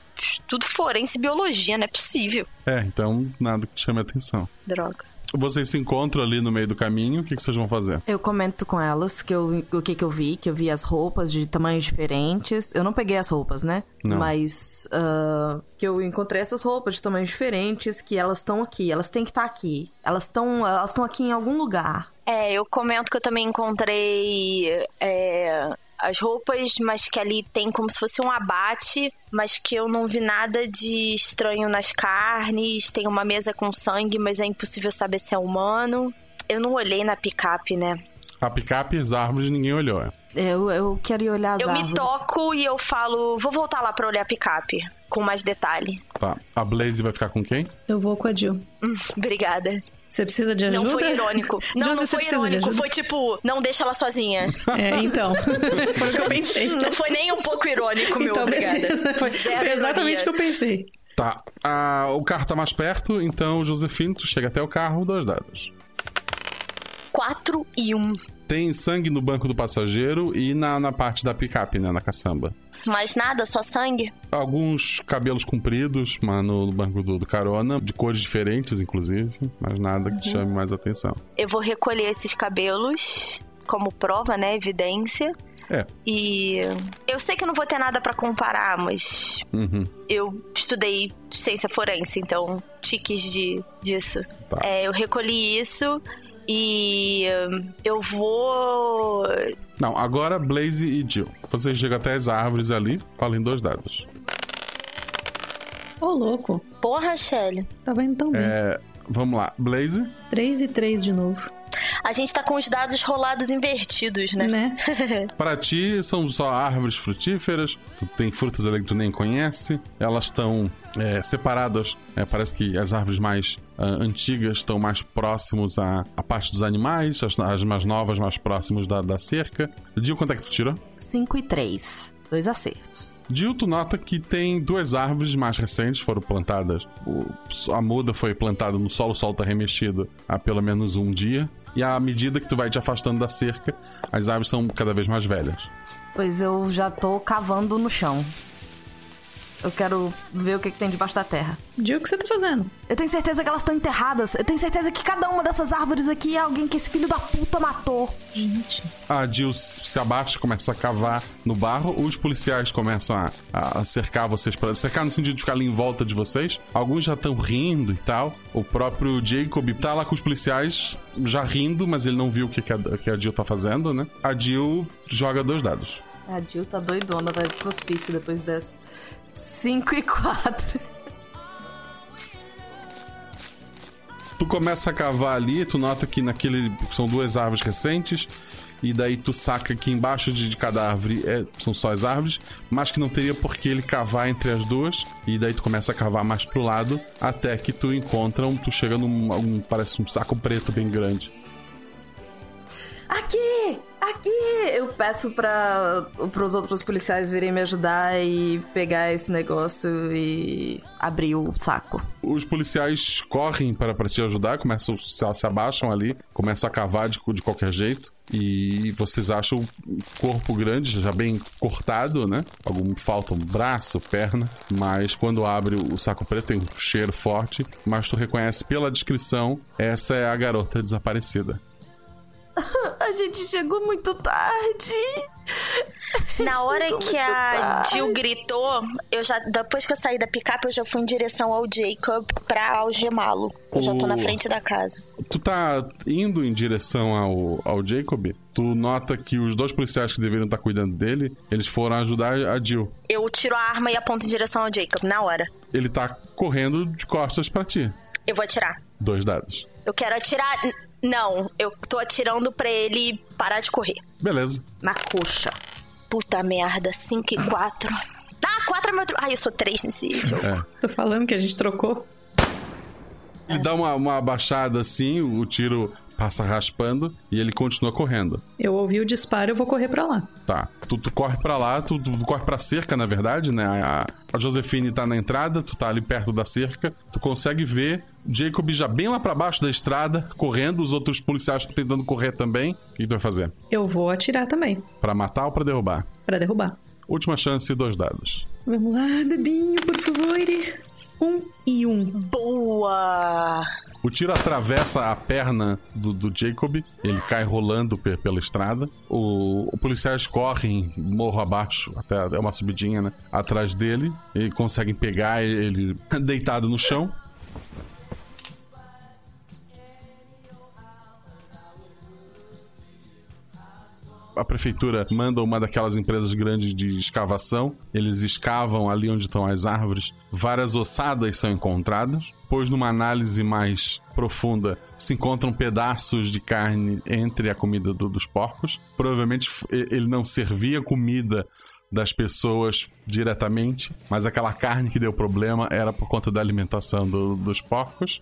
tudo forense e biologia, não é possível. É, então nada que te chame a atenção. Droga. Vocês se encontram ali no meio do caminho, o que, que vocês vão fazer? Eu comento com elas que eu, o que, que eu vi, que eu vi as roupas de tamanhos diferentes. Eu não peguei as roupas, né? Não. Mas ah, que eu encontrei essas roupas de tamanhos diferentes, que elas estão aqui, elas têm que estar aqui. Elas estão elas estão aqui em algum lugar. É, eu comento que eu também encontrei é, as roupas, mas que ali tem como se fosse um abate, mas que eu não vi nada de estranho nas carnes. Tem uma mesa com sangue, mas é impossível saber se é humano. Eu não olhei na picape, né? A picape as árvores ninguém olhou. é. Eu, eu quero ir olhar as Eu árvores. me toco e eu falo, vou voltar lá pra olhar a picape. Com mais detalhe. Tá. A Blaze vai ficar com quem? Eu vou com a Jill. Hum, obrigada. Você precisa de ajuda? Não foi irônico. Não, Josie, não você foi precisa de irônico. ajuda? Foi tipo, não deixa ela sozinha. É, então. foi o que eu pensei. Não foi nem um pouco irônico, meu Então, obrigada. Foi, foi exatamente o que eu pensei. Tá. Ah, o carro tá mais perto, então, Josefino, tu chega até o carro, dois dados. 4 e 1. Tem sangue no banco do passageiro e na, na parte da picape, né? Na caçamba. Mais nada, só sangue. Alguns cabelos compridos, mas no, banco do, do carona, de cores diferentes, inclusive, mas nada que te chame mais atenção. Eu vou recolher esses cabelos como prova, né? Evidência. É. E eu sei que eu não vou ter nada pra comparar, mas Uhum. eu estudei ciência forense, então tiques de, disso. Tá. É, eu recolhi isso e hum, eu vou. Não, agora Blaze e Jill. Vocês chegam até as árvores ali, falem dois dados. Ô, louco. Porra, Shelly. Tava indo tão bem. É, vamos lá, Blaze. 3 e 3 de novo. A gente tá com os dados rolados invertidos, né? Né? Para ti, são só árvores frutíferas, tu tem frutas ali que tu nem conhece, elas estão é, separadas, é, parece que as árvores mais ah, antigas estão mais próximos à, à parte dos animais, as, as mais novas mais próximos da, da cerca. Dil, quanto é que tu tirou? 5 e 3. Dois acertos. Dil, tu nota que tem duas árvores mais recentes, foram plantadas. o- a muda foi plantada no solo, o solo tá remexido há pelo menos um dia. E à medida que tu vai te afastando da cerca, as árvores são cada vez mais velhas. Pois eu já tô cavando no chão. Eu quero ver o que, que tem debaixo da terra. Diga o que você tá fazendo. Eu tenho certeza que elas estão enterradas. Eu tenho certeza que cada uma dessas árvores aqui é alguém que esse filho da puta matou. Gente. A Jill se abaixa, começa a cavar no barro. Os policiais começam a, a cercar vocês, para cercar no sentido de ficar ali em volta de vocês. Alguns já estão rindo e tal. O próprio Jacob tá lá com os policiais, já rindo, mas ele não viu o que, que, a, que a Jill tá fazendo, né? A Jill joga dois dados. A Jill tá doidona, vai pro hospício depois dessa. 5 e 4. Tu começa a cavar ali, tu nota que naquele. São duas árvores recentes. E daí tu saca que embaixo de, de cada árvore é- são só as árvores, mas que não teria por que ele cavar entre as duas. E daí tu começa a cavar mais pro lado, até que tu encontra um. Tu chega num. um- parece um saco preto bem grande. Aqui! Aqui! Eu peço para os outros policiais virem me ajudar e pegar esse negócio e abrir o saco. Os policiais correm para, para te ajudar, começam, se, se abaixam ali, começam a cavar de, de qualquer jeito. E vocês acham um corpo grande, já bem cortado, né? Algum falta um braço, perna. Mas quando abre o saco preto tem um cheiro forte. Mas tu reconhece pela descrição, essa é a garota desaparecida. A gente chegou muito tarde. Na hora chegou que a tarde. Jill gritou, eu já depois que eu saí da picape, eu já fui em direção ao Jacob pra algemá-lo. Eu já tô O- na frente da casa. Tu tá indo em direção ao, ao Jacob, tu nota que os dois policiais que deveriam estar cuidando dele, eles foram ajudar a Jill. Eu tiro a arma e aponto em direção ao Jacob na hora. Ele tá correndo de costas pra ti. Eu vou atirar. Dois dados. Eu quero atirar. Não, eu tô atirando pra ele parar de correr. Beleza. Na coxa. Puta merda, 5 e 4. Ah, 4 é meu. Ai, eu sou 3 nesse jogo. É. Tô falando que a gente trocou. Ele dá uma, uma abaixada assim, o, tiro passa raspando e ele continua correndo. Eu ouvi o disparo, eu vou correr pra lá. Tá. Tu, tu corre pra lá, tu, tu corre pra cerca, na verdade, né? A, a Josefine tá na entrada, tu tá ali perto da cerca. Tu consegue ver Jacob já bem lá pra baixo da estrada, correndo, os outros policiais tentando correr também. O que tu vai fazer? Eu vou atirar também, Pra matar ou pra derrubar? Pra derrubar. Última chance, dois dados. Vamos lá, dedinho, por favor. Um e um. Boa! O tiro atravessa a perna do, do Jacob, ele cai rolando pe- pela estrada. O, o policiais correm morro abaixo, até é uma subidinha, né? Atrás dele, e conseguem pegar ele deitado no chão. A prefeitura manda uma daquelas empresas grandes de escavação. Eles escavam ali onde estão as árvores. Várias ossadas são encontradas. Pois, numa análise mais profunda, se encontram pedaços de carne entre a comida do- dos porcos. Provavelmente ele não servia comida das pessoas diretamente, mas aquela carne que deu problema era por conta da alimentação do- dos porcos.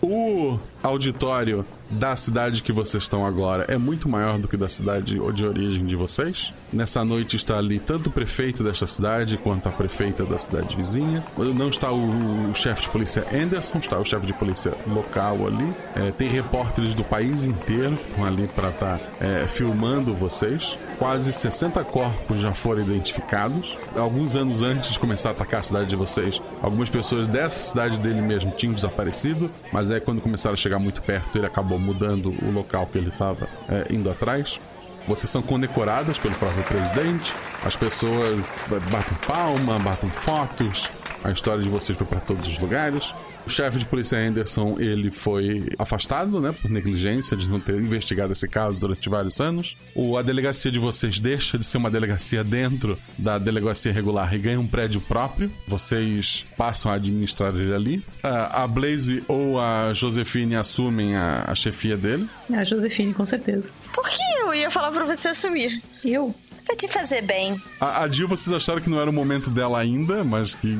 O auditório da cidade que vocês estão agora é muito maior do que da cidade de origem de vocês. Nessa noite está ali tanto o prefeito desta cidade quanto a prefeita da cidade vizinha. Não está o, o chefe de polícia Anderson, está o chefe de polícia local ali. É, tem repórteres do país inteiro que estão ali para estar filmando vocês. Quase 60 corpos já foram identificados. Alguns anos antes de começar a atacar a cidade de vocês, algumas pessoas dessa cidade dele mesmo tinham desaparecido, mas é quando começaram a chegar muito perto, ele acabou mudando o local que ele estava indo atrás. Vocês são condecoradas pelo próprio presidente, as pessoas batem palma, batem fotos, a história de vocês foi para todos os lugares. O chefe de polícia Anderson, ele foi afastado, né, por negligência de não ter investigado esse caso durante vários anos. O, a delegacia de vocês deixa de ser uma delegacia dentro da delegacia regular e ganha um prédio próprio. Vocês passam a administrar ele ali. A, a Blaze ou a Josefine assumem a, a chefia dele. A Josefine, com certeza. Por que eu ia falar pra você assumir? Eu? Pra te fazer bem. A, a Jill, vocês acharam que não era o momento dela ainda, mas que.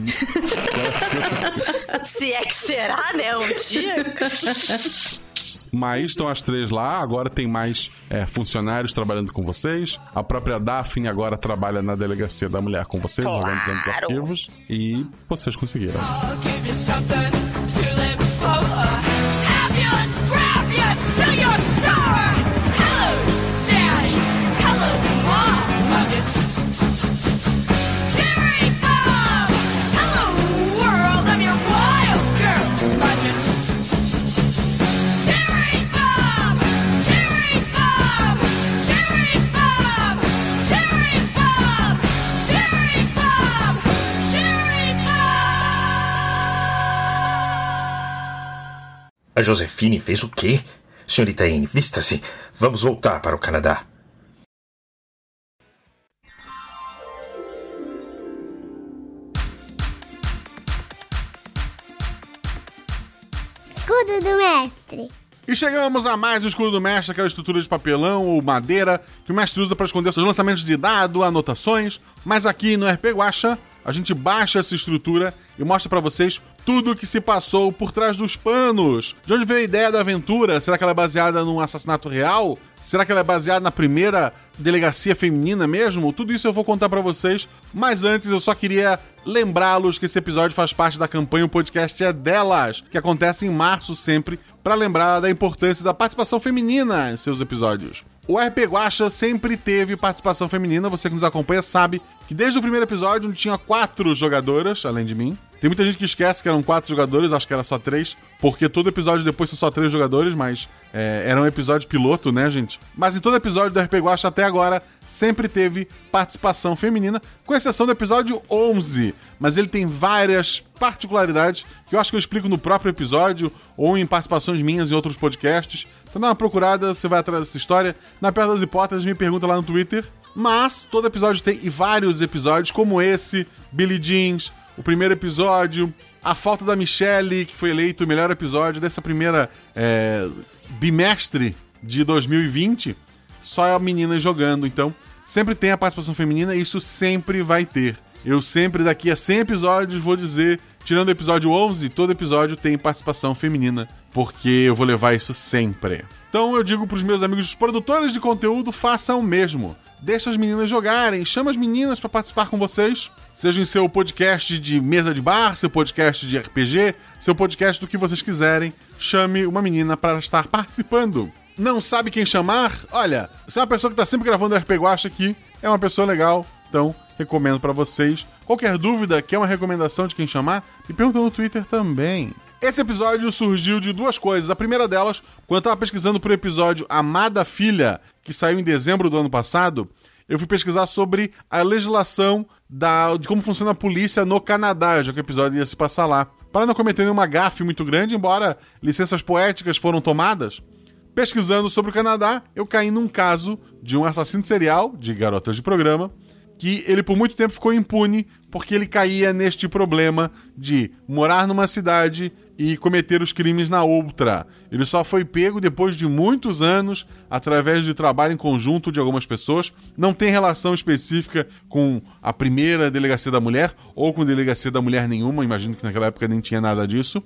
Se é que será, né? Um dia. Mas estão as três lá, agora tem mais é, funcionários trabalhando com vocês. A própria Daphne agora trabalha na delegacia da mulher com vocês, Claro. organizando os arquivos. E vocês conseguiram. Hello, Daddy. Hello, Mom. A Josefine fez o quê? Senhorita Anne, vista-se. Vamos voltar para o Canadá. Escudo do mestre. E chegamos a mais um escudo do mestre, aquela estrutura de papelão ou madeira que o mestre usa para esconder seus lançamentos de dado, anotações. Mas aqui no RP Guacha, a gente baixa essa estrutura e mostra para vocês tudo o que se passou por trás dos panos. De onde veio a ideia da aventura? Será que ela é baseada num assassinato real? Será que ela é baseada na primeira delegacia feminina mesmo? Tudo isso eu vou contar pra vocês. Mas antes eu só queria lembrá-los que esse episódio faz parte da campanha O Podcast é Delas, que acontece em março sempre, pra lembrar da importância da participação feminina em seus episódios. O RP Guacha sempre teve participação feminina, você que nos acompanha sabe que desde o primeiro episódio tinha quatro jogadoras, além de mim. Tem muita gente que esquece que eram quatro jogadores, acho que era só três, porque todo episódio depois são só três jogadores, mas é, era um episódio piloto, né, gente? Mas em todo episódio do RP Guacha até agora sempre teve participação feminina, com exceção do episódio 11. Mas ele tem várias particularidades que eu acho que eu explico no próprio episódio ou em participações minhas em outros podcasts. Então dá uma procurada, você vai atrás dessa história. Na pior das hipóteses, me pergunta lá no Twitter. Mas todo episódio tem, e vários episódios, como esse, Billy Jeans, o primeiro episódio, a falta da Michelle, que foi eleito o melhor episódio dessa primeira é, bimestre de 2020, só a menina jogando. Então, sempre tem a participação feminina e isso sempre vai ter. Eu sempre, daqui a 100 episódios, vou dizer, tirando o episódio 11, todo episódio tem participação feminina, porque eu vou levar isso sempre. Então eu digo pros meus amigos produtores de conteúdo, façam o mesmo. Deixa as meninas jogarem, chama as meninas para participar com vocês. Seja em seu podcast de mesa de bar, seu podcast de RPG, seu podcast do que vocês quiserem, chame uma menina para estar participando. Não sabe quem chamar? Olha, se é uma pessoa que tá sempre gravando RP Guacha aqui, é uma pessoa legal, então recomendo para vocês. Qualquer dúvida, quer uma recomendação de quem chamar, me pergunta no Twitter também. Esse episódio surgiu de duas coisas. A primeira delas, quando eu tava pesquisando pro episódio Amada Filha, que saiu em dezembro do ano passado, eu fui pesquisar sobre a legislação da, de como funciona a polícia no Canadá, já que o episódio ia se passar lá. Para não cometer nenhuma gafe muito grande, embora licenças poéticas foram tomadas, Pesquisando sobre o Canadá, eu caí num caso de um assassino serial de garotas de programa que ele por muito tempo ficou impune porque ele caía neste problema de morar numa cidade e cometer os crimes na outra. Ele só foi pego depois de muitos anos, através de trabalho em conjunto de algumas pessoas. Não tem relação específica com a primeira delegacia da mulher ou com delegacia da mulher nenhuma. Imagino que naquela época nem tinha nada disso.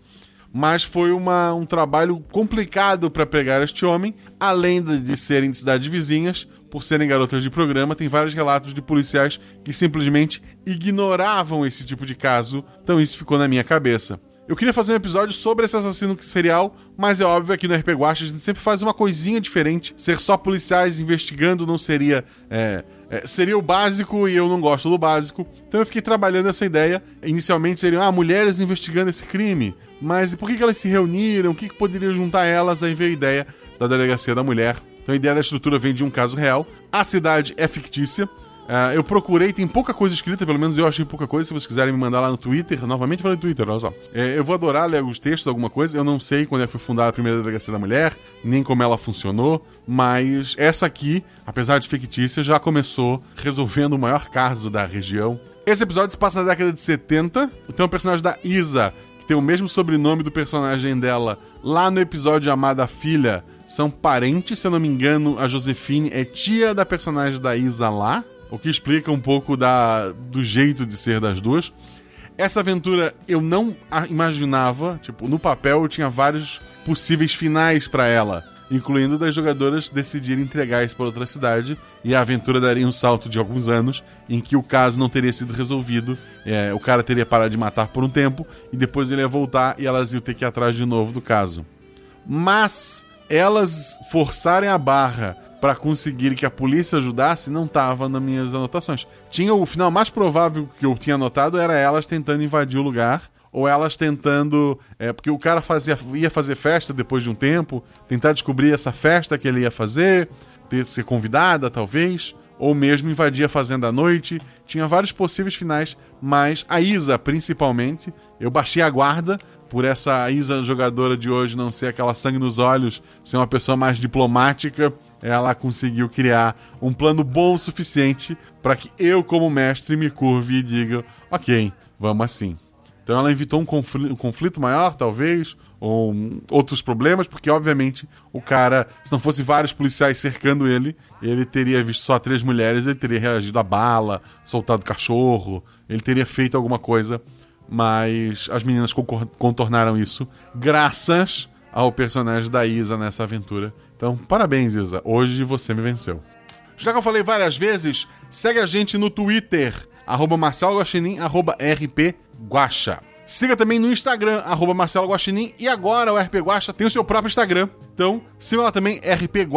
Mas foi uma, um trabalho complicado para pegar este homem, além de, de serem de cidades vizinhas, por serem garotas de programa, tem vários relatos de policiais que simplesmente ignoravam esse tipo de caso, então isso ficou na minha cabeça. Eu queria fazer um episódio sobre esse assassino serial, mas é óbvio que no RP Guacha a gente sempre faz uma coisinha diferente. Ser só policiais investigando não seria. É, é, seria o básico e eu não gosto do básico. Então eu fiquei trabalhando essa ideia. Inicialmente seriam, ah, mulheres investigando esse crime. Mas por que, que elas se reuniram? O que, que poderia juntar elas? Aí veio a ideia da delegacia da mulher. Então a ideia da estrutura vem de um caso real. A cidade é fictícia. Uh, eu procurei, tem pouca coisa escrita, pelo menos eu achei pouca coisa. Se vocês quiserem me mandar lá no Twitter, novamente falei no Twitter, olha só. É, eu vou adorar ler os textos, alguma coisa. Eu não sei quando é que foi fundada a primeira delegacia da mulher, nem como ela funcionou, mas essa aqui, apesar de fictícia, já começou resolvendo o maior caso da região. Esse episódio se passa na década de 70. Então o personagem da Isa, que tem o mesmo sobrenome do personagem dela lá no episódio Amada Filha, são parentes, se eu não me engano, a Josefine é tia da personagem da Isa lá o que explica um pouco da, do jeito de ser das duas. Essa aventura eu não imaginava, tipo, no papel eu tinha vários possíveis finais para ela, incluindo das jogadoras decidirem entregar isso para outra cidade e a aventura daria um salto de alguns anos em que o caso não teria sido resolvido, é, o cara teria parado de matar por um tempo e depois ele ia voltar e elas iam ter que ir atrás de novo do caso. Mas elas forçarem a barra para conseguir que a polícia ajudasse não estava nas minhas anotações. Tinha o final mais provável que eu tinha anotado era elas tentando invadir o lugar ou elas tentando, é, porque o cara fazia, ia fazer festa depois de um tempo, tentar descobrir essa festa que ele ia fazer, ter ser convidada talvez, ou mesmo invadir a fazenda à noite. Tinha vários possíveis finais, mas a Isa principalmente, eu baixei a guarda por essa Isa jogadora de hoje não ser aquela sangue nos olhos, ser uma pessoa mais diplomática ela conseguiu criar um plano bom o suficiente para que eu, como mestre, me curve e diga: ok, vamos assim. Então ela evitou um conflito, um conflito maior, talvez, ou outros problemas, porque obviamente o cara, se não fosse vários policiais cercando ele, ele teria visto só três mulheres, ele teria reagido à bala, soltado cachorro, ele teria feito alguma coisa, mas as meninas contornaram isso graças ao personagem da Isa nessa aventura então, parabéns, Isa. Hoje você me venceu. Já que eu falei várias vezes, segue a gente no Twitter, arroba Marcelo Guaxinim, arroba RP. Siga também no Instagram, arroba Marcelo. E agora o RP Guaxa tem o seu próprio Instagram. Então, siga lá também, RP.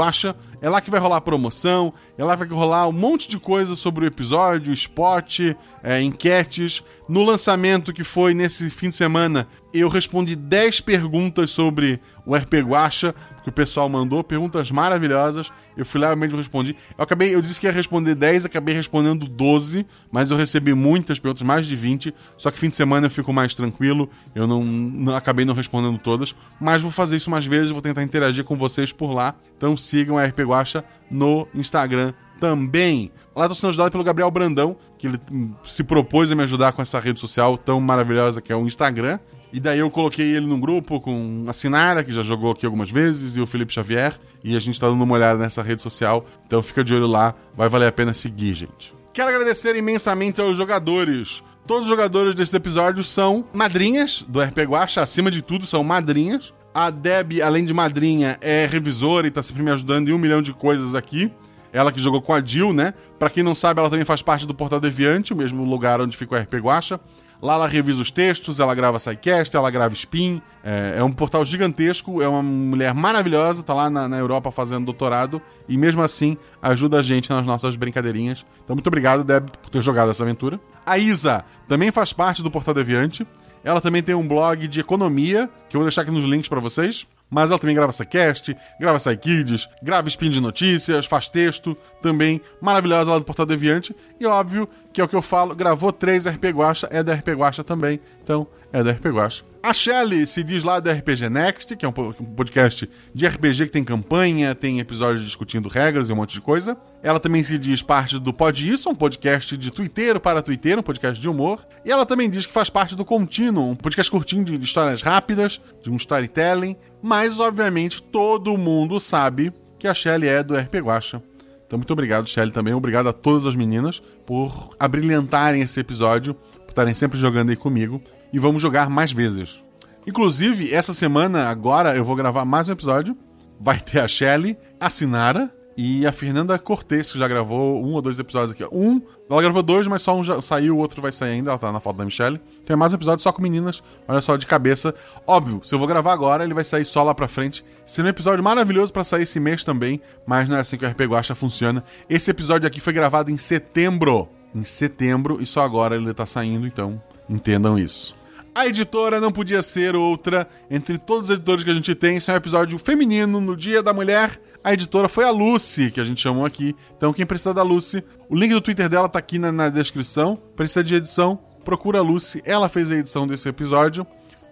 É lá que vai rolar promoção, que vai rolar um monte de coisa sobre o episódio, spot, é, enquetes. No lançamento que foi nesse fim de semana, eu respondi 10 perguntas sobre o RP Guacha que o pessoal mandou, perguntas maravilhosas. Eu fui lá e mesmo respondi. Eu acabei, eu disse que ia responder 10, acabei respondendo 12, mas eu recebi muitas perguntas, mais de 20. Só que fim de semana eu fico mais tranquilo, eu não, não acabei não respondendo todas, mas vou fazer isso mais vezes, vou tentar interagir com vocês por lá. Então sigam a RP Guacha no Instagram também. Lá estou sendo ajudado pelo Gabriel Brandão, que ele se propôs a me ajudar com essa rede social tão maravilhosa que é o Instagram. E daí eu coloquei ele num grupo com a Sinara, que já jogou aqui algumas vezes, e o Felipe Xavier. E a gente tá dando uma olhada nessa rede social. Então fica de olho lá, vai valer a pena seguir, gente. Quero agradecer imensamente aos jogadores. Todos os jogadores desses episódios são madrinhas do RP Guacha, acima de tudo, são madrinhas. A Deb, além de madrinha, é revisora e tá sempre me ajudando em um milhão de coisas aqui. Ela que jogou com a Jill, né? Pra quem não sabe, ela também faz parte do Portal Deviante, o mesmo lugar onde fica o RP Guacha. Lá ela revisa os textos, ela grava SciCast, ela grava Spin. É, é, um portal gigantesco, é uma mulher maravilhosa, tá lá na, na, Europa fazendo doutorado e mesmo assim ajuda a gente nas nossas brincadeirinhas. Então, muito obrigado, Deb, por ter jogado essa aventura. A Isa também faz parte do Portal Deviante. Ela também tem um blog de economia, que eu vou deixar aqui nos links para vocês. Mas ela também grava SciCast, grava SciKids, grava Spin de notícias, faz texto, também maravilhosa lá do Portal Deviante. E óbvio que é o que eu falo, gravou três RP Guacha, é do RP Guacha também, então é do RP Guacha. A Shelly se diz lá do RPG Next, que é um po- podcast de RPG que tem campanha, tem episódios discutindo regras e um monte de coisa. Ela também se diz parte do Pod Isso, um podcast de Twitter para Twitter, um podcast de humor. E ela também diz que faz parte do Contínuo, um podcast curtinho de histórias rápidas, de um storytelling. Mas, obviamente, todo mundo sabe que a Shelly é do RP Guacha. Então, muito obrigado, Shelly, também. Obrigado a todas as meninas por abrilhantarem esse episódio, por estarem sempre jogando aí comigo. E vamos jogar mais vezes. Inclusive, essa semana, agora, eu vou gravar mais um episódio. Vai ter a Shelly, a Sinara e a Fernanda Cortez, que já gravou um ou dois episódios aqui. Um, ela gravou dois, mas só um já saiu, o outro vai sair ainda. Ela tá na foto da Michelle. Tem mais um episódio só com meninas. Olha só, de cabeça. Óbvio, se eu vou gravar agora, ele vai sair só lá pra frente. Seria um episódio maravilhoso pra sair esse mês também, mas não é assim que o RP Guacha funciona. Esse episódio aqui foi gravado em setembro. Em setembro, e só agora ele tá saindo, então entendam isso. A editora não podia ser outra. Entre todos os editores que a gente tem, esse é um episódio feminino no Dia da Mulher. A editora foi a Lucy, que a gente chamou aqui. Então, quem precisa da Lucy, o link do Twitter dela tá aqui na, na descrição. Precisa de edição, procura a Lucy. Ela fez a edição desse episódio.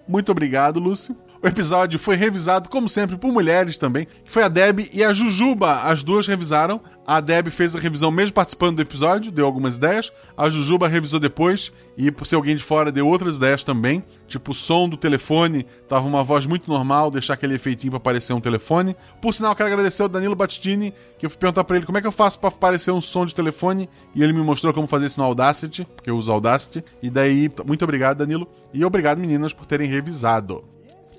Muito obrigado, Lucy. O episódio foi revisado, como sempre, por mulheres também. que Foi a Deb e a Jujuba. As duas revisaram. A Deb fez a revisão mesmo participando do episódio, deu algumas ideias. A Jujuba revisou depois e, por ser alguém de fora, deu outras ideias também. Tipo, o som do telefone tava uma voz muito normal, deixar aquele efeitinho pra aparecer um telefone. Por sinal, quero agradecer ao Danilo Battistini, que eu fui perguntar pra ele como é que eu faço pra aparecer um som de telefone. E ele me mostrou como fazer isso no Audacity, porque eu uso Audacity. E daí, muito obrigado, Danilo. E obrigado, meninas, por terem revisado.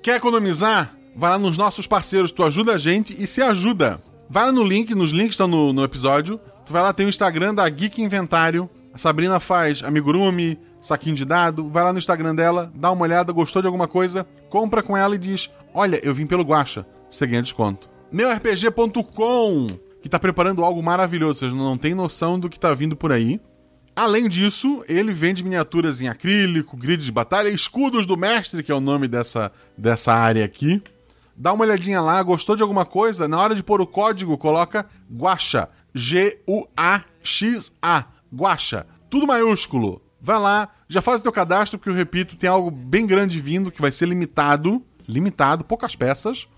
Quer economizar? Vai lá nos nossos parceiros, tu ajuda a gente e se ajuda. Vai lá no link, nos links estão no, no episódio. Tu vai lá, tem o Instagram da Geek Inventário. A Sabrina faz amigurumi, saquinho de dado. Vai lá no Instagram dela, dá uma olhada, gostou de alguma coisa, compra com ela e diz: Olha, eu vim pelo Guacha. Você ganha desconto. MeuRPG.com, que tá preparando algo maravilhoso. Vocês não têm noção do que tá vindo por aí. Além disso, ele vende miniaturas em acrílico, grid de batalha, escudos do mestre, que é o nome dessa, dessa área aqui. Dá uma olhadinha lá, gostou de alguma coisa? Na hora de pôr o código, coloca Guacha. G-U-A-X-A. Guacha. Tudo maiúsculo. Vai lá, já faz o teu cadastro, porque eu repito, tem algo bem grande vindo que vai ser limitado. Limitado, poucas peças.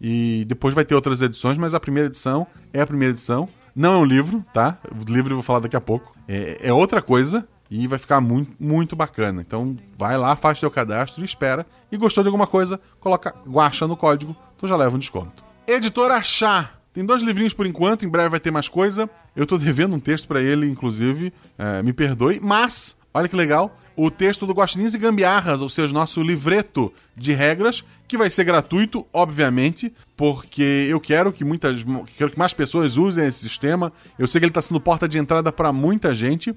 E depois vai ter outras edições, mas a primeira edição é a primeira edição. Não é um livro, tá? O livro eu vou falar daqui a pouco. É, é outra coisa e vai ficar muito, muito bacana. Então vai lá, faz teu cadastro espera. E gostou de alguma coisa, coloca guacha no código, tu já leva um desconto. Editora Chá. Tem dois livrinhos por enquanto, em breve vai ter mais coisa. Eu tô devendo um texto pra ele, inclusive, é, me perdoe. Mas, olha que legal, o texto do Guaxinins e Gambiarras, ou seja, nosso livreto de regras, que vai ser gratuito, obviamente, porque eu quero que muitas, quero que mais pessoas usem esse sistema. Eu sei que ele está sendo porta de entrada para muita gente.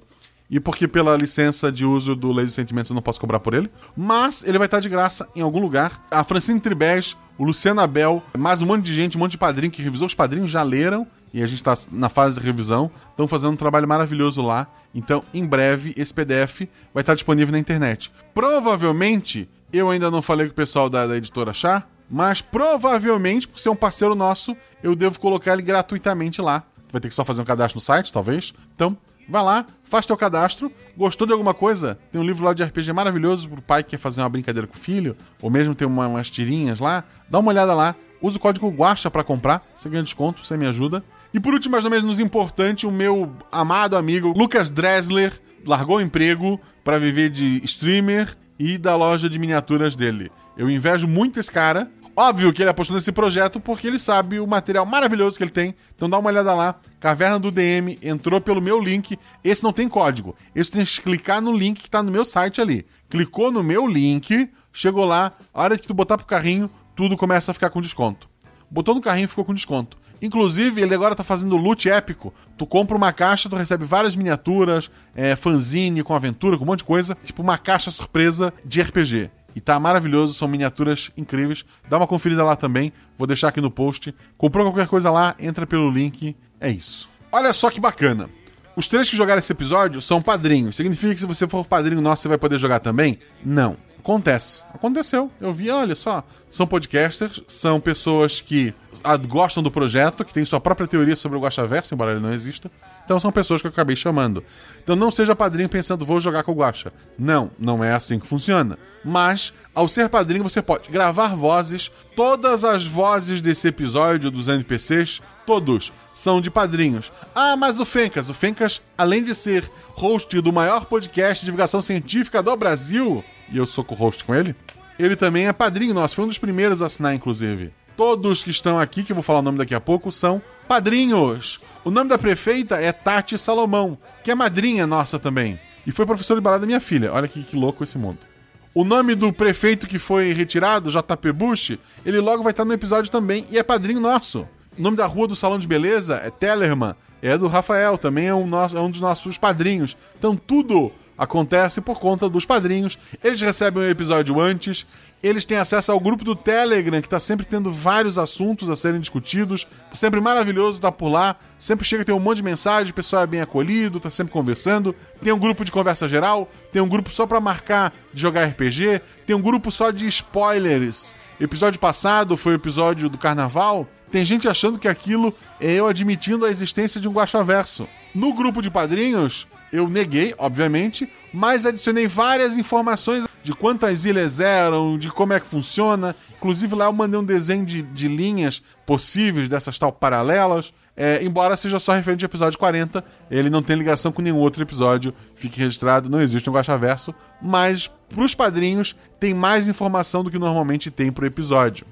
E porque pela licença de uso do Lazy Sentimentos eu não posso cobrar por ele. Mas ele vai estar de graça em algum lugar. A Francine Tribés, o Luciano Abel, mais um monte de gente, um monte de padrinho que revisou. Os padrinhos já leram e a gente está na fase de revisão. Estão fazendo um trabalho maravilhoso lá. Então, em breve, esse PDF vai estar disponível na internet. Provavelmente, eu ainda não falei com o pessoal da, da editora Chá, mas provavelmente, por ser um parceiro nosso, eu devo colocar ele gratuitamente lá. Vai ter que só fazer um cadastro no site, talvez. Então, vai lá, faz teu cadastro. Gostou de alguma coisa? Tem um livro lá de RPG maravilhoso pro pai que quer fazer uma brincadeira com o filho, ou mesmo tem uma, umas tirinhas lá. Dá uma olhada lá. Usa o código GUACHA para comprar, você ganha desconto, você me ajuda. E por último, mas não menos importante, o meu amado amigo Lucas Dressler largou o emprego para viver de streamer e da loja de miniaturas dele. Eu invejo muito esse cara. Óbvio que ele apostou nesse projeto porque ele sabe o material maravilhoso que ele tem. Então dá uma olhada lá. Caverna do DM entrou pelo meu link. Esse não tem código. Esse tem que clicar no link que tá no meu site ali. Clicou no meu link, chegou lá, a hora que tu botar pro carrinho, tudo começa a ficar com desconto. Botou no carrinho ficou com desconto. Inclusive, ele agora tá fazendo loot épico. Tu compra uma caixa, tu recebe várias miniaturas, é, fanzine com aventura, com um monte de coisa. Tipo uma caixa surpresa de RPG. E tá maravilhoso, são miniaturas incríveis. Dá uma conferida lá também, vou deixar aqui no post. Comprou qualquer coisa lá, entra pelo link. É isso. Olha só que bacana. Os três que jogaram esse episódio são padrinhos. Significa que se você for padrinho nosso, você vai poder jogar também? Não. Acontece. Aconteceu. Eu vi, olha só. São podcasters, são pessoas que gostam do projeto, que têm sua própria teoria sobre o Guaxaverso, embora ele não exista. Então são pessoas que eu acabei chamando. Então não seja padrinho pensando, vou jogar com o Guacha. Não, não é assim que funciona. Mas, ao ser padrinho, você pode gravar vozes. Todas as vozes desse episódio dos NPCs, todos, são de padrinhos. Ah, mas o Fencas, o Fencas, além de ser host do maior podcast de divulgação científica do Brasil, e eu sou co-host com ele, ele também é padrinho nosso, foi um dos primeiros a assinar, inclusive. Todos que estão aqui, que eu vou falar o nome daqui a pouco, são padrinhos. O nome da prefeita é Tati Salomão, que é madrinha nossa também. E foi professora de balada da minha filha. Olha que, que louco esse mundo. O nome do prefeito que foi retirado, JP Bush, ele logo vai estar no episódio também e é padrinho nosso. O nome da rua do salão de beleza é Tellerman, é do Rafael, também é um, nosso, é um dos nossos padrinhos. Então tudo acontece por conta dos padrinhos. Eles recebem o episódio antes, eles têm acesso ao grupo do Telegram, que está sempre tendo vários assuntos a serem discutidos. Sempre maravilhoso estar por lá. Sempre chega, tem um monte de mensagem, o pessoal é bem acolhido, tá sempre conversando. Tem um grupo de conversa geral, tem um grupo só para marcar de jogar RPG, tem um grupo só de spoilers. Episódio passado foi o episódio do carnaval. Tem gente achando que aquilo é eu admitindo a existência de um guaxaverso. No grupo de padrinhos, eu neguei, obviamente, mas adicionei várias informações de quantas ilhas eram, de como é que funciona. Inclusive lá eu mandei um desenho de, de linhas possíveis dessas tal paralelas. É, embora seja só referente ao episódio 40, ele não tem ligação com nenhum outro episódio. Fique registrado, não existe um Guaxaverso. Mas pros padrinhos tem mais informação do que normalmente tem pro episódio.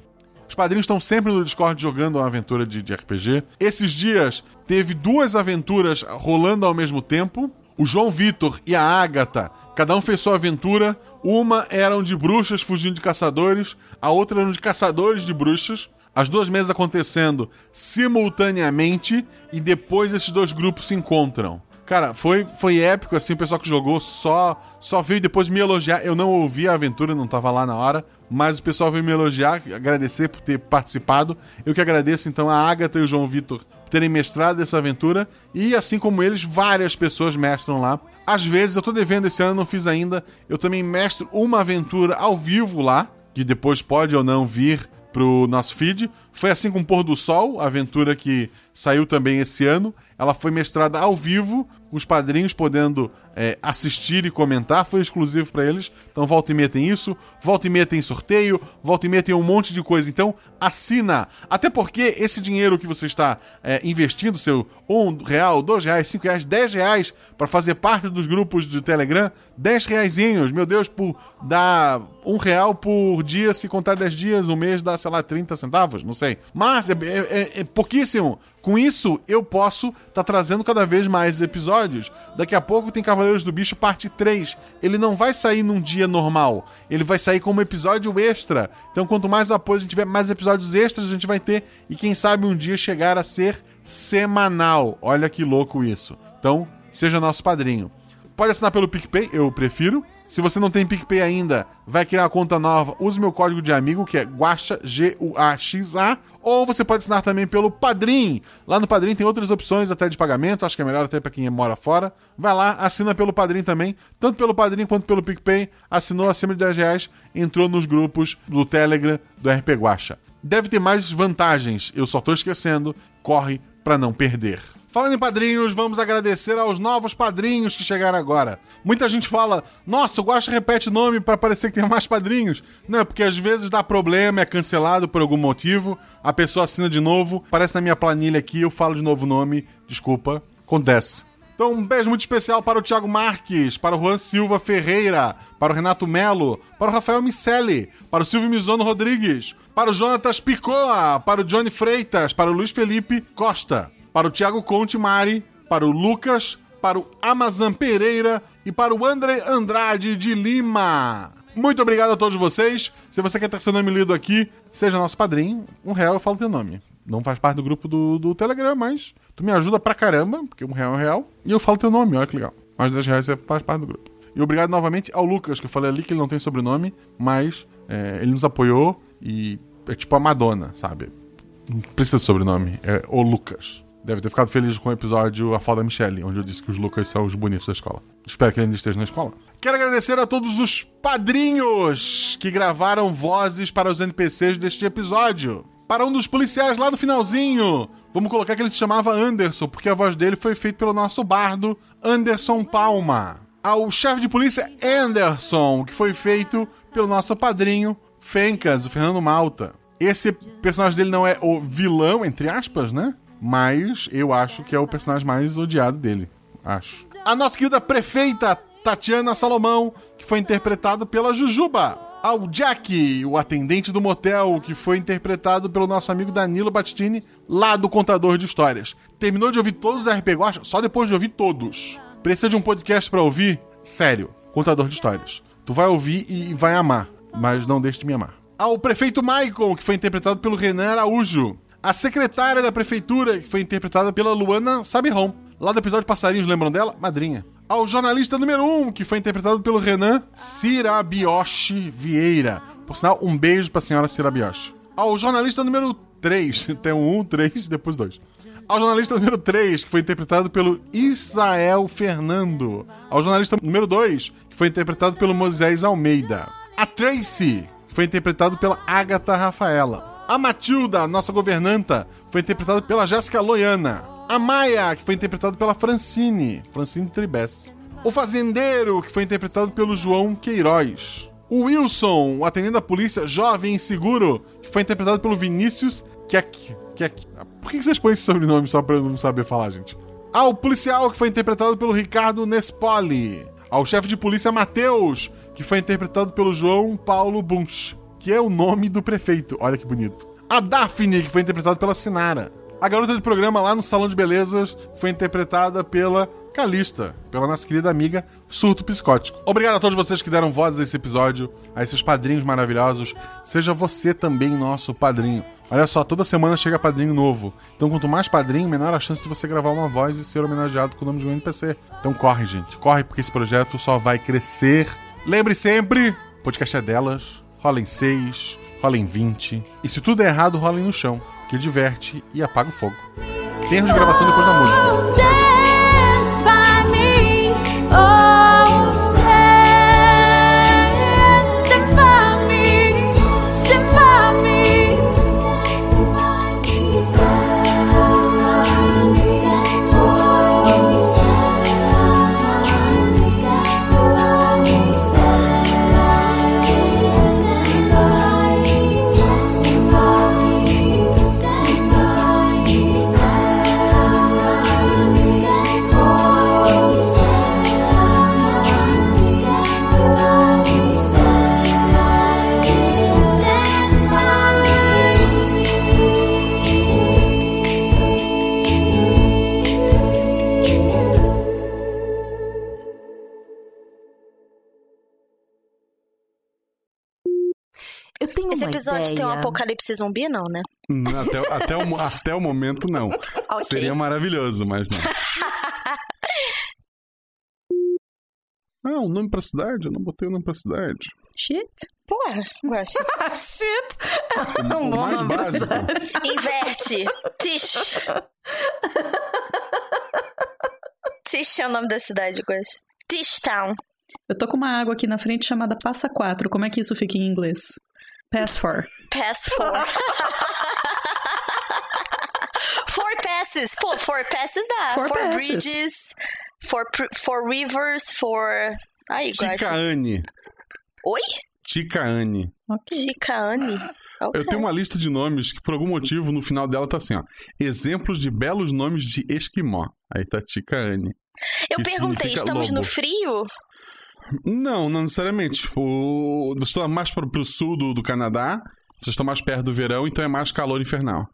Os padrinhos estão sempre no Discord jogando uma aventura de, de RPG. Esses dias teve duas aventuras rolando ao mesmo tempo. O João Vitor e a Ágata, cada um fez sua aventura. Uma eram de bruxas fugindo de caçadores, a outra eram de caçadores de bruxas. As duas mesas acontecendo simultaneamente e depois esses dois grupos se encontram. Cara, foi, foi épico, assim, o pessoal que jogou só só veio depois me elogiar. Eu não ouvi a aventura, não tava lá na hora, mas o pessoal veio me elogiar, agradecer por ter participado. Eu que agradeço, então, a Agatha e o João Vitor terem mestrado essa aventura. E, assim como eles, várias pessoas mestram lá. Às vezes, eu tô devendo esse ano, não fiz ainda. Eu também mestro uma aventura ao vivo lá, que depois pode ou não vir pro nosso feed. Foi assim com o Pôr do Sol, a aventura que saiu também esse ano. Ela foi mestrada ao vivo, os padrinhos podendo é, assistir e comentar, foi exclusivo para eles. Então, volta e meia tem isso, volta e meia tem sorteio, volta e meia tem um monte de coisa. Então, assina. Até porque esse dinheiro que você está é, investindo, seu um real, dois reais, cinco reais, dez reais, para fazer parte dos grupos de Telegram, dez reaisinhos, meu Deus, por dar um real por dia, se contar dez dias, um mês dá, sei lá, 30 centavos, não sei. Mas é, é, é pouquíssimo. Com isso, eu posso estar tá trazendo cada vez mais episódios. Daqui a pouco tem Cavaleiros do Bicho parte 3. Ele não vai sair num dia normal. Ele vai sair como episódio extra. Então, quanto mais apoio a gente tiver, mais episódios extras a gente vai ter. E quem sabe um dia chegar a ser semanal. Olha que louco isso. Então, seja nosso padrinho. Pode assinar pelo PicPay, eu prefiro. Se você não tem PicPay ainda, vai criar uma conta nova, use meu código de amigo, que é Guaxa, G-U-A-X-A. Ou você pode assinar também pelo Padrim. Lá no Padrim tem outras opções até de pagamento, acho que é melhor até para quem mora fora. Vai lá, assina pelo Padrim também. Tanto pelo Padrim quanto pelo PicPay. Assinou acima de 10 reais, entrou nos grupos do Telegram do RP Guacha. Deve ter mais vantagens, eu só tô esquecendo. Corre para não perder. Falando em padrinhos, vamos agradecer aos novos padrinhos que chegaram agora. Muita gente fala, nossa, o Guacha repete nome para parecer que tem mais padrinhos. Não, é porque às vezes dá problema, é cancelado por algum motivo, a pessoa assina de novo, aparece na minha planilha aqui, eu falo de novo o nome, desculpa, acontece. Então, um beijo muito especial para o Thiago Marques, para o Juan Silva Ferreira, para o Renato Melo, para o Rafael Micelli, para o Silvio Mizono Rodrigues, para o Jonatas Picoa, para o Johnny Freitas, para o Luiz Felipe Costa, para o Thiago Conte Mari, para o Lucas, para o Amazon Pereira e para o André Andrade de Lima. Muito obrigado a todos vocês. Se você quer ter seu nome lido aqui, seja nosso padrinho. Um real eu falo teu nome. Não faz parte do grupo do, do Telegram, mas tu me ajuda pra caramba, porque um real é um real. E eu falo teu nome, olha que legal. Mais 10 reais você faz parte do grupo. E obrigado novamente ao Lucas, que eu falei ali que ele não tem sobrenome, mas é, ele nos apoiou e é tipo a Madonna, sabe? Não precisa de sobrenome, é o Lucas. Deve ter ficado feliz com o episódio A Foda Michelle, onde eu disse que os Lucas são os bonitos da escola. Espero que ele ainda esteja na escola. Quero agradecer a todos os padrinhos que gravaram vozes para os NPCs deste episódio. Para um dos policiais lá no finalzinho, Vamos colocar que ele se chamava Anderson, porque a voz dele foi feita pelo nosso bardo Anderson Palma. Ao chefe de polícia Anderson, que foi feito pelo nosso padrinho Fencas, o Fernando Malta. Esse personagem dele não é o vilão, entre aspas, né? Mas eu acho que é o personagem mais odiado dele. Acho. A nossa querida prefeita Tatiana Salomão, que foi interpretada pela Jujuba. Ao Jack, o atendente do motel, que foi interpretado pelo nosso amigo Danilo Battistini, lá do Contador de Histórias. Terminou de ouvir todos os RP Guacha? Só depois de ouvir todos. Precisa de um podcast pra ouvir? Sério, Contador de Histórias. Tu vai ouvir e vai amar, mas não deixe de me amar. Ao prefeito Michael, que foi interpretado pelo Renan Araújo. A secretária da prefeitura, que foi interpretada pela Luana Sabiron. Lá do episódio Passarinhos, lembram dela? Madrinha. Ao jornalista número 1, um, que foi interpretado pelo Renan Cirabioshi Vieira. Por sinal, um beijo pra senhora Cirabioshi. Ao jornalista número 3, tem um 1, 3, depois 2. Ao jornalista número 3, que foi interpretado pelo Israel Fernando. Ao jornalista número 2, que foi interpretado pelo Moisés Almeida. A Tracy, que foi interpretado pela Agatha Rafaela. A Matilda, nossa governanta, foi interpretada pela Jéssica Loiana. A Maia, que foi interpretado pela Francine, Francine Tribes. O Fazendeiro, que foi interpretado pelo João Queiroz. O Wilson, o atendente da polícia, jovem e inseguro, que foi interpretado pelo Vinícius Keck. Keck. Por que vocês põem esse sobrenome só pra eu não saber falar, gente? Ao policial, que foi interpretado pelo Ricardo Nespoli. Ao chefe de polícia, Matheus, que foi interpretado pelo João Paulo Bunch, que é o nome do prefeito. Olha que bonito. A Daphne, que foi interpretada pela Sinara. A garota de programa lá no Salão de Belezas foi interpretada pela Calista, pela nossa querida amiga Surto Psicótico. Obrigado a todos vocês que deram voz a esse episódio, a esses padrinhos maravilhosos. Seja você também nosso padrinho. Olha só, toda semana chega padrinho novo. Então, quanto mais padrinho, menor a chance de você gravar uma voz e ser homenageado com o nome de um NPC. Então, corre, gente. Corre, porque esse projeto só vai crescer. Lembre sempre: podcast é delas. Rola em 6, rola em 20. E se tudo é errado, rola no chão que diverte e apaga o fogo. Tem erro de gravação depois da música. Esse episódio tem um ideia. apocalipse zumbi, não, né? Até, até, o, até o momento, não. Seria maravilhoso, mas não. Ah, um nome pra cidade? Eu não botei o nome pra cidade. Shit. Porra, gosto. Shit. O, o mais básico. Inverte. Tish. Tish é o nome da cidade, gosto. Tish Town. Eu tô com uma água aqui na frente chamada Passa 4. Como é que isso fica em inglês? Pass 4. Pass four. four passes. Pô, four passes dá. Four Four, passes. bridges. Four, pr- four rivers. Four... Aí. Ticaane. Oi? Ticaane. Ticaane. Ok. Eu tenho uma lista de nomes que, por algum motivo, no final dela tá assim, ó. Exemplos de belos nomes de esquimó. Aí tá Ticaane. Eu perguntei, estamos no lobo. frio? Não, não necessariamente. O... Você está mais para o sul do, do Canadá, vocês estão mais perto do verão, então é mais calor infernal.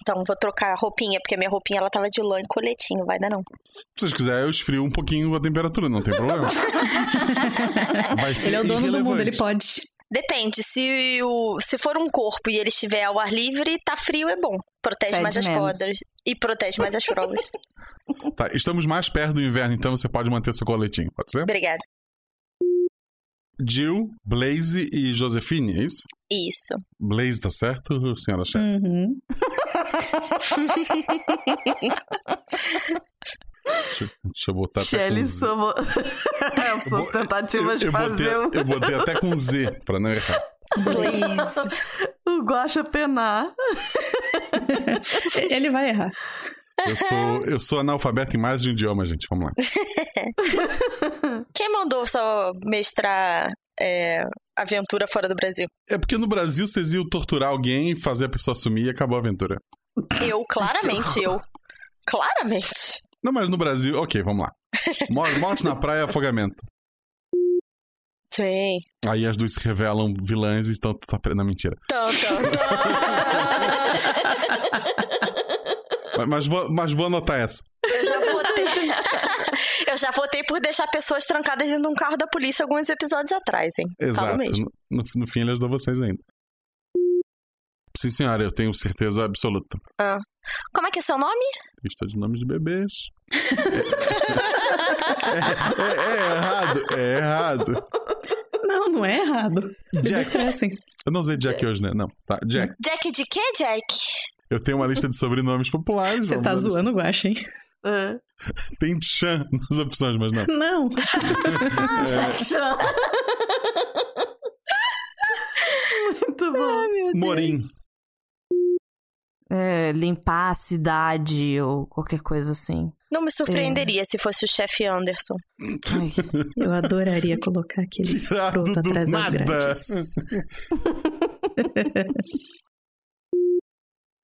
Então vou trocar a roupinha, porque a minha roupinha ela tava de lã e coletinho, vai dar não. Se vocês quiserem, eu esfrio um pouquinho a temperatura, não tem problema. Vai ser Ele é o dono do mundo, ele pode. Depende, se, o, se for um corpo e ele estiver ao ar livre, tá frio é bom. Protege Fede mais as menos. podas. E protege mais as provas. Tá, estamos mais perto do inverno, então você pode manter seu coletinho, pode ser? Obrigada. Jill, Blaze e Josefine, é isso? Isso. Blaze tá certo, senhora chefe? Uhum. Deixa, deixa eu botar até Shelly, com... sua... As suas tentativas de eu, fazer botei, o... eu botei até com Z, pra não errar. o Guaxa penar. Ele vai errar. Eu sou, eu sou analfabeto em mais de um idioma, gente. Vamos lá. Quem mandou só mestrar é, aventura fora do Brasil? É porque no Brasil vocês iam torturar alguém, fazer a pessoa sumir e acabou a aventura. Eu, claramente, eu. Claramente. Não, mas no Brasil. Ok, vamos lá. Mor- Morte na praia, afogamento. Sim. Aí as duas se revelam vilãs e estão tá na mentira. Tan, tan, Mas, mas vou, mas vou anotar essa. Eu já votei. Eu já votei por deixar pessoas trancadas dentro de um carro da polícia alguns episódios atrás, hein? Exato. mesmo. No, no fim, ele ajudou vocês ainda. Sim, senhora, eu tenho certeza absoluta. Ah. Como é que é seu nome? Lista de nomes de bebês. É, é errado, é errado. Não, não é errado. Bebês crescem. Eu não usei Jack hoje, né? Não, tá. Jack. Jack de quê, Jack? Eu tenho uma lista de sobrenomes populares. Você tá zoando o Guaxa, hein? Tem Chan nas opções, mas não. Não. Muito bom. Morim. É, limpar a cidade ou qualquer coisa assim. Não me surpreenderia se fosse o chefe Anderson. Eu adoraria colocar aquele escroto atrás das grades.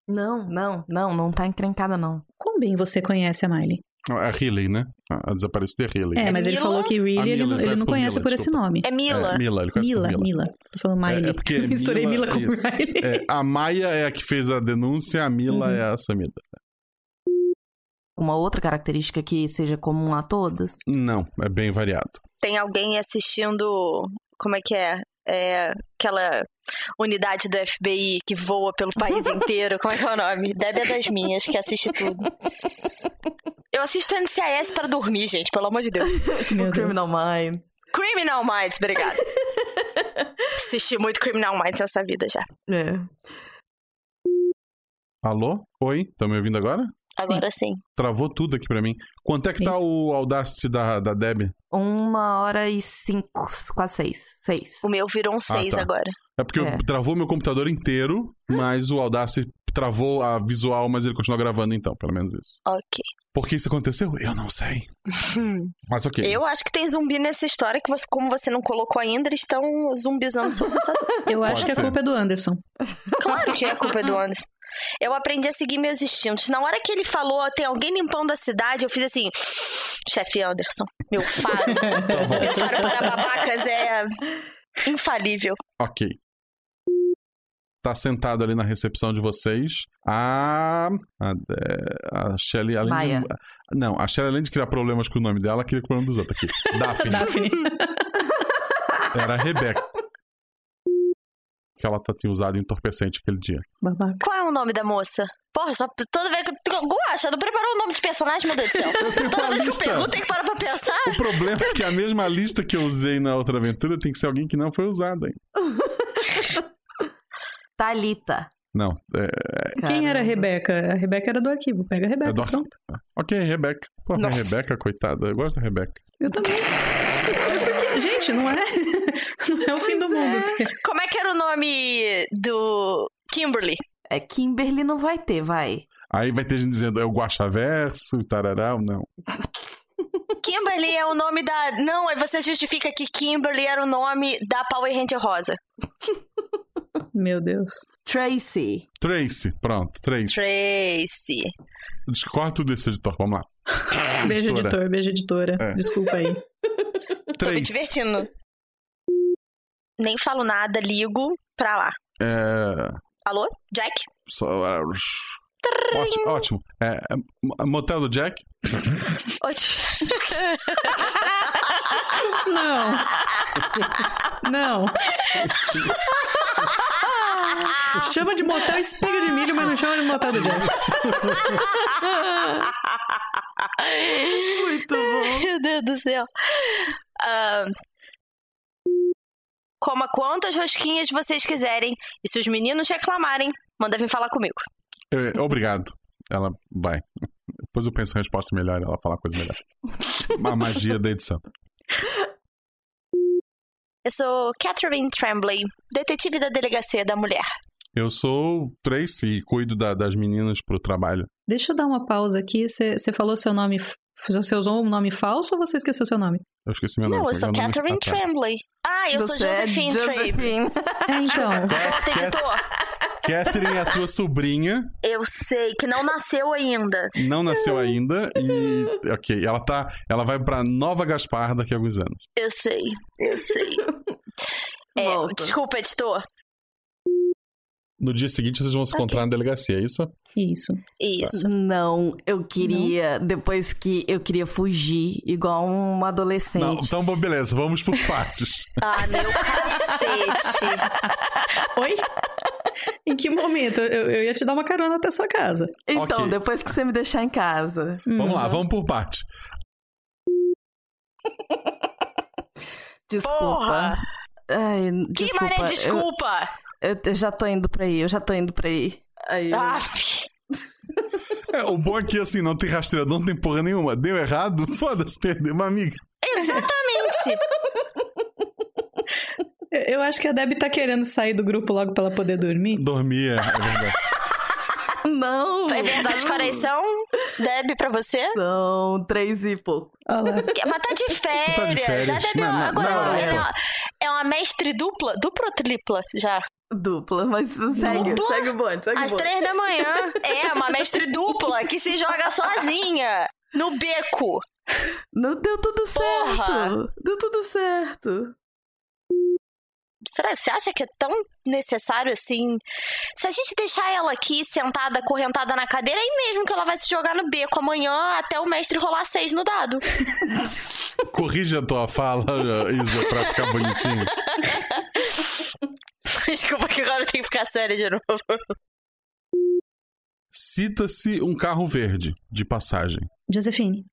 Não, não, não, não tá encrencada, não. Quão bem você conhece a Miley? A Riley, né? A desaparecida Riley. É, mas ele Mila? falou que Really ele, Mila, não- ele ele não conhece conhece por Mila, esse desculpa. nome. É Mila. É, Mila, ele conhece Mila, por Mila. Mila. Tô falando Miley. É, é porque Misturei Mila com isso. Miley. É, a Maia é a que fez a denúncia, a Mila Uhum. é a Samida. Uma outra característica que seja comum a todas? Não, é bem variado. Tem alguém assistindo. Como é que é? É aquela unidade do FBI que voa pelo país inteiro. Como é que é o nome? Deb é das minhas, que assiste tudo. Eu assisto NCIS para dormir, gente, pelo amor de Deus. tipo Meu Deus. Criminal Minds. Criminal Minds, obrigada. Assisti muito Criminal Minds nessa vida já. É. Alô? Oi? Estão me ouvindo agora? Agora sim. Travou tudo aqui pra mim. Quanto é que tá o Audacity da, da Deb? Uma hora e cinco, quase seis. Seis. O meu virou um 6 tá. agora. É porque É. travou meu computador inteiro, mas o Audacity travou a visual, mas ele continuou gravando então, pelo menos isso. Ok. Por que isso aconteceu? Eu não sei. Mas ok. Eu acho que tem zumbi nessa história que você, como você não colocou ainda, eles estão zumbizando seu computador. Eu acho Pode que a ser. culpa é do Anderson. Claro que a culpa é do Anderson. Eu aprendi a seguir meus instintos. Na hora que ele falou, tem alguém limpando a cidade, eu fiz assim, chefe Anderson, meu faro. meu faro para babacas é infalível. Ok. Tá sentado ali na recepção de vocês a. A, é, a Shelly, além Maia. de. Não, a Shelly, além de criar problemas com o nome dela, queria com o problema dos outros aqui. Daphne. Daphne. Era a Rebeca. Que ela tá, tinha usado entorpecente aquele dia. Babaca. Qual é o nome da moça? Porra, só toda vez que eu. Guacha, não preparou o nome de personagem, meu Deus do céu. Toda vez que eu lista. pergunto, tem que parar pra pensar. O problema é que a mesma lista que eu usei na outra aventura tem que ser alguém que não foi usada ainda. Talita. Não, é. Quem era a Rebeca? A Rebeca era do arquivo. Pega a Rebeca, é do... pronto. Ok, Rebeca. Pô, a. Rebeca, coitada. Eu gosto da Rebeca. Eu também. Porque, gente, não é, não é o fim do mundo. Como é que era o nome do Kimberly? É, Kimberly não vai ter, vai. Aí vai ter gente dizendo é o Guaxaverso, tarará, não. Kimberly é o nome da. Não, aí você justifica que Kimberly era o nome da Power Ranger Rosa. Meu Deus. Tracy. Tracy, pronto, Tracy. Tracy. Discorda tudo isso, editor, vamos lá. Beijo, Editora. editor. Beijo, editora. É. Desculpa aí. Tô me divertindo. Nem falo nada, ligo pra lá. É. Alô? Jack? Só... Ótimo, ótimo. É, é, motel do Jack? Ótimo. Não. Não. chama de motel espiga de milho, mas não chama de motel do Jack. Muito bom. Meu Deus do céu. Ah, coma quantas rosquinhas vocês quiserem. E se os meninos reclamarem, manda vir falar comigo. É, obrigado. Ela vai. Depois eu penso em resposta melhor, ela fala coisa melhor. A magia da edição. Eu sou Catherine Tremblay, detetive da Delegacia da Mulher. Eu sou Tracy e cuido da- das meninas pro trabalho. Deixa eu dar uma pausa aqui. Você você falou seu nome. Você usou um nome falso ou você esqueceu seu nome? Eu esqueci meu nome. Não, eu sou nome? Catherine tá. Tremblay. Ah, eu sou Você é Josephine Josephine. Tremblay. É, então. Editor. Catherine é a tua sobrinha, Eu sei que não nasceu ainda. não nasceu ainda e. Ok, ela tá. Ela vai pra Nova Gaspar daqui a alguns anos. Eu sei, eu sei. É, desculpa, editor. No dia seguinte vocês vão se encontrar na delegacia, é isso? Isso. Isso. Não, eu queria. Depois que eu queria fugir, igual um adolescente. Não, então bom, beleza, vamos por partes. Ah, meu cacete. Oi? Em que momento? Eu, eu ia te dar uma carona até a sua casa. Então, Ok. depois que você me deixar em casa. Vamos lá, vamos por partes. Desculpa. Porra! Ai, Que desculpa. maré desculpa! Eu, eu- eu já tô indo pra aí, eu já tô indo pra aí. aí eu- Aff. É, o bom é que assim, não tem rastreador, não tem porra nenhuma. Deu errado, foda-se, perdeu uma amiga. Exatamente. Eu- acho que a Deb tá querendo sair do grupo logo pra ela poder dormir. Dormir, é, é verdade. Não! É verdade, coração? Deb, pra você? São três e pouco. Olha lá. Que- Mas tá de férias. tá de férias. Deb na- agora na é, uma, é uma mestre dupla? Dupla ou tripla já? Dupla, mas segue, Dupla? segue o bonde, segue o Às bonde. três da manhã. É, uma mestre dupla que se joga sozinha no beco. Não deu tudo certo. Porra. Deu tudo certo. Será você acha que é tão necessário assim? Se a gente deixar ela aqui sentada, acorrentada na cadeira, é aí mesmo que ela vai se jogar no beco amanhã até o mestre rolar seis no dado. Corrija a tua fala, Isa, pra ficar bonitinho. Desculpa que agora eu tenho que ficar séria de novo. Cita-se um carro verde, de passagem. Josefine.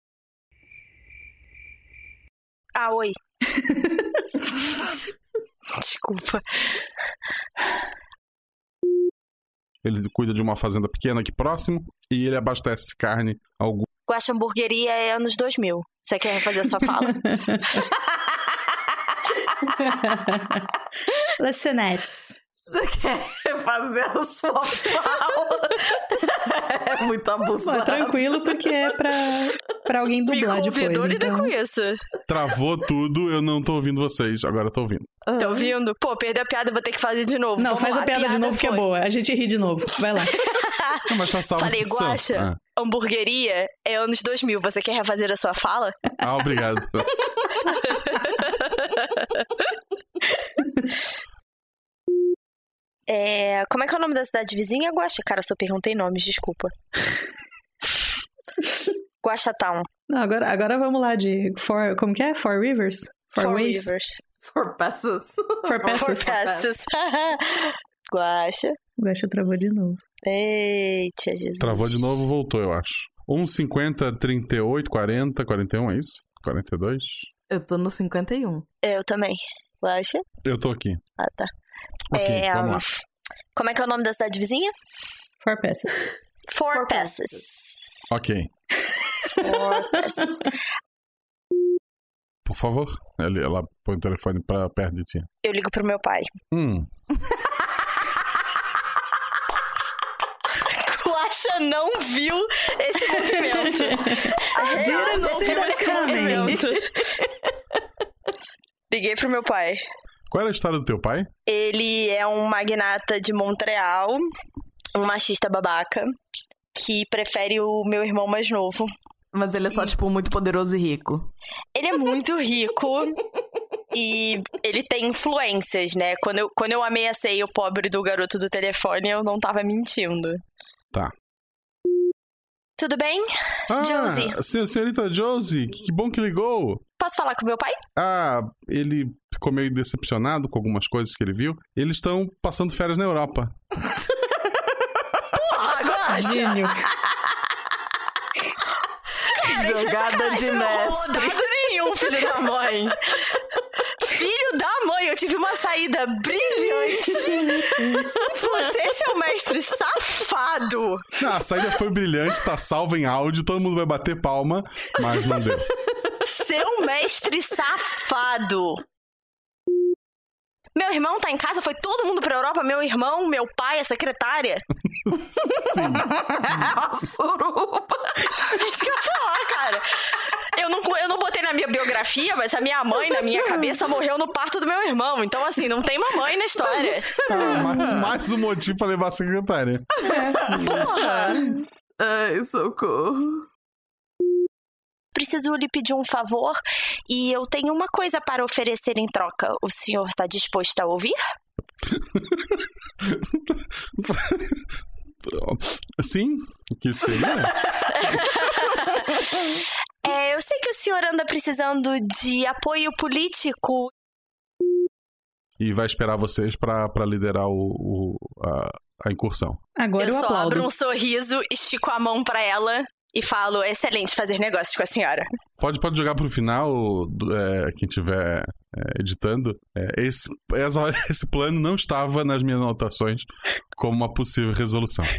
Ah, oi. Desculpa. Ele cuida de uma fazenda pequena aqui próximo e ele abastece de carne algum. Guaxa Hamburgueria é anos 2000. Você quer refazer a sua fala? Lanchonettes. Você quer fazer a sua fala? É muito abusado. é tranquilo porque é pra, pra alguém dublar depois. lida Então... com isso. Travou tudo, eu não tô ouvindo vocês, agora eu tô ouvindo. Tá ouvindo? Pô, perdeu a piada, vou ter que fazer de novo. Não, Vamos faz lá, a piada, de novo que é foi. boa. A gente ri de novo. Vai lá. Não, mas tá salvo. Falei, a edição. Guaxa, hamburgueria é anos 2000. Você quer refazer a sua fala? Ah, ah, obrigado. É, como é que é o nome da cidade vizinha, Guaxa? Cara, eu só perguntei nomes, desculpa. Guaxa Town. Não, agora, agora vamos lá de Four, como que é? Four Rivers? Four, Four Ways? Rivers. For passes. Four Passes. Four Passes. Guaxa. Guaxa travou de novo. Eita, Jesus. Travou de novo, voltou, eu acho. 1,50, 38, 40, 41, é isso? 42? Eu tô no 51. Eu também. Guaxa? Eu tô aqui. Ah, tá. Ok, É, vamos lá. Como é que é o nome da cidade vizinha? Four Passes. Four, Passes. Ok. Four Passes. Por favor. Ela põe o telefone pra perto de ti. Eu ligo pro meu pai. Hum. Guaxa não viu esse movimento. A Real não viu esse movimento. Liguei pro meu pai. Qual era a história do teu pai? Ele é um magnata de Montreal, um machista babaca, que prefere o meu irmão mais novo. Mas ele é só, tipo, muito poderoso e rico. Ele é muito rico e ele tem influências, né? Quando eu, quando eu ameacei o pobre do garoto do telefone, eu não tava mentindo. Tá. Tudo bem? Ah, Josie. sen- senhorita Josie, que bom que ligou. Posso falar com meu pai? Ah, ele ficou meio decepcionado com algumas coisas que ele viu. Eles estão passando férias na Europa. Porra, Guaxa! Gênio. Cara, é Jogada de não mestre. dado nenhum, filho da mãe. Filho da mãe, eu tive uma saída brilhante. Você, seu mestre safado. Ah, a saída foi brilhante, tá salva em áudio, todo mundo vai bater palma, mas não deu. Seu mestre safado. Meu irmão tá em casa, foi todo mundo pra Europa, meu irmão, meu pai, a secretária. a suruba. É isso que eu ia falar, cara. Eu não, eu não botei na minha biografia, mas a minha mãe, na minha cabeça, morreu no parto do meu irmão. Então, assim, não tem mamãe na história. Ah, mais, mais um motivo pra levar a secretária. Porra! Ai, socorro. Preciso lhe pedir um favor e eu tenho uma coisa para oferecer em troca. O senhor está disposto a ouvir? Sim? Que seria? É, eu sei que o senhor anda precisando de apoio político. E vai esperar vocês pra, pra liderar o, o- a, a incursão. Agora eu, eu só aplaudo. abro um sorriso, estico a mão para ela e falo: excelente fazer negócios com a senhora. Pode, pode jogar pro final, do- é, quem estiver editando. É, esse, essa- esse plano não estava nas minhas anotações como uma possível resolução.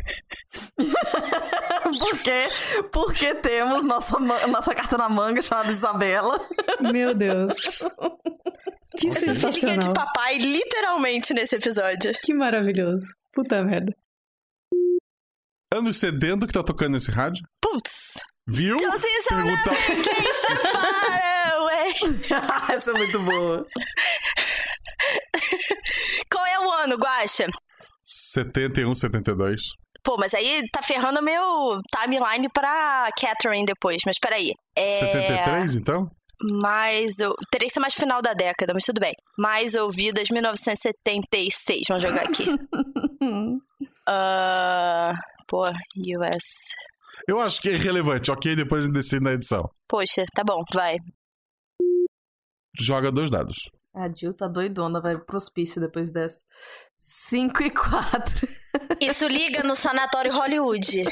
Porque, porque temos nossa, nossa carta na manga chamada Isabela. Meu Deus. Que filhinha de sensacional. papai, literalmente, nesse episódio. Que maravilhoso. Puta merda. Anos 70 que tá tocando nesse rádio. Putz! Viu? Josie Pergunta... Essa é muito boa. Qual é o ano, Guaxa? 71, 72. Pô, mas aí tá ferrando meu timeline pra Catherine depois. Mas peraí. É... 73, então? Mais. ou- Teria que ser mais final da década, mas tudo bem. Mais ouvidas, 1976. Vamos jogar aqui. Ah, pô, US. Eu acho que é irrelevante, ok? Depois a gente decide na edição. Poxa, tá bom, vai. Joga dois dados. A Jill tá doidona, vai pro hospício depois dessa. 5 e 4. Isso liga no sanatório Hollywood.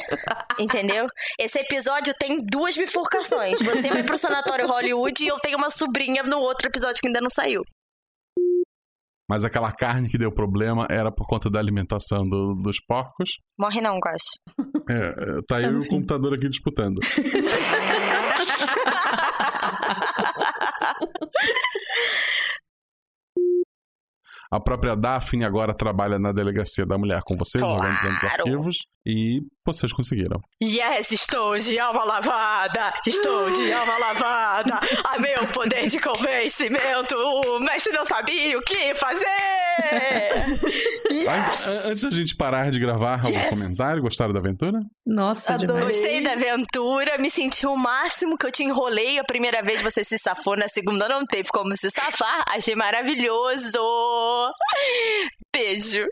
Entendeu? Esse episódio tem duas bifurcações. Você vai pro sanatório Hollywood e eu tenho uma sobrinha no outro episódio que ainda não saiu. Mas aquela carne que deu problema era por conta da alimentação do- dos porcos. Morre não, gosto. É, é, tá aí o computador aqui disputando. A própria Daphne agora trabalha na delegacia da mulher com vocês, Claro. organizando os arquivos. E vocês conseguiram. Yes, estou de alma lavada! Estou de alma lavada! A meu poder de convencimento! O mestre não sabia o que fazer! An- an- Antes da gente parar de gravar, algum Yes. comentário? Gostaram da aventura? Nossa, demais. Gostei da aventura, me senti o máximo que eu te enrolei. A primeira vez você se safou, na segunda não teve como se safar. Achei maravilhoso! Beijo!